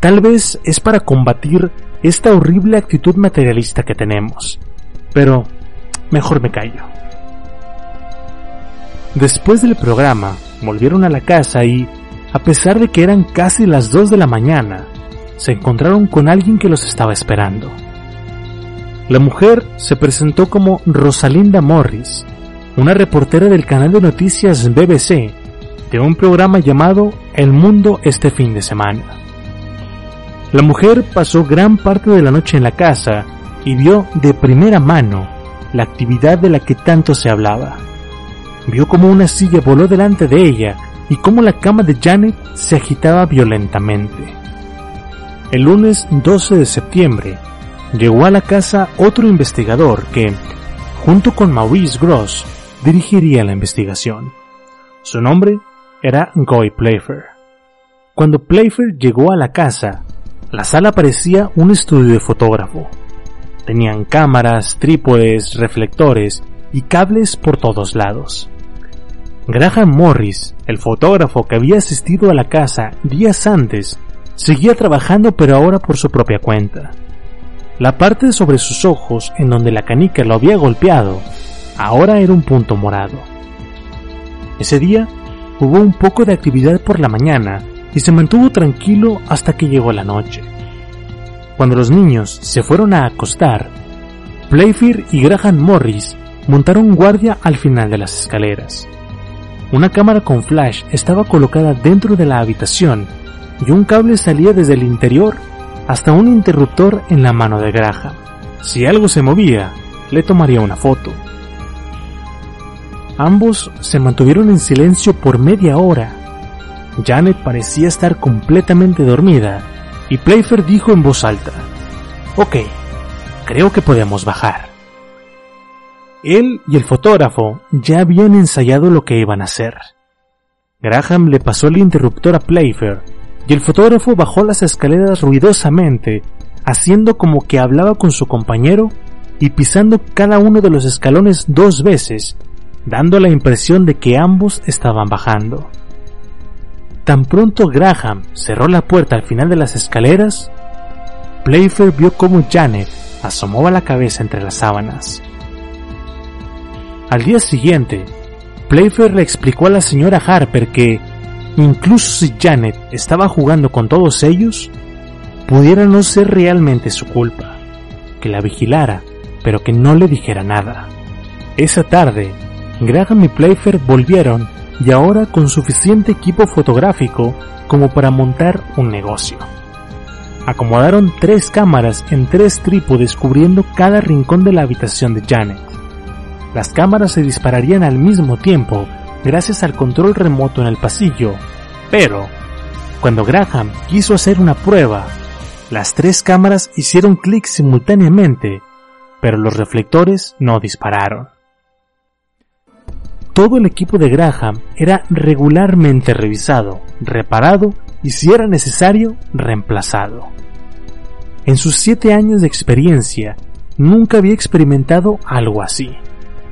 tal vez es para combatir esta horrible actitud materialista que tenemos. Pero mejor me callo. Después del programa, volvieron a la casa y, a pesar de que eran casi las 2 de la mañana, se encontraron con alguien que los estaba esperando. La mujer se presentó como Rosalinda Morris una reportera del canal de noticias BBC, de un programa llamado El Mundo este fin de semana. La mujer pasó gran parte de la noche en la casa y vio de primera mano la actividad de la que tanto se hablaba. Vio cómo una silla voló delante de ella y cómo la cama de Janet se agitaba violentamente. El lunes 12 de septiembre llegó a la casa otro investigador que, junto con Maurice Gross, dirigiría la investigación. Su nombre era Guy Playfair. Cuando Playfair llegó a la casa, la sala parecía un estudio de fotógrafo. Tenían cámaras, trípodes, reflectores y cables por todos lados. Graham Morris, el fotógrafo que había asistido a la casa días antes, seguía trabajando pero ahora por su propia cuenta. La parte sobre sus ojos en donde la canica lo había golpeado, ahora era un punto morado. Ese día hubo un poco de actividad por la mañana y se mantuvo tranquilo hasta que llegó la noche. Cuando los niños se fueron a acostar, Playfair y Graham Morris montaron guardia al final de las escaleras. Una cámara con flash estaba colocada dentro de la habitación y un cable salía desde el interior hasta un interruptor en la mano de Graham. Si algo se movía, le tomaría una foto. Ambos se mantuvieron en silencio por media hora. Janet parecía estar completamente dormida y Playfair dijo en voz alta, Ok, creo que podemos bajar. Él y el fotógrafo ya habían ensayado lo que iban a hacer. Graham le pasó el interruptor a Playfair y el fotógrafo bajó las escaleras ruidosamente, haciendo como que hablaba con su compañero y pisando cada uno de los escalones dos veces, dando la impresión de que ambos estaban bajando. Tan pronto Graham cerró la puerta al final de las escaleras, Playfair vio cómo Janet asomaba la cabeza entre las sábanas. Al día siguiente, Playfair le explicó a la señora Harper que, incluso si Janet estaba jugando con todos ellos, pudiera no ser realmente su culpa, que la vigilara, pero que no le dijera nada. Esa tarde, Graham y Playfair volvieron y ahora con suficiente equipo fotográfico como para montar un negocio. Acomodaron tres cámaras en tres trípodes cubriendo cada rincón de la habitación de Janet. Las cámaras se dispararían al mismo tiempo gracias al control remoto en el pasillo, pero cuando Graham quiso hacer una prueba, las tres cámaras hicieron clic simultáneamente, pero los reflectores no dispararon. Todo el equipo de Graham era regularmente revisado, reparado y si era necesario, reemplazado. En sus siete años de experiencia, nunca había experimentado algo así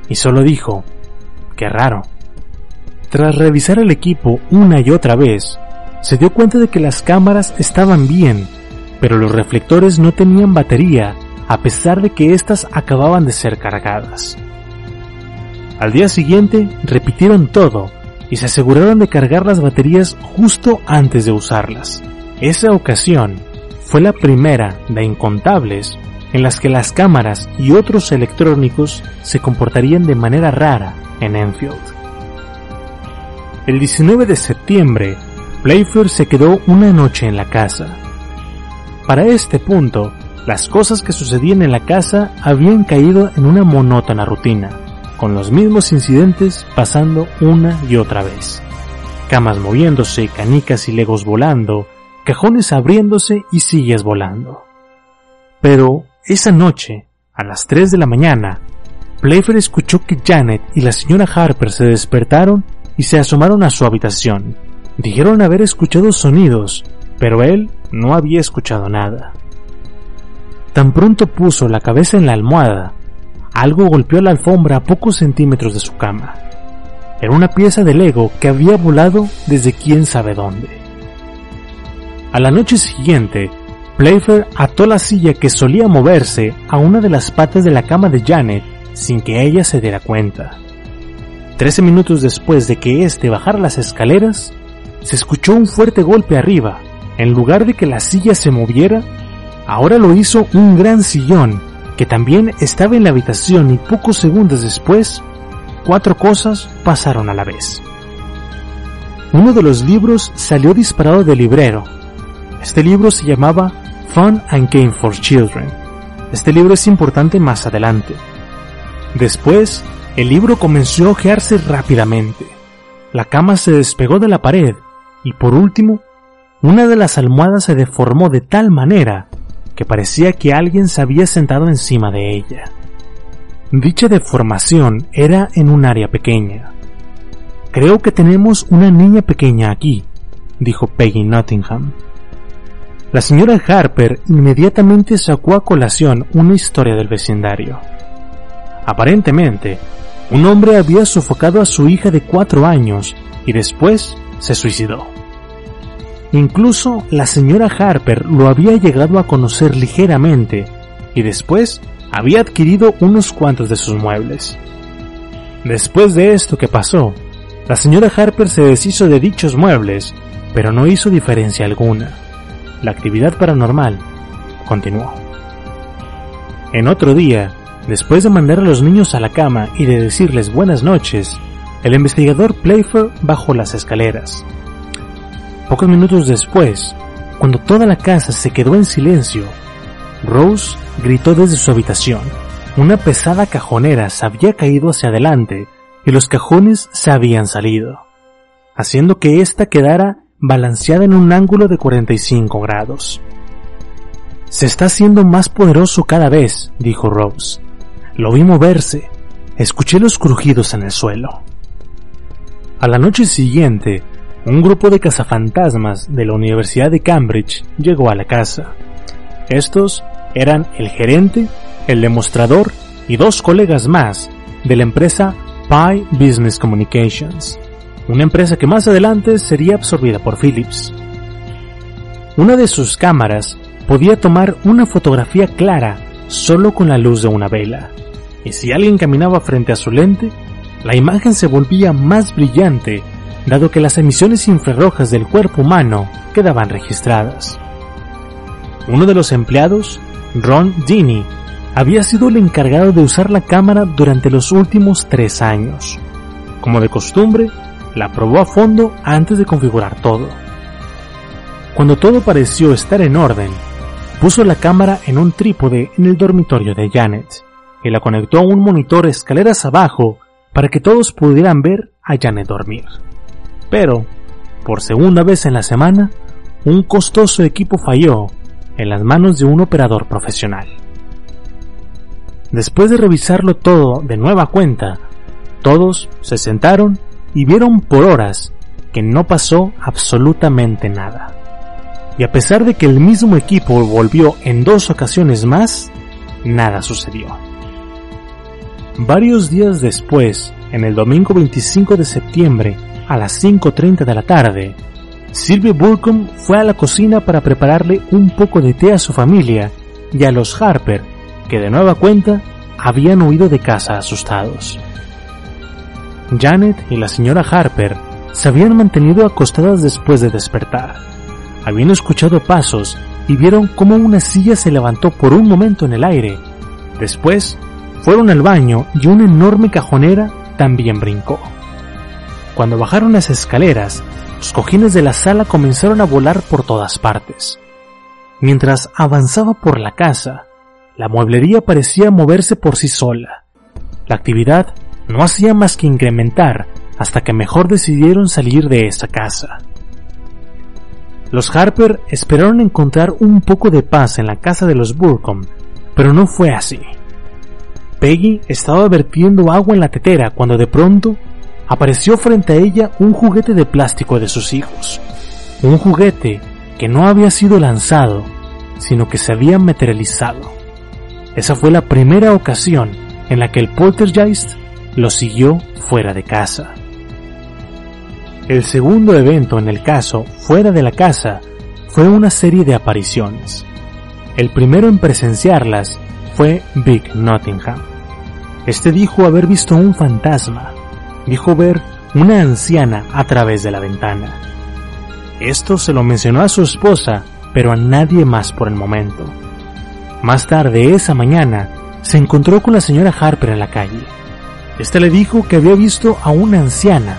y solo dijo, qué raro. Tras revisar el equipo una y otra vez, se dio cuenta de que las cámaras estaban bien, pero los reflectores no tenían batería a pesar de que éstas acababan de ser cargadas. Al día siguiente repitieron todo y se aseguraron de cargar las baterías justo antes de usarlas. Esa ocasión fue la primera de incontables en las que las cámaras y otros electrónicos se comportarían de manera rara en Enfield. El 19 de septiembre, Playfair se quedó una noche en la casa. Para este punto, las cosas que sucedían en la casa habían caído en una monótona rutina, con los mismos incidentes pasando una y otra vez. Camas moviéndose, canicas y legos volando, cajones abriéndose y sillas volando. Pero esa noche, a las 3 de la mañana, Playfair escuchó que Janet y la señora Harper se despertaron y se asomaron a su habitación. Dijeron haber escuchado sonidos, pero él no había escuchado nada. Tan pronto puso la cabeza en la almohada, algo golpeó la alfombra a pocos centímetros de su cama. Era una pieza de Lego que había volado desde quién sabe dónde. A la noche siguiente, Playfair ató la silla que solía moverse a una de las patas de la cama de Janet sin que ella se diera cuenta. Trece minutos después de que éste bajara las escaleras, se escuchó un fuerte golpe arriba. En lugar de que la silla se moviera, ahora lo hizo un gran sillón que también estaba en la habitación y pocos segundos después cuatro cosas pasaron a la vez. Uno de los libros salió disparado del librero. Este libro se llamaba Fun and Game for Children. Este libro es importante más adelante. Después, el libro comenzó a ojearse rápidamente. La cama se despegó de la pared y por último, una de las almohadas se deformó de tal manera que parecía que alguien se había sentado encima de ella. Dicha deformación era en un área pequeña. Creo que tenemos una niña pequeña aquí, dijo Peggy Nottingham. La señora Harper inmediatamente sacó a colación una historia del vecindario. Aparentemente, un hombre había sofocado a su hija de cuatro años y después se suicidó. Incluso la señora Harper lo había llegado a conocer ligeramente y después había adquirido unos cuantos de sus muebles. Después de esto que pasó, la señora Harper se deshizo de dichos muebles, pero no hizo diferencia alguna. La actividad paranormal continuó. En otro día, después de mandar a los niños a la cama y de decirles buenas noches, el investigador Playfair bajó las escaleras. Pocos minutos después, cuando toda la casa se quedó en silencio, Rose gritó desde su habitación. Una pesada cajonera se había caído hacia adelante y los cajones se habían salido, haciendo que ésta quedara balanceada en un ángulo de 45 grados. Se está haciendo más poderoso cada vez, dijo Rose. Lo vi moverse. Escuché los crujidos en el suelo. A la noche siguiente, un grupo de cazafantasmas de la Universidad de Cambridge llegó a la casa. Estos eran el gerente, el demostrador y dos colegas más de la empresa Pi Business Communications, una empresa que más adelante sería absorbida por Philips. Una de sus cámaras podía tomar una fotografía clara solo con la luz de una vela, y si alguien caminaba frente a su lente, la imagen se volvía más brillante dado que las emisiones infrarrojas del cuerpo humano quedaban registradas. Uno de los empleados, Ron Dini, había sido el encargado de usar la cámara durante los últimos tres años. Como de costumbre, la probó a fondo antes de configurar todo. Cuando todo pareció estar en orden, puso la cámara en un trípode en el dormitorio de Janet y la conectó a un monitor escaleras abajo para que todos pudieran ver a Janet dormir. Pero, por segunda vez en la semana, un costoso equipo falló en las manos de un operador profesional. Después de revisarlo todo de nueva cuenta, todos se sentaron y vieron por horas que no pasó absolutamente nada. Y a pesar de que el mismo equipo volvió en dos ocasiones más, nada sucedió. Varios días después, en el domingo 25 de septiembre, a las 5.30 de la tarde, Sylvia Burcombe fue a la cocina para prepararle un poco de té a su familia y a los Harper, que de nueva cuenta habían huido de casa asustados. Janet y la señora Harper se habían mantenido acostadas después de despertar. Habían escuchado pasos y vieron cómo una silla se levantó por un momento en el aire. Después, fueron al baño y una enorme cajonera también brincó. Cuando bajaron las escaleras, los cojines de la sala comenzaron a volar por todas partes. Mientras avanzaba por la casa, la mueblería parecía moverse por sí sola. La actividad no hacía más que incrementar hasta que mejor decidieron salir de esa casa. Los Harper esperaron encontrar un poco de paz en la casa de los Burcombe, pero no fue así. Peggy estaba vertiendo agua en la tetera cuando de pronto apareció frente a ella un juguete de plástico de sus hijos. Un juguete que no había sido lanzado, sino que se había materializado. Esa fue la primera ocasión en la que el poltergeist lo siguió fuera de casa. El segundo evento en el caso, fuera de la casa, fue una serie de apariciones. El primero en presenciarlas fue Big Nottingham. Este dijo haber visto un fantasma, dijo ver una anciana a través de la ventana. Esto se lo mencionó a su esposa, pero a nadie más por el momento. Más tarde esa mañana, se encontró con la señora Harper en la calle. Este le dijo que había visto a una anciana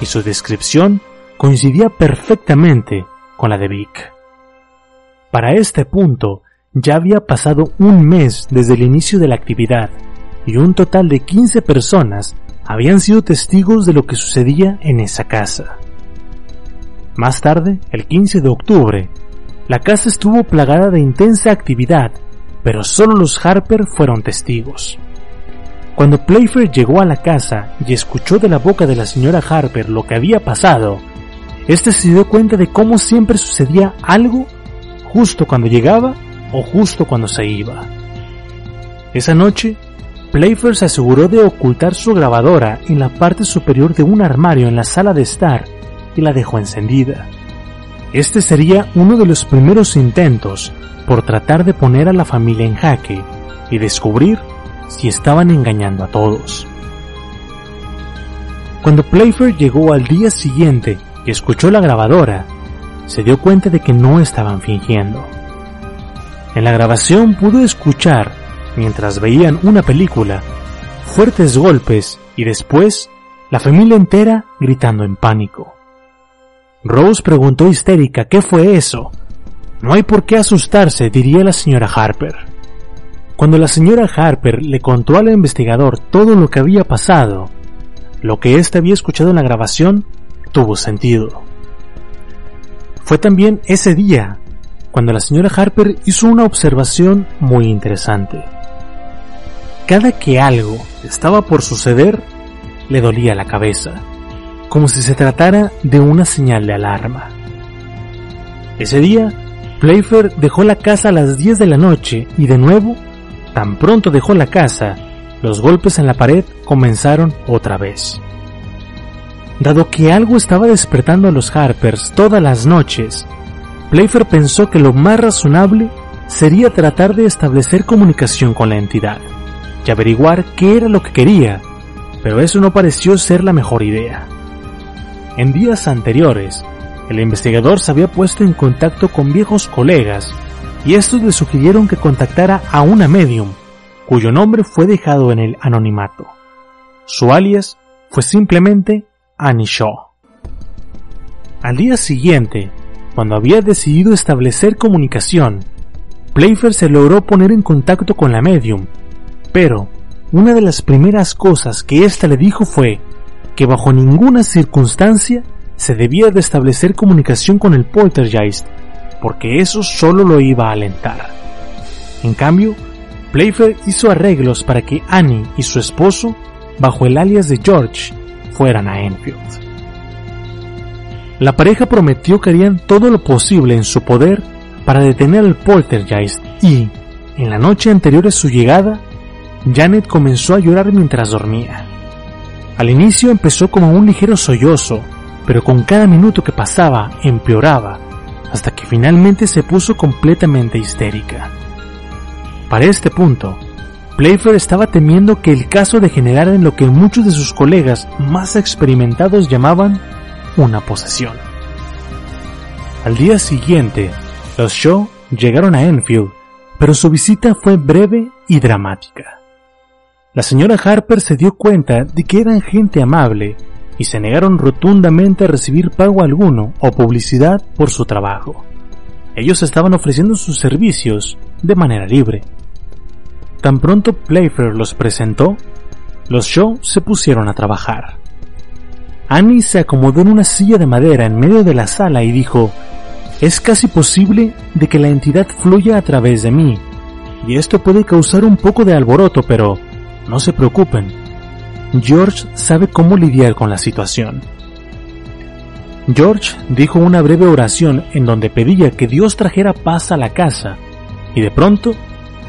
y su descripción coincidía perfectamente con la de Vic. Para este punto, ya había pasado un mes desde el inicio de la actividad y un total de 15 personas habían sido testigos de lo que sucedía en esa casa. Más tarde, el 15 de octubre, la casa estuvo plagada de intensa actividad, pero solo los Harper fueron testigos. Cuando Playfair llegó a la casa y escuchó de la boca de la señora Harper lo que había pasado, éste se dio cuenta de cómo siempre sucedía algo justo cuando llegaba o justo cuando se iba. Esa noche, Playfair se aseguró de ocultar su grabadora en la parte superior de un armario en la sala de estar y la dejó encendida. Este sería uno de los primeros intentos por tratar de poner a la familia en jaque y descubrir si estaban engañando a todos. Cuando Playfair llegó al día siguiente y escuchó la grabadora, se dio cuenta de que no estaban fingiendo. En la grabación pudo escuchar, mientras veían una película, fuertes golpes y después la familia entera gritando en pánico. Rose preguntó histérica qué fue eso. No hay por qué asustarse, diría la señora Harper. Cuando la señora Harper le contó al investigador todo lo que había pasado, lo que éste había escuchado en la grabación tuvo sentido. Fue también ese día cuando la señora Harper hizo una observación muy interesante. Cada que algo estaba por suceder, le dolía la cabeza, como si se tratara de una señal de alarma. Ese día, Playfair dejó la casa a las 10 de la noche y de nuevo, tan pronto dejó la casa, los golpes en la pared comenzaron otra vez. Dado que algo estaba despertando a los Harpers todas las noches, Playfair pensó que lo más razonable sería tratar de establecer comunicación con la entidad y averiguar qué era lo que quería, pero eso no pareció ser la mejor idea. En días anteriores, el investigador se había puesto en contacto con viejos colegas y estos le sugirieron que contactara a una medium, cuyo nombre fue dejado en el anonimato. Su alias fue simplemente Annie Shaw. Al día siguiente, cuando había decidido establecer comunicación, Playfair se logró poner en contacto con la medium, pero una de las primeras cosas que ésta le dijo fue que bajo ninguna circunstancia se debía de establecer comunicación con el poltergeist, porque eso solo lo iba a alentar. En cambio, Playfair hizo arreglos para que Annie y su esposo, bajo el alias de George, fueran a Enfield. La pareja prometió que harían todo lo posible en su poder para detener al poltergeist y, en la noche anterior a su llegada, Janet comenzó a llorar mientras dormía. Al inicio empezó como un ligero sollozo, pero con cada minuto que pasaba empeoraba, hasta que finalmente se puso completamente histérica. Para este punto, Playfair estaba temiendo que el caso degenerara en lo que muchos de sus colegas más experimentados llamaban una posesión. Al día siguiente, los Shaw llegaron a Enfield, pero su visita fue breve y dramática. La señora Harper se dio cuenta de que eran gente amable y se negaron rotundamente a recibir pago alguno o publicidad por su trabajo. Ellos estaban ofreciendo sus servicios de manera libre. Tan pronto Playfair los presentó, los Shaw se pusieron a trabajar. Annie se acomodó en una silla de madera en medio de la sala y dijo, es casi posible de que la entidad fluya a través de mí, y esto puede causar un poco de alboroto, pero no se preocupen. George sabe cómo lidiar con la situación. George dijo una breve oración en donde pedía que Dios trajera paz a la casa, y de pronto,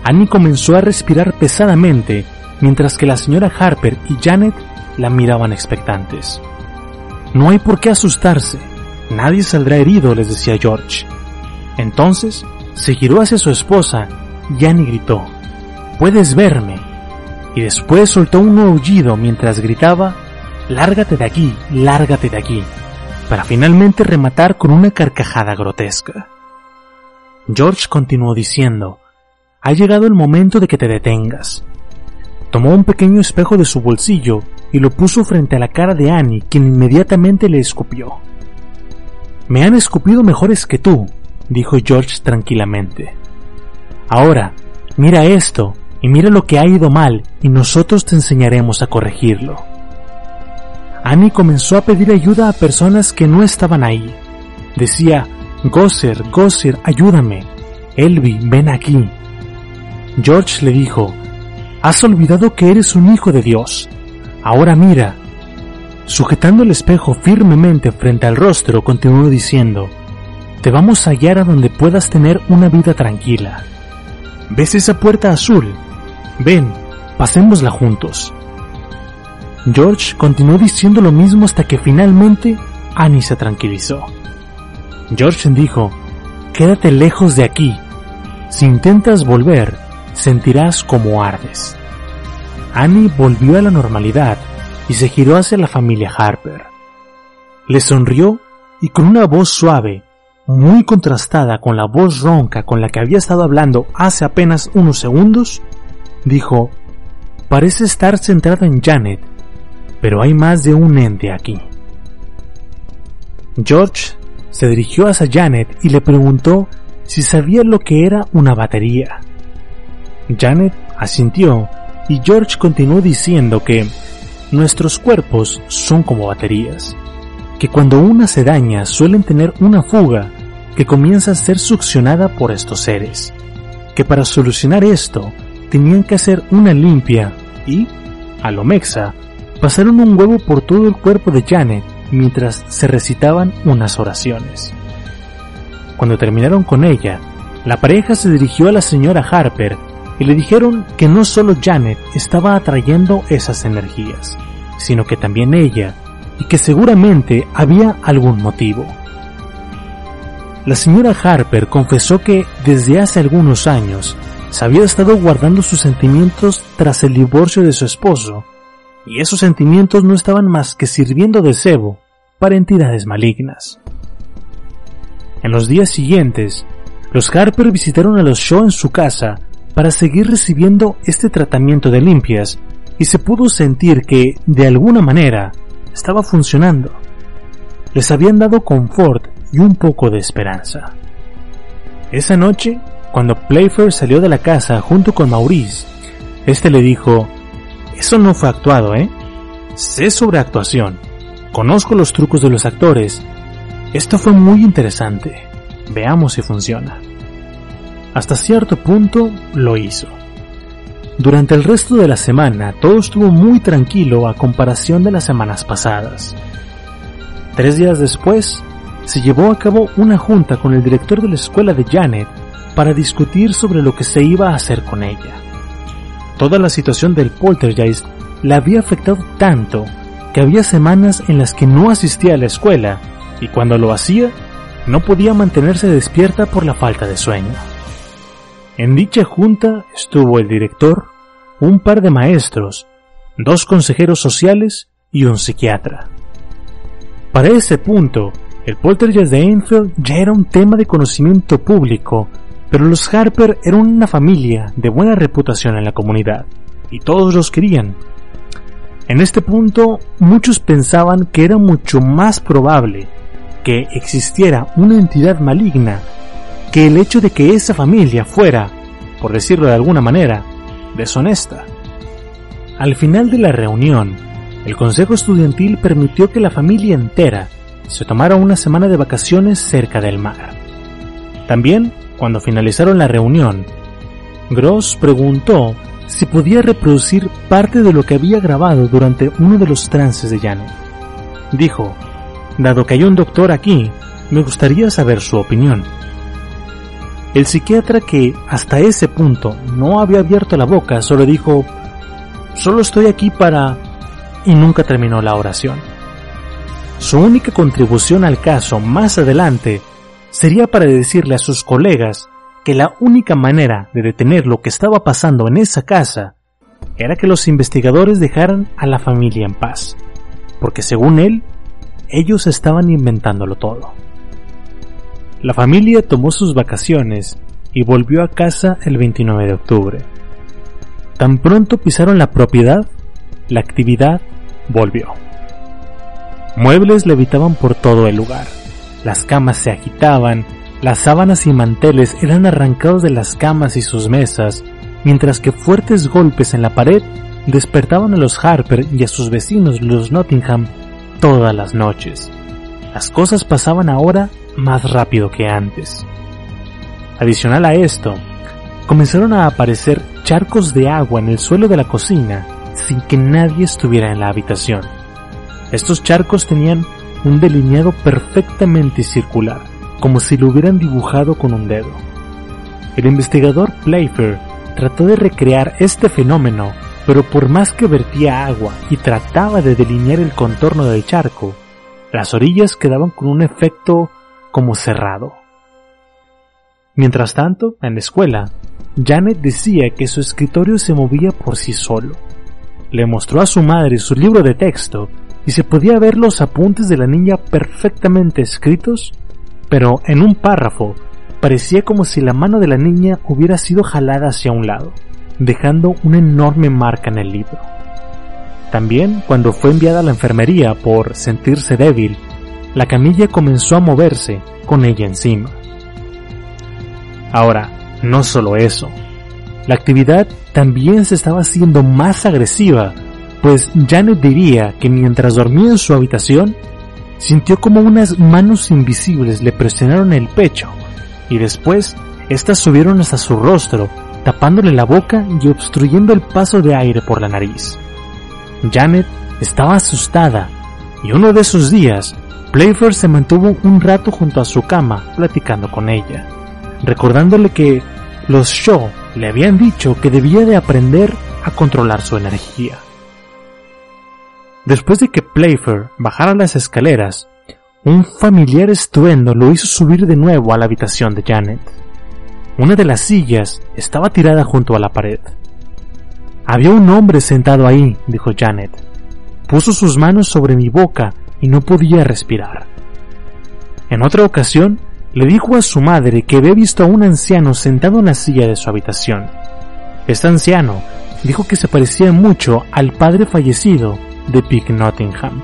Annie comenzó a respirar pesadamente mientras que la señora Harper y Janet la miraban expectantes. No hay por qué asustarse. Nadie saldrá herido, les decía George. Entonces se giró hacia su esposa y Annie gritó, Puedes verme. Y después soltó un aullido mientras gritaba, Lárgate de aquí, lárgate de aquí, para finalmente rematar con una carcajada grotesca. George continuó diciendo, Ha llegado el momento de que te detengas. Tomó un pequeño espejo de su bolsillo y lo puso frente a la cara de Annie, quien inmediatamente le escupió. Me han escupido mejores que tú, dijo George tranquilamente. Ahora, mira esto, y mira lo que ha ido mal, y nosotros te enseñaremos a corregirlo. Annie comenzó a pedir ayuda a personas que no estaban ahí. Decía, Gosser, Gosser, ayúdame. Elvi, ven aquí. George le dijo, Has olvidado que eres un hijo de Dios. Ahora mira. Sujetando el espejo firmemente frente al rostro, continuó diciendo, Te vamos a hallar a donde puedas tener una vida tranquila. ¿Ves esa puerta azul? Ven, pasémosla juntos. George continuó diciendo lo mismo hasta que finalmente Annie se tranquilizó. George dijo, Quédate lejos de aquí. Si intentas volver, sentirás como ardes. Annie volvió a la normalidad y se giró hacia la familia Harper. Le sonrió y con una voz suave, muy contrastada con la voz ronca con la que había estado hablando hace apenas unos segundos, dijo, Parece estar centrada en Janet, pero hay más de un ente aquí. George se dirigió hacia Janet y le preguntó si sabía lo que era una batería. Janet asintió y George continuó diciendo que nuestros cuerpos son como baterías, que cuando una se daña suelen tener una fuga que comienza a ser succionada por estos seres, que para solucionar esto tenían que hacer una limpia y, a lo mexa, pasaron un huevo por todo el cuerpo de Janet mientras se recitaban unas oraciones. Cuando terminaron con ella, la pareja se dirigió a la señora Harper y le dijeron que no solo Janet estaba atrayendo esas energías, sino que también ella, y que seguramente había algún motivo. La señora Harper confesó que desde hace algunos años se había estado guardando sus sentimientos tras el divorcio de su esposo, y esos sentimientos no estaban más que sirviendo de cebo para entidades malignas. En los días siguientes, los Harper visitaron a los Shaw en su casa para seguir recibiendo este tratamiento de limpias y se pudo sentir que, de alguna manera, estaba funcionando. Les habían dado confort y un poco de esperanza. Esa noche, cuando Playfair salió de la casa junto con Maurice, este le dijo, eso no fue actuado, ¿eh? Sé sobre actuación. Conozco los trucos de los actores. Esto fue muy interesante. Veamos si funciona. Hasta cierto punto lo hizo. Durante el resto de la semana todo estuvo muy tranquilo a comparación de las semanas pasadas. Tres días después, se llevó a cabo una junta con el director de la escuela de Janet para discutir sobre lo que se iba a hacer con ella. Toda la situación del poltergeist la había afectado tanto que había semanas en las que no asistía a la escuela y cuando lo hacía no podía mantenerse despierta por la falta de sueño. En dicha junta estuvo el director, un par de maestros, dos consejeros sociales y un psiquiatra. Para ese punto, el poltergeist de Enfield ya era un tema de conocimiento público, pero los Harper eran una familia de buena reputación en la comunidad, y todos los querían. En este punto, muchos pensaban que era mucho más probable que existiera una entidad maligna que el hecho de que esa familia fuera, por decirlo de alguna manera, deshonesta. Al final de la reunión, el Consejo Estudiantil permitió que la familia entera se tomaron una semana de vacaciones cerca del mar. También, cuando finalizaron la reunión, Gross preguntó si podía reproducir parte de lo que había grabado durante uno de los trances de Janet. Dijo, dado que hay un doctor aquí, me gustaría saber su opinión. El psiquiatra que hasta ese punto no había abierto la boca solo dijo, solo estoy aquí para... y nunca terminó la oración. Su única contribución al caso más adelante sería para decirle a sus colegas que la única manera de detener lo que estaba pasando en esa casa era que los investigadores dejaran a la familia en paz, porque según él, ellos estaban inventándolo todo. La familia tomó sus vacaciones y volvió a casa el 29 de octubre. tan pronto pisaron la propiedad, la actividad volvió. Muebles levitaban por todo el lugar, las camas se agitaban, las sábanas y manteles eran arrancados de las camas y sus mesas, mientras que fuertes golpes en la pared despertaban a los Harper y a sus vecinos los Nottingham todas las noches. Las cosas pasaban ahora más rápido que antes. Adicional a esto, comenzaron a aparecer charcos de agua en el suelo de la cocina sin que nadie estuviera en la habitación. Estos charcos tenían un delineado perfectamente circular, como si lo hubieran dibujado con un dedo. El investigador Playfair trató de recrear este fenómeno, pero por más que vertía agua y trataba de delinear el contorno del charco, las orillas quedaban con un efecto como cerrado. Mientras tanto, en la escuela, Janet decía que su escritorio se movía por sí solo. Le mostró a su madre su libro de texto y se podía ver los apuntes de la niña perfectamente escritos, pero en un párrafo parecía como si la mano de la niña hubiera sido jalada hacia un lado, dejando una enorme marca en el libro. También, cuando fue enviada a la enfermería por sentirse débil, la camilla comenzó a moverse con ella encima. Ahora, no solo eso, la actividad también se estaba haciendo más agresiva, pues Janet diría que mientras dormía en su habitación, sintió como unas manos invisibles le presionaron el pecho y después éstas subieron hasta su rostro, tapándole la boca y obstruyendo el paso de aire por la nariz. Janet estaba asustada y uno de esos días, Playfair se mantuvo un rato junto a su cama platicando con ella, recordándole que los Shaw le habían dicho que debía de aprender a controlar su energía. Después de que Playfair bajara las escaleras, un familiar estruendo lo hizo subir de nuevo a la habitación de Janet. Una de las sillas estaba tirada junto a la pared. Había un hombre sentado ahí, dijo Janet. Puso sus manos sobre mi boca y no podía respirar. En otra ocasión, le dijo a su madre que había visto a un anciano sentado en la silla de su habitación. Este anciano dijo que se parecía mucho al padre fallecido de Pick Nottingham,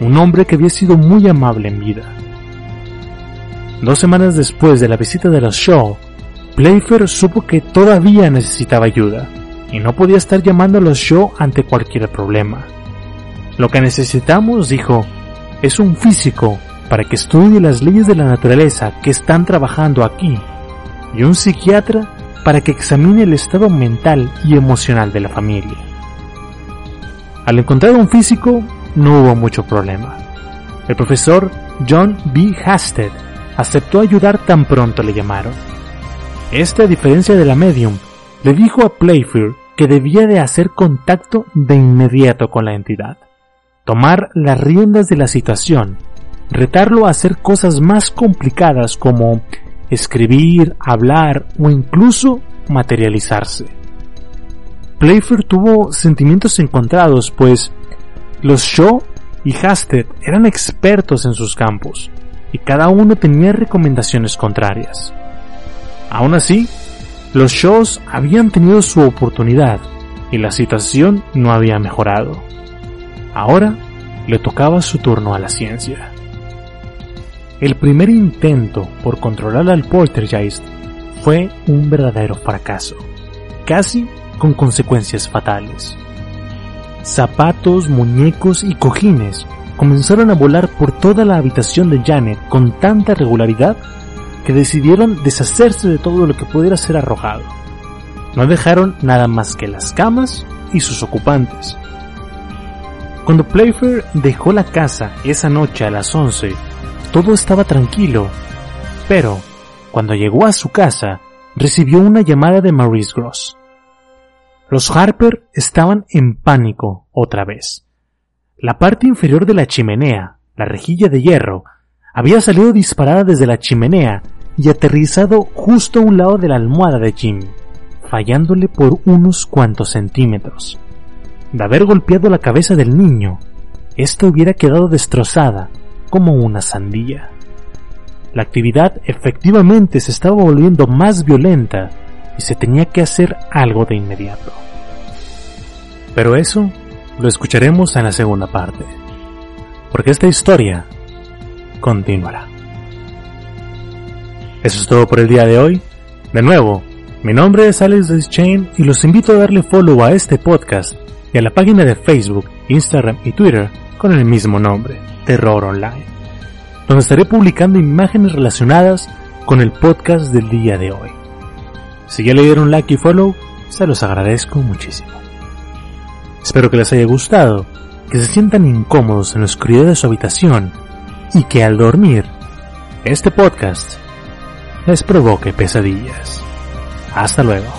un hombre que había sido muy amable en vida. Dos semanas después de la visita de los Shaw, Playfair supo que todavía necesitaba ayuda y no podía estar llamando a los Shaw ante cualquier problema. Lo que necesitamos, dijo, es un físico para que estudie las leyes de la naturaleza que están trabajando aquí y un psiquiatra para que examine el estado mental y emocional de la familia. Al encontrar un físico, no hubo mucho problema. El profesor John B. Hasted aceptó ayudar tan pronto le llamaron. Este, a diferencia de la medium, le dijo a Playfair que debía de hacer contacto de inmediato con la entidad, tomar las riendas de la situación, retarlo a hacer cosas más complicadas como escribir, hablar o incluso materializarse. Playfair tuvo sentimientos encontrados, pues los Shaw y Hasted eran expertos en sus campos, y cada uno tenía recomendaciones contrarias. Aún así, los Shaws habían tenido su oportunidad y la situación no había mejorado. Ahora le tocaba su turno a la ciencia. El primer intento por controlar al poltergeist fue un verdadero fracaso. Casi con consecuencias fatales. Zapatos, muñecos y cojines comenzaron a volar por toda la habitación de Janet con tanta regularidad que decidieron deshacerse de todo lo que pudiera ser arrojado. No dejaron nada más que las camas y sus ocupantes. Cuando Playfair dejó la casa esa noche a las 11, todo estaba tranquilo, pero cuando llegó a su casa, recibió una llamada de Maurice Gross. Los Harper estaban en pánico otra vez. La parte inferior de la chimenea, la rejilla de hierro, había salido disparada desde la chimenea y aterrizado justo a un lado de la almohada de Jim, fallándole por unos cuantos centímetros. De haber golpeado la cabeza del niño, ésta hubiera quedado destrozada como una sandía. La actividad efectivamente se estaba volviendo más violenta y se tenía que hacer algo de inmediato. Pero eso lo escucharemos en la segunda parte, porque esta historia continuará. Eso es todo por el día de hoy. De nuevo, mi nombre es Alex Deschain y los invito a darle follow a este podcast y a la página de Facebook, Instagram y Twitter con el mismo nombre, Terror Online, donde estaré publicando imágenes relacionadas con el podcast del día de hoy. Si ya le dieron like y follow, se los agradezco muchísimo. Espero que les haya gustado, que se sientan incómodos en la oscuridad de su habitación y que al dormir, este podcast les provoque pesadillas. Hasta luego.